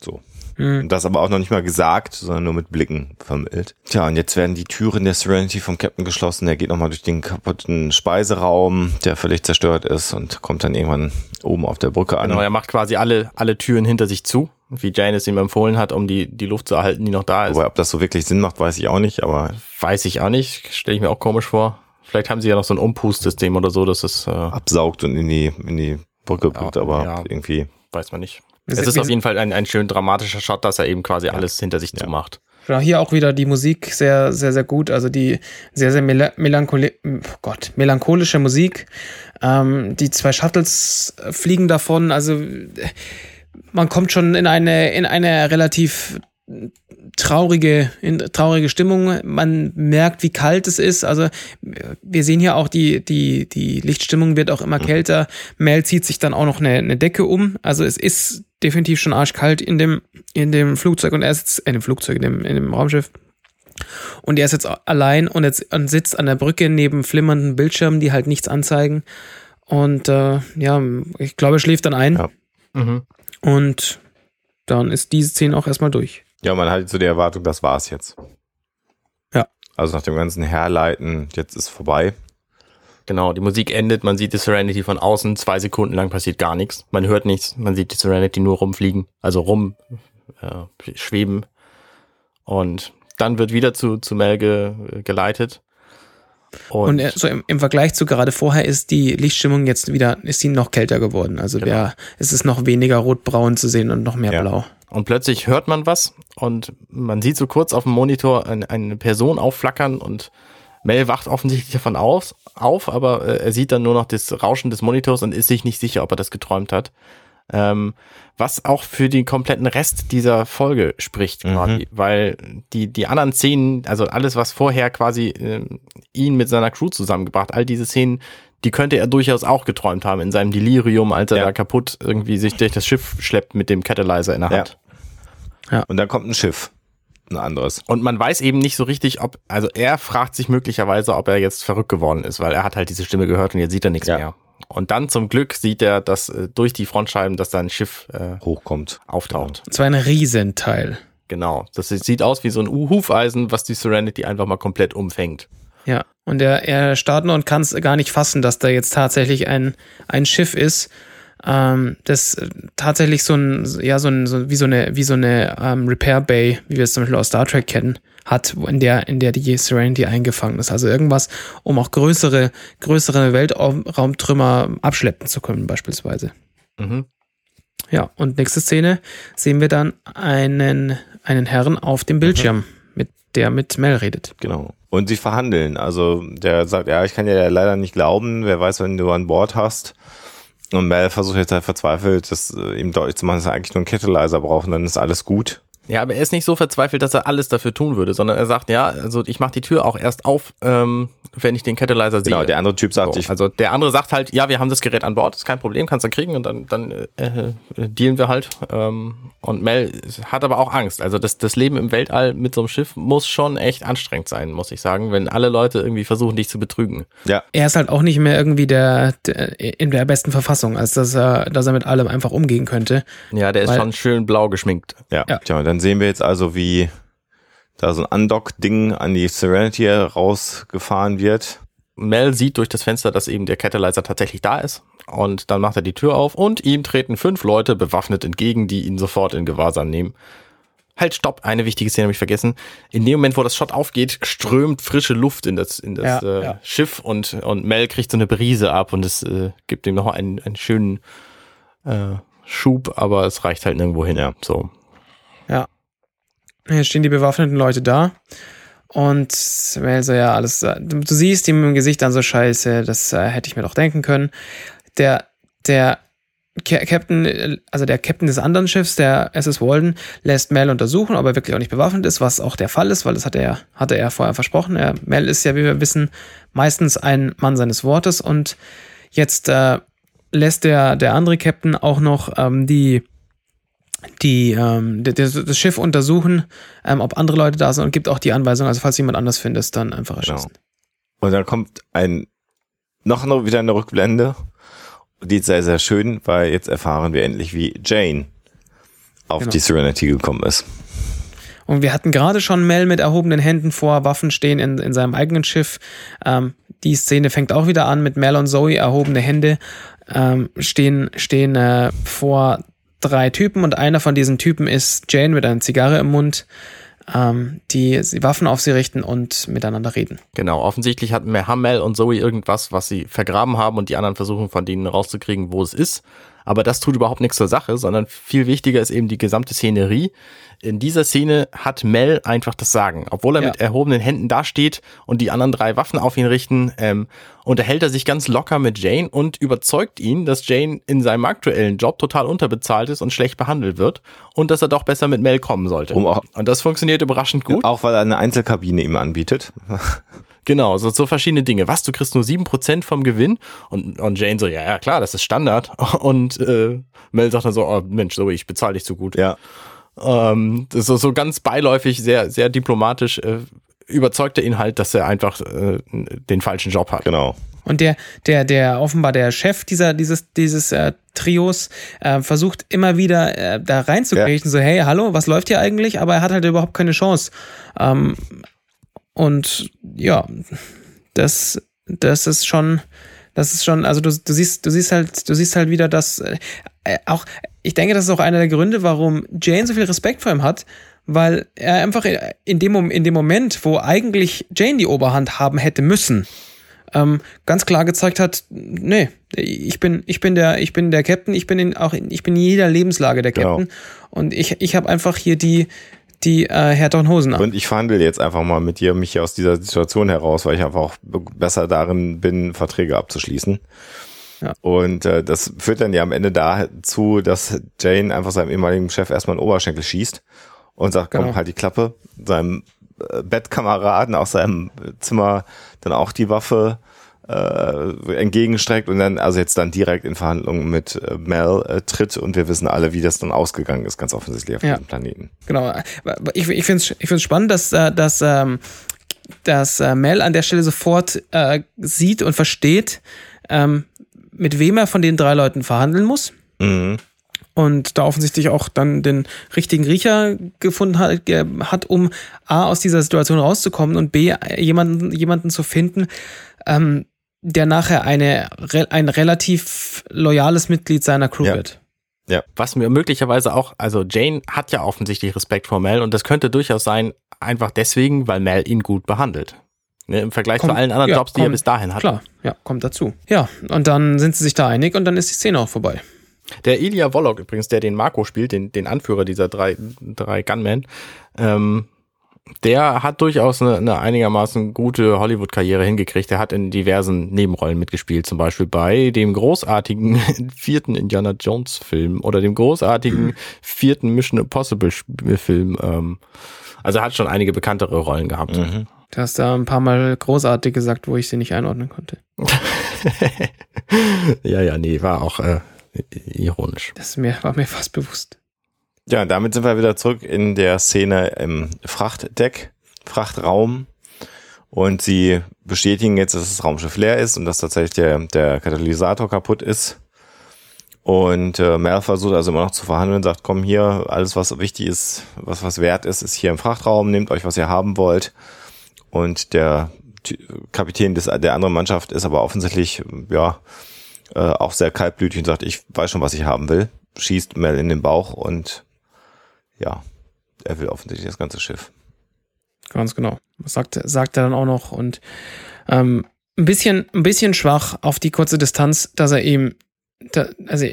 So. Mhm. Das aber auch noch nicht mal gesagt, sondern nur mit Blicken vermittelt. Tja, und jetzt werden die Türen der Serenity vom Captain geschlossen. Er geht nochmal durch den kaputten Speiseraum, der völlig zerstört ist und kommt dann irgendwann oben auf der Brücke an. Genau, er macht quasi alle, alle Türen hinter sich zu, wie Jane es ihm empfohlen hat, um die, die Luft zu erhalten, die noch da ist. Aber ob das so wirklich Sinn macht, weiß ich auch nicht, aber. Weiß ich auch nicht, stelle ich mir auch komisch vor. Vielleicht haben sie ja noch so ein Umpustsystem oder so, dass es äh, absaugt und in die, in die Brücke ja, aber ja, irgendwie. Weiß man nicht. Es ist auf jeden Fall ein, ein schön dramatischer Shot, dass er eben quasi ja. alles hinter sich ja. zumacht. Genau, hier auch wieder die Musik sehr, sehr, sehr gut. Also die sehr, sehr mel melancholi oh Gott, melancholische Musik. Ähm, die zwei Shuttles fliegen davon. Also man kommt schon in eine, in eine relativ traurige, traurige Stimmung. Man merkt, wie kalt es ist. Also wir sehen hier auch die, die, die Lichtstimmung wird auch immer mhm. kälter. Mel zieht sich dann auch noch eine, eine Decke um. Also es ist definitiv schon arschkalt in dem, in dem Flugzeug und er sitzt, in dem Flugzeug, in dem, in dem Raumschiff. Und er ist jetzt allein und, jetzt, und sitzt an der Brücke neben flimmernden Bildschirmen, die halt nichts anzeigen. Und äh, ja, ich glaube, er schläft dann ein. Ja. Mhm. Und dann ist diese Szene auch erstmal durch. Ja, man hat so die Erwartung, das war's jetzt. Ja. Also nach dem ganzen Herleiten, jetzt ist vorbei. Genau, die Musik endet, man sieht die Serenity von außen, zwei Sekunden lang passiert gar nichts. Man hört nichts, man sieht die Serenity nur rumfliegen, also rum äh, schweben. Und dann wird wieder zu, zu Mel ge, geleitet. Und, und so im, im, Vergleich zu gerade vorher ist die Lichtstimmung jetzt wieder, ist sie noch kälter geworden. Also genau. der, es ist noch weniger rotbraun zu sehen und noch mehr ja. blau. Und plötzlich hört man was und man sieht so kurz auf dem Monitor eine, eine Person aufflackern und Mel wacht offensichtlich davon auf, auf aber äh, er sieht dann nur noch das Rauschen des Monitors und ist sich nicht sicher, ob er das geträumt hat. Ähm, was auch für den kompletten Rest dieser Folge spricht, mhm. quasi, weil die, die anderen Szenen, also alles, was vorher quasi äh, ihn mit seiner Crew zusammengebracht. All diese Szenen, die könnte er durchaus auch geträumt haben in seinem Delirium, als er Ja. da kaputt irgendwie sich durch das Schiff schleppt mit dem Catalyzer in der Hand. Und dann kommt ein Schiff. Ein anderes. Und man weiß eben nicht so richtig, ob, also er fragt sich möglicherweise, ob er jetzt verrückt geworden ist, weil er hat halt diese Stimme gehört und jetzt sieht er nichts Ja. mehr. Und dann zum Glück sieht er, dass äh, durch die Frontscheiben, dass da ein Schiff äh, Hochkommt. auftaucht. Es war ein Riesenteil. Genau. Das sieht aus wie so ein Hufeisen, was die Serenity einfach mal komplett umfängt. Ja. Und er, er starrt nur und kann es gar nicht fassen, dass da jetzt tatsächlich ein, ein Schiff ist, ähm, das äh, tatsächlich so ein, ja, so ein, so, wie so eine, wie so eine ähm, Repair Bay, wie wir es zum Beispiel aus Star Trek kennen, hat, in der, in der die Serenity eingefangen ist. Also irgendwas, um auch größere, größere Weltraumtrümmer abschleppen zu können, beispielsweise. Mhm. Ja, und nächste Szene sehen wir dann einen, einen Herrn auf dem Bildschirm, mit der mit Mel redet. Genau. Und sie verhandeln. Also der sagt, ja, ich kann dir leider nicht glauben. Wer weiß, wenn du an Bord hast. Und Mel versucht jetzt halt verzweifelt, das äh, ihm deutlich zu machen, dass er eigentlich nur einen Catalyzer braucht und dann ist alles gut. Ja, aber er ist nicht so verzweifelt, dass er alles dafür tun würde, sondern er sagt, ja, also ich mache die Tür auch erst auf, ähm, wenn ich den Catalyzer sehe. Genau, der andere Typ sagt, So, ich, also der andere sagt halt, ja, wir haben das Gerät an Bord, ist kein Problem, kannst du kriegen und dann, dann äh, äh, dealen wir halt. Ähm, und Mel hat aber auch Angst. Also das, das Leben im Weltall mit so einem Schiff muss schon echt anstrengend sein, muss ich sagen, wenn alle Leute irgendwie versuchen, dich zu betrügen. ja, er ist halt auch nicht mehr irgendwie der, der in der besten Verfassung, als dass er, dass er mit allem einfach umgehen könnte. Ja, der ist Weil- schon schön blau geschminkt. ja. Ja. Tja, dann sehen wir jetzt also, wie da so ein Undock-Ding an die Serenity rausgefahren wird. Mel sieht durch das Fenster, dass eben der Catalyzer tatsächlich da ist. Und dann macht er die Tür auf und ihm treten fünf Leute bewaffnet entgegen, die ihn sofort in Gewahrsam nehmen. Halt, stopp, eine wichtige Szene habe ich vergessen. In dem Moment, wo das Shot aufgeht, strömt frische Luft in das, in das Ja, äh, ja. Schiff und, und Mel kriegt so eine Brise ab und es äh, gibt ihm noch einen, einen schönen äh, Schub, aber es reicht halt nirgendwo hin. Ja. So. Hier stehen die bewaffneten Leute da. Und Mel so, ja, alles, äh, du, siehst ihm im Gesicht dann so scheiße, das äh, hätte ich mir doch denken können. Der, der Ca- Captain, also der Captain des anderen Schiffs, der SS Walden, lässt Mel untersuchen, ob er wirklich auch nicht bewaffnet ist, was auch der Fall ist, weil das hat er, hatte er vorher versprochen. Er, Mel ist ja, wie wir wissen, meistens ein Mann seines Wortes und jetzt äh, lässt der, der andere Captain auch noch ähm, die die ähm, d- d- das Schiff untersuchen, ähm, ob andere Leute da sind und gibt auch die Anweisung, also falls jemand anders findest, dann einfach erschießen. Und dann kommt ein, noch noch wieder eine Rückblende. Die ist sehr, sehr schön, weil jetzt erfahren wir endlich, wie Jane auf Genau. die Serenity gekommen ist. Und wir hatten gerade schon Mel mit erhobenen Händen vor Waffen stehen in, in seinem eigenen Schiff. Ähm, die Szene fängt auch wieder an mit Mel und Zoe, erhobene Hände, ähm, stehen, stehen äh, vor drei Typen und einer von diesen Typen ist Jane mit einer Zigarre im Mund, ähm, die Waffen auf sie richten und miteinander reden. Genau, offensichtlich hat haben Mel und Zoe irgendwas, was sie vergraben haben und die anderen versuchen von denen rauszukriegen, wo es ist. Aber das tut überhaupt nichts zur Sache, sondern viel wichtiger ist eben die gesamte Szenerie. In dieser Szene hat Mel einfach das Sagen. Obwohl er Ja. mit erhobenen Händen dasteht und die anderen drei Waffen auf ihn richten, ähm, unterhält er sich ganz locker mit Jane und überzeugt ihn, dass Jane in seinem aktuellen Job total unterbezahlt ist und schlecht behandelt wird und dass er doch besser mit Mel kommen sollte. Um auch- und das funktioniert überraschend gut. Auch weil er eine Einzelkabine ihm anbietet. Genau, so, so verschiedene Dinge. Was, du kriegst nur 7% vom Gewinn? Und, und Jane so, ja, ja, klar, das ist Standard. Und äh, Mel sagt dann so, oh Mensch, so, ich bezahle dich zu gut. Ja. Ähm, so, so ganz beiläufig, sehr, sehr diplomatisch, äh, überzeugt er ihn halt, dass er einfach äh, den falschen Job hat. Genau. Und der, der, der offenbar der Chef dieser, dieses, dieses äh, Trios äh, versucht immer wieder äh, da reinzukriechen, so, hey, hallo, was läuft hier eigentlich? Aber er hat halt überhaupt keine Chance. Ähm, und ja, das, das ist schon, das ist schon, also du, du siehst, du siehst halt, du siehst halt wieder, dass äh, äh, auch, ich denke, das ist auch einer der Gründe, warum Jane so viel Respekt vor ihm hat, weil er einfach in, dem, in dem Moment, wo eigentlich Jane die Oberhand haben hätte müssen, ähm, ganz klar gezeigt hat, nee, ich bin, ich bin der, ich bin der Captain, ich bin in, auch in, ich bin in jeder Lebenslage der Genau. Captain und ich, ich habe einfach hier die, die äh, Härte und Hosen an. Und ich verhandle jetzt einfach mal mit dir mich aus dieser Situation heraus, weil ich einfach auch be- besser darin bin, Verträge abzuschließen. Ja. Und äh, das führt dann ja am Ende dazu, dass Jane einfach seinem ehemaligen Chef erstmal einen Oberschenkel schießt und sagt, komm, Genau. halt die Klappe. Seinem äh, Bettkameraden aus seinem Zimmer dann auch die Waffe äh, entgegenstreckt und dann also jetzt dann direkt in Verhandlungen mit äh, Mel äh, tritt und wir wissen alle, wie das dann ausgegangen ist, ganz offensichtlich auf ja. diesem Planeten. Genau. Ich, ich finde es ich find's spannend, dass, äh, dass, ähm, dass äh, Mel an der Stelle sofort äh, sieht und versteht, ähm, mit wem er von den drei Leuten verhandeln muss. Mhm. Und da offensichtlich auch dann den richtigen Riecher gefunden hat, hat, um A, aus dieser Situation rauszukommen und B, jemanden, jemanden zu finden, ähm, der nachher eine, ein relativ loyales Mitglied seiner Crew ja. wird. Ja. Was mir möglicherweise auch, also Jane hat ja offensichtlich Respekt vor Mel und das könnte durchaus sein, einfach deswegen, weil Mel ihn gut behandelt. Ne, Im Vergleich kommt, zu allen anderen ja, Jobs, die kommt, er bis dahin hat. Klar, ja, kommt dazu. Ja, und dann sind sie sich da einig und dann ist die Szene auch vorbei. Der Ilya Wolok übrigens, der den Marco spielt, den, den Anführer dieser drei, drei Gunmen, ähm, der hat durchaus eine, eine einigermaßen gute Hollywood-Karriere hingekriegt. Er hat in diversen Nebenrollen mitgespielt, zum Beispiel bei dem großartigen vierten Indiana Jones-Film oder dem großartigen vierten Mission Impossible-Film. Ähm, also er hat schon einige bekanntere Rollen gehabt. Mhm. Du hast da ein paar Mal großartig gesagt, wo ich sie nicht einordnen konnte. ja, ja, nee, war auch äh, ironisch. Das mir, war mir fast bewusst. Ja, damit sind wir wieder zurück in der Szene im Frachtdeck, Frachtraum. Und sie bestätigen jetzt, dass das Raumschiff leer ist und dass tatsächlich der, der Katalysator kaputt ist. Und äh, Mel versucht also immer noch zu verhandeln, sagt, komm hier, alles was wichtig ist, was was wert ist, ist hier im Frachtraum, nehmt euch, was ihr haben wollt. Und der Kapitän des, der anderen Mannschaft ist aber offensichtlich, ja, äh, auch sehr kaltblütig und sagt, ich weiß schon, was ich haben will. Schießt Mel in den Bauch und ja, er will offensichtlich das ganze Schiff. Ganz genau. Sagt, sagt er dann auch noch und ähm, ein bisschen, ein bisschen schwach auf die kurze Distanz, dass er ihm, da, also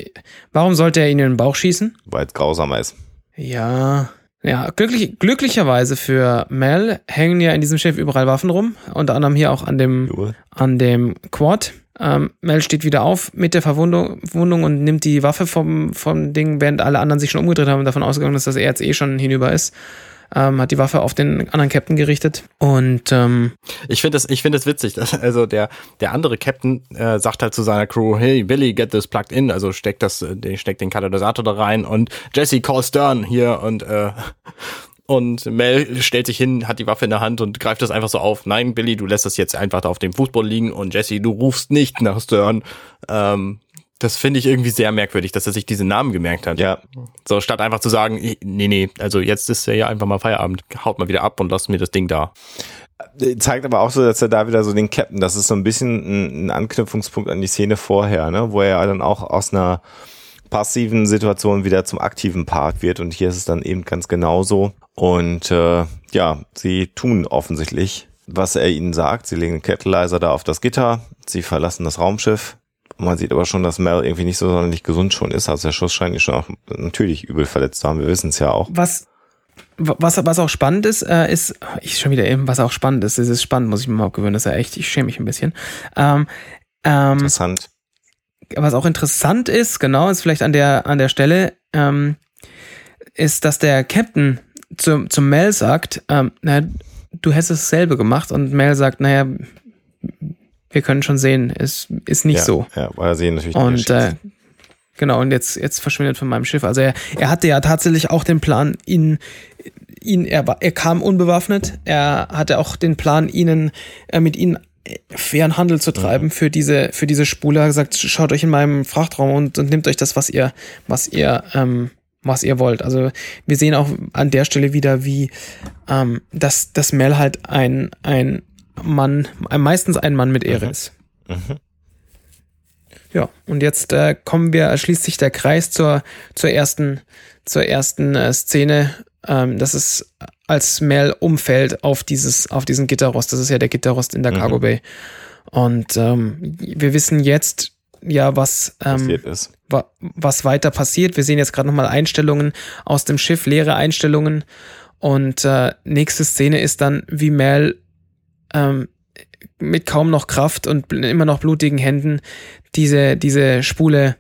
warum sollte er ihn in den Bauch schießen? Weil es grausamer ist. Ja, ja, glücklich, glücklicherweise für Mel hängen ja in diesem Schiff überall Waffen rum, unter anderem hier auch an dem, an dem Quad. Ähm, Mel steht wieder auf mit der Verwundung und nimmt die Waffe vom, vom Ding, während alle anderen sich schon umgedreht haben und davon ausgegangen ist, dass er jetzt eh schon hinüber ist. Ähm, hat die Waffe auf den anderen Captain gerichtet und ähm, ich finde das ich finde das witzig dass, also der der andere Captain äh, sagt halt zu seiner Crew hey Billy get this plugged in also steckt das äh, steckt den Katalysator da rein und Jesse call Stern hier und äh, und Mel stellt sich hin, hat die Waffe in der Hand und greift das einfach so auf. Nein, Billy, du lässt das jetzt einfach da auf dem Fußboden liegen und Jesse, du rufst nicht nach Stern. Ähm, das finde ich irgendwie sehr merkwürdig, dass er sich diese Namen gemerkt hat. Ja. So, statt einfach zu sagen, nee, nee, also jetzt ist ja einfach mal Feierabend, haut mal wieder ab und lass mir das Ding da. Äh, zeigt aber auch so, dass er da wieder so den Captain, das ist so ein bisschen ein Anknüpfungspunkt an die Szene vorher, ne, wo er dann auch aus einer passiven Situation wieder zum aktiven Part wird und hier ist es dann eben ganz genauso. Und äh, ja, sie tun offensichtlich, was er ihnen sagt. Sie legen den Catalyzer da auf das Gitter, sie verlassen das Raumschiff. Man sieht aber schon, dass Mel irgendwie nicht so sonderlich gesund schon ist. Also der Schuss scheint ihn schon auch natürlich übel verletzt zu haben. Wir wissen es ja auch. Was, was, was auch spannend ist, äh, ist, ich schon wieder eben, was auch spannend ist, es ist spannend, muss ich mir mal gewöhnen, das ist ja echt, ich schäme mich ein bisschen. Ähm, ähm, Interessant. Was auch interessant ist, genau, ist vielleicht an der, an der Stelle, ähm, ist, dass der Captain zu, zu Mel sagt, ähm, naja, du hättest dasselbe gemacht und Mel sagt, naja, wir können schon sehen, es ist nicht ja, so. Ja, weil er sehen natürlich Und äh, genau, und jetzt, jetzt verschwindet von meinem Schiff. Also er, er hatte ja tatsächlich auch den Plan, ihn, ihn er, er kam unbewaffnet. Er hatte auch den Plan, ihnen äh, mit ihnen fairen Handel zu treiben mhm. für diese für diese Spule. Er hat gesagt, schaut euch in meinem Frachtraum und, und nehmt euch das, was ihr was ihr ähm, was ihr wollt. Also wir sehen auch an der Stelle wieder, wie ähm, dass das Mel halt ein ein Mann, meistens ein Mann mit Ehre mhm. ist. Mhm. Ja, und jetzt äh, kommen wir, schließt sich der Kreis zur, zur ersten, zur ersten äh, Szene. Ähm, das ist, als Mel umfällt auf dieses, auf diesen Gitterrost. Das ist ja der Gitterrost in der mhm. Cargo Bay. Und ähm, wir wissen jetzt ja, was, ähm. Wa was weiter passiert. Wir sehen jetzt gerade nochmal Einstellungen aus dem Schiff, leere Einstellungen. Und äh, nächste Szene ist dann, wie Mel ähm, mit kaum noch Kraft und immer noch blutigen Händen diese, diese Spule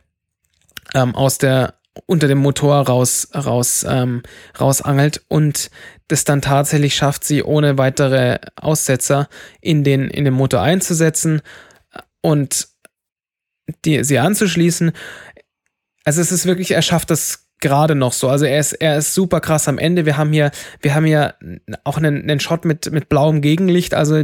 ähm, aus, der, unter dem Motor raus, raus, ähm, rausangelt und das dann tatsächlich schafft, sie ohne weitere Aussetzer in den, in den Motor einzusetzen und die, sie anzuschließen. Also es ist wirklich, er schafft das gerade noch so. Also er ist, er ist super krass am Ende. Wir haben hier, wir haben hier auch einen, einen Shot mit, mit blauem Gegenlicht. Also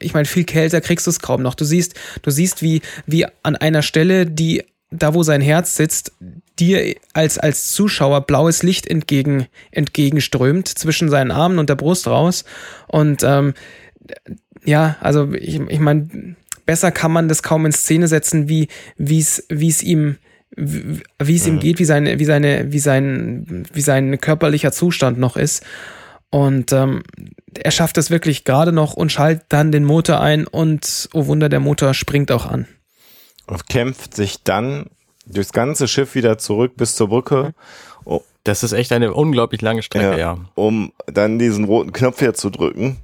ich meine, viel kälter kriegst du es kaum noch. Du siehst, du siehst, wie, wie an einer Stelle, die da wo sein Herz sitzt, dir als, als Zuschauer blaues Licht entgegen, entgegenströmt, zwischen seinen Armen und der Brust raus. Und ähm, ja, also ich, ich meine, besser kann man das kaum in Szene setzen, wie wie es ihm wie es ihm geht, wie seine wie seine wie sein wie sein körperlicher Zustand noch ist und ähm, er schafft es wirklich gerade noch und schaltet dann den Motor ein und oh Wunder, der Motor springt auch an und kämpft sich dann durchs ganze Schiff wieder zurück bis zur Brücke. Oh. Das ist echt eine unglaublich lange Strecke, ja, ja. Um dann diesen roten Knopf hier zu drücken.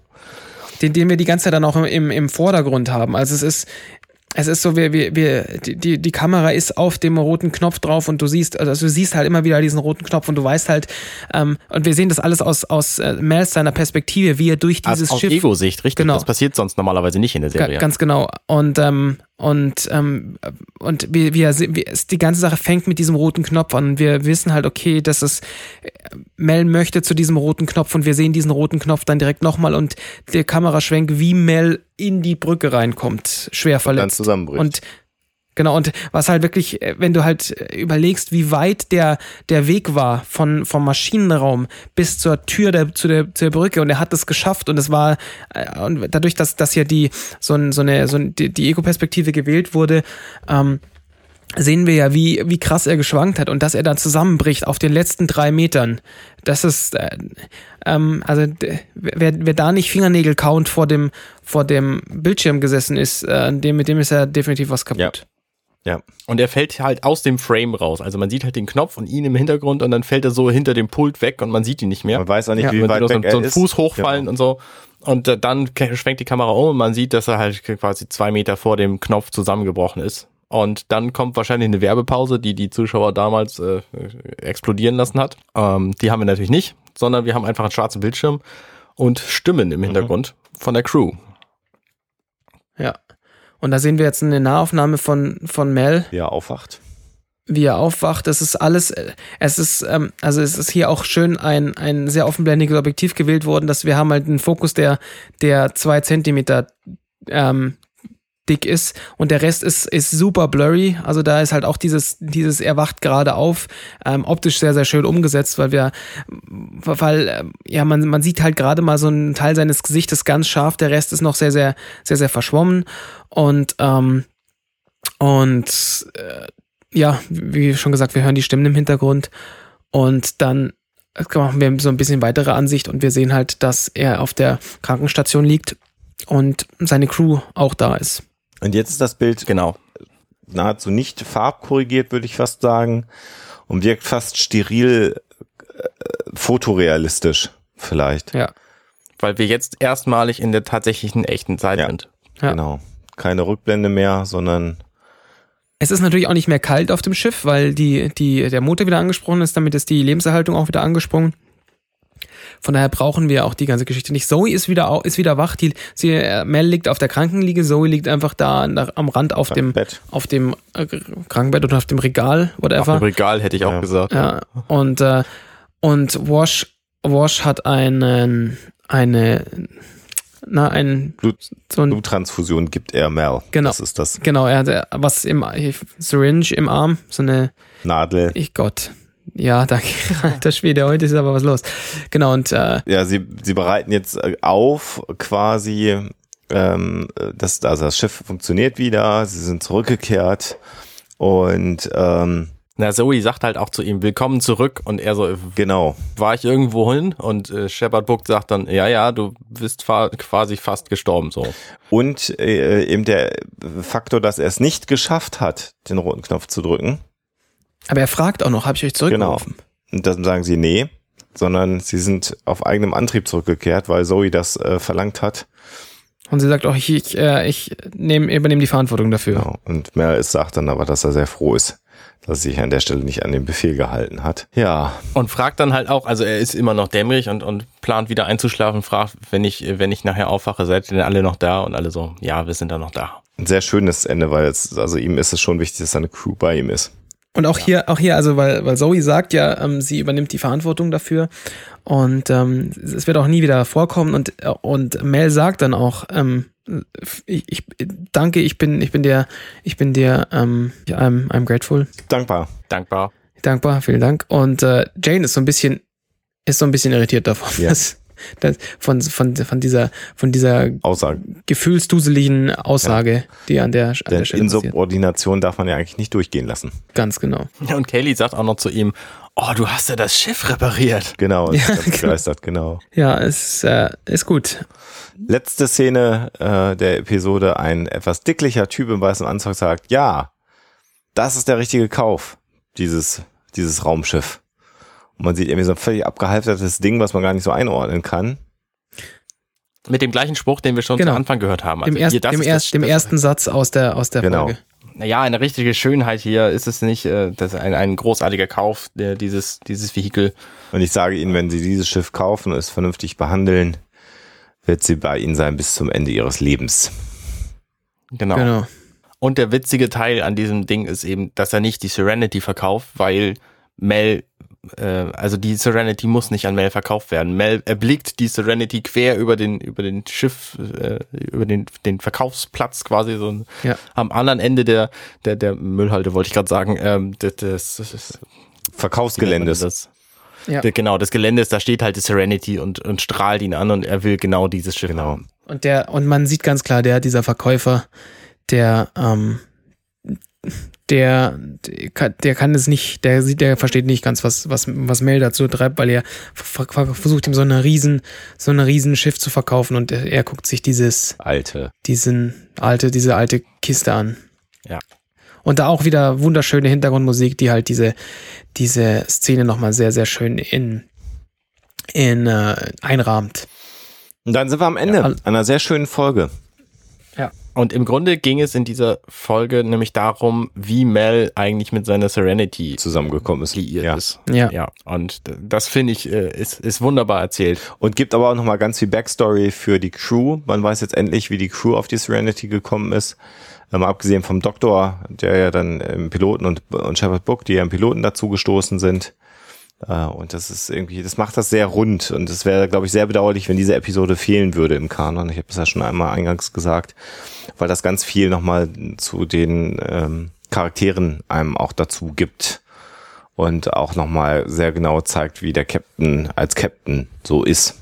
Den, den wir die ganze Zeit dann auch im, im Vordergrund haben. Also es ist, es ist so, wir, wir, wir, die, die Kamera ist auf dem roten Knopf drauf und du siehst, also du siehst halt immer wieder diesen roten Knopf und du weißt halt, ähm, und wir sehen das alles aus, aus äh, Mels seiner Perspektive, wie er durch dieses aus Schiff. Aus Ego-Sicht, richtig. Genau. Das passiert sonst normalerweise nicht in der Serie. Ganz genau. Und ähm, und, ähm, und wir, wir, die ganze Sache fängt mit diesem roten Knopf an. Und wir wissen halt, okay, dass es Mel möchte zu diesem roten Knopf und wir sehen diesen roten Knopf dann direkt nochmal und der Kameraschwenk, wie Mel in die Brücke reinkommt, schwer verletzt. Und dann zusammenbricht. Und Genau, und was halt wirklich, äh, wenn du halt äh, überlegst, wie weit der, der Weg war von, vom Maschinenraum bis zur Tür der, zu der, zur Brücke und er hat es geschafft und es war, äh, und dadurch, dass, dass ja die, so, ein, so eine, so ein, die, die Ego-Perspektive gewählt wurde, ähm, sehen wir ja, wie, wie krass er geschwankt hat und dass er dann zusammenbricht auf den letzten drei Metern. Das ist, äh, ähm, also wer, wer da nicht Fingernägel count vor dem, vor dem Bildschirm gesessen ist, äh, dem, mit dem ist ja definitiv was kaputt. Ja. Ja. Und er fällt halt aus dem Frame raus. Also man sieht halt den Knopf und ihn im Hintergrund und dann fällt er so hinter dem Pult weg und man sieht ihn nicht mehr. Man weiß auch nicht, ja. wie weit weg so, er so einen Fuß hochfallen genau. und so. Und äh, dann schwenkt die Kamera um und man sieht, dass er halt quasi zwei Meter vor dem Knopf zusammengebrochen ist. Und dann kommt wahrscheinlich eine Werbepause, die die Zuschauer damals äh, explodieren lassen hat. Ähm, die haben wir natürlich nicht, sondern wir haben einfach einen schwarzen Bildschirm und Stimmen im mhm. Hintergrund mhm. von der Crew. Ja. Und da sehen wir jetzt eine Nahaufnahme von, von Mel. Wie er aufwacht. Wie er aufwacht. Das ist alles, es ist, ähm, also es ist hier auch schön ein, ein sehr offenblendiges Objektiv gewählt worden, dass wir haben halt einen Fokus, der, der zwei Zentimeter ähm, dick ist und der Rest ist, ist super blurry. Also da ist halt auch dieses, dieses Erwacht gerade auf, ähm, optisch sehr, sehr schön umgesetzt, weil wir, weil, äh, ja, man, man sieht halt gerade mal so einen Teil seines Gesichtes ganz scharf, der Rest ist noch sehr, sehr, sehr, sehr verschwommen und, ähm, und äh, ja, wie schon gesagt, wir hören die Stimmen im Hintergrund und dann machen wir so ein bisschen weitere Ansicht und wir sehen halt, dass er auf der Krankenstation liegt und seine Crew auch da ist. Und jetzt ist das Bild genau nahezu nicht farbkorrigiert, würde ich fast sagen, und wirkt fast steril äh, fotorealistisch vielleicht. Ja. Weil wir jetzt erstmalig in der tatsächlichen echten Zeit ja. sind. Ja. Genau. Keine Rückblende mehr, sondern es ist natürlich auch nicht mehr kalt auf dem Schiff, weil die, die, der Motor wieder angesprungen ist, damit ist die Lebenserhaltung auch wieder angesprungen. Von daher brauchen wir auch die ganze Geschichte nicht. Zoe ist wieder, ist wieder wach. Die, sie, äh, Mel liegt auf der Krankenliege. Zoe liegt einfach da nach, am Rand auf dem, auf dem äh, Krankenbett oder auf dem Regal, whatever. Auf dem Regal hätte ich auch ja. gesagt. Ja. Und, äh, und Wash, Wash hat einen, eine, na, ein Blut, so ein, Bluttransfusion gibt er Mel. Genau. Das ist das. Genau, er hat was im Syringe im Arm, so eine Nadel. Ich Gott. Ja, danke. Alter Schwede, heute ist aber was los. Genau, und äh, Ja, sie, sie bereiten jetzt äh, auf quasi, ähm, das, also das Schiff funktioniert wieder, sie sind zurückgekehrt und ähm, na, Zoe sagt halt auch zu ihm, willkommen zurück und er so, genau. War ich irgendwo hin? Und äh, Shepard Book sagt dann, ja, ja, du bist fa quasi fast gestorben, so. Und äh, eben der Faktor, dass er es nicht geschafft hat, den roten Knopf zu drücken, aber er fragt auch noch, habe ich euch zurückgerufen? Genau. Und dann sagen sie, nee, sondern sie sind auf eigenem Antrieb zurückgekehrt, weil Zoe das äh, verlangt hat. Und sie sagt auch, ich, ich, äh, ich nehm, übernehme die Verantwortung dafür. Genau. Und Mel sagt dann aber, dass er sehr froh ist, dass er sich an der Stelle nicht an den Befehl gehalten hat. Ja. Und fragt dann halt auch, also er ist immer noch dämmerig und, und plant wieder einzuschlafen, fragt, wenn ich, wenn ich nachher aufwache, seid ihr denn alle noch da? Und alle so, ja, wir sind da noch da. Ein sehr schönes Ende, weil es, also ihm ist es schon wichtig, dass seine Crew bei ihm ist. Und auch ja. hier, auch hier, also weil, weil Zoe sagt ja, ähm, sie übernimmt die Verantwortung dafür und ähm, es wird auch nie wieder vorkommen und und Mel sagt dann auch, ähm, ich, ich danke, ich bin, ich bin der, ich bin der, ähm, I'm, I'm grateful. Dankbar. Dankbar. Dankbar, vielen Dank. Und äh, Jane ist so ein bisschen, ist so ein bisschen irritiert davon, ja. das, von, von, von dieser, von dieser Aussage. gefühlsduseligen Aussage, ja. die an der, an Denn der Stelle Insubordination darf man ja eigentlich nicht durchgehen lassen. Ganz genau. Und Kaylee sagt auch noch zu ihm, oh, du hast ja das Schiff repariert. Genau, ja, ganz genau. begeistert, genau. Ja, es äh, ist gut. Letzte Szene äh, der Episode, ein etwas dicklicher Typ im weißen Anzug sagt, ja, das ist der richtige Kauf, dieses, dieses Raumschiff. Und man sieht irgendwie so ein völlig abgehalftertes Ding, was man gar nicht so einordnen kann. Mit dem gleichen Spruch, den wir schon genau. zu Anfang gehört haben. Also dem, erst, dem, erst, dem ersten Satz aus der, aus der genau. Folge. Naja, eine richtige Schönheit hier ist es nicht. Äh, das ist ein, ein großartiger Kauf, der, dieses, dieses Vehikel. Und ich sage Ihnen, wenn Sie dieses Schiff kaufen und es vernünftig behandeln, wird sie bei Ihnen sein bis zum Ende Ihres Lebens. Genau. genau. Und der witzige Teil an diesem Ding ist eben, dass er nicht die Serenity verkauft, weil Mel äh, also die Serenity muss nicht an Mel verkauft werden. Mel erblickt die Serenity quer über den über den Schiff äh, über den den Verkaufsplatz quasi so ja. am anderen Ende der der der Müllhalde wollte ich gerade sagen ähm, des, des, des Verkaufsgeländes. Das, ja. genau des Geländes. Da steht halt die Serenity und und strahlt ihn an und er will genau dieses Schiff genau. haben. Und der und man sieht ganz klar, der dieser Verkäufer, der ähm, der, der kann es nicht, der sieht, der versteht nicht ganz, was, was, was Mel dazu treibt, weil er versucht ihm so eine riesen, so eine riesen Schiff zu verkaufen und er, er guckt sich dieses alte, diesen alte, diese alte Kiste an. Ja. Und da auch wieder wunderschöne Hintergrundmusik, die halt diese, diese Szene nochmal sehr, sehr schön in, in, äh, einrahmt. Und dann sind wir am Ende ja, einer sehr schönen Folge. Und im Grunde ging es in dieser Folge nämlich darum, wie Mel eigentlich mit seiner Serenity zusammengekommen ist. Ja. ist. Ja. ja. Und das finde ich, äh, ist, ist wunderbar erzählt. Und gibt aber auch nochmal ganz viel Backstory für die Crew. Man weiß jetzt endlich, wie die Crew auf die Serenity gekommen ist. Ähm, abgesehen vom Doktor, der ja dann im Piloten und, und Shepard Book, die ja im Piloten dazu gestoßen sind. Äh, und das ist irgendwie, das macht das sehr rund und es wäre, glaube ich, sehr bedauerlich, wenn diese Episode fehlen würde im Kanon. Ich habe das ja schon einmal eingangs gesagt, weil das ganz viel nochmal zu den ähm, Charakteren einem auch dazu gibt und auch nochmal sehr genau zeigt, wie der Captain als Captain so ist,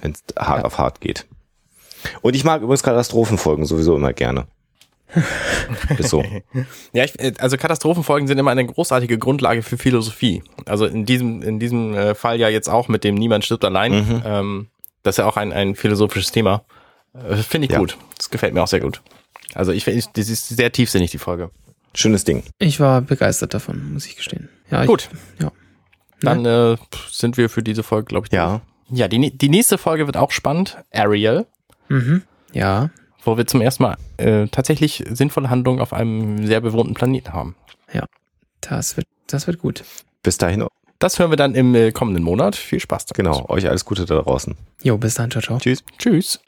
wenn es hart ja. auf hart geht. Und ich mag übrigens Katastrophenfolgen sowieso immer gerne. Ist so. ja, ich, äh, also Katastrophenfolgen sind immer eine großartige Grundlage für Philosophie. Also in diesem, in diesem äh, Fall ja jetzt auch mit dem Niemand stirbt allein. Mhm. Ähm, das ist ja auch ein, ein philosophisches Thema. Äh, Finde ich ja. gut. Das gefällt mir auch sehr gut. Also ich finde, das ist sehr tiefsinnig, die Folge. Schönes Ding. Ich war begeistert davon, muss ich gestehen. Ja, gut. Ich, ja. Dann äh, sind wir für diese Folge, glaube ich. Ja. Ja, die, die nächste Folge wird auch spannend. Ariel. Mhm. Ja wo wir zum ersten Mal äh, tatsächlich sinnvolle Handlungen auf einem sehr bewohnten Planeten haben. Ja, das wird, das wird gut. Bis dahin. Das hören wir dann im äh, kommenden Monat. Viel Spaß damit. Genau, euch alles Gute da draußen. Jo, bis dann, ciao, ciao. Tschüss. Tschüss.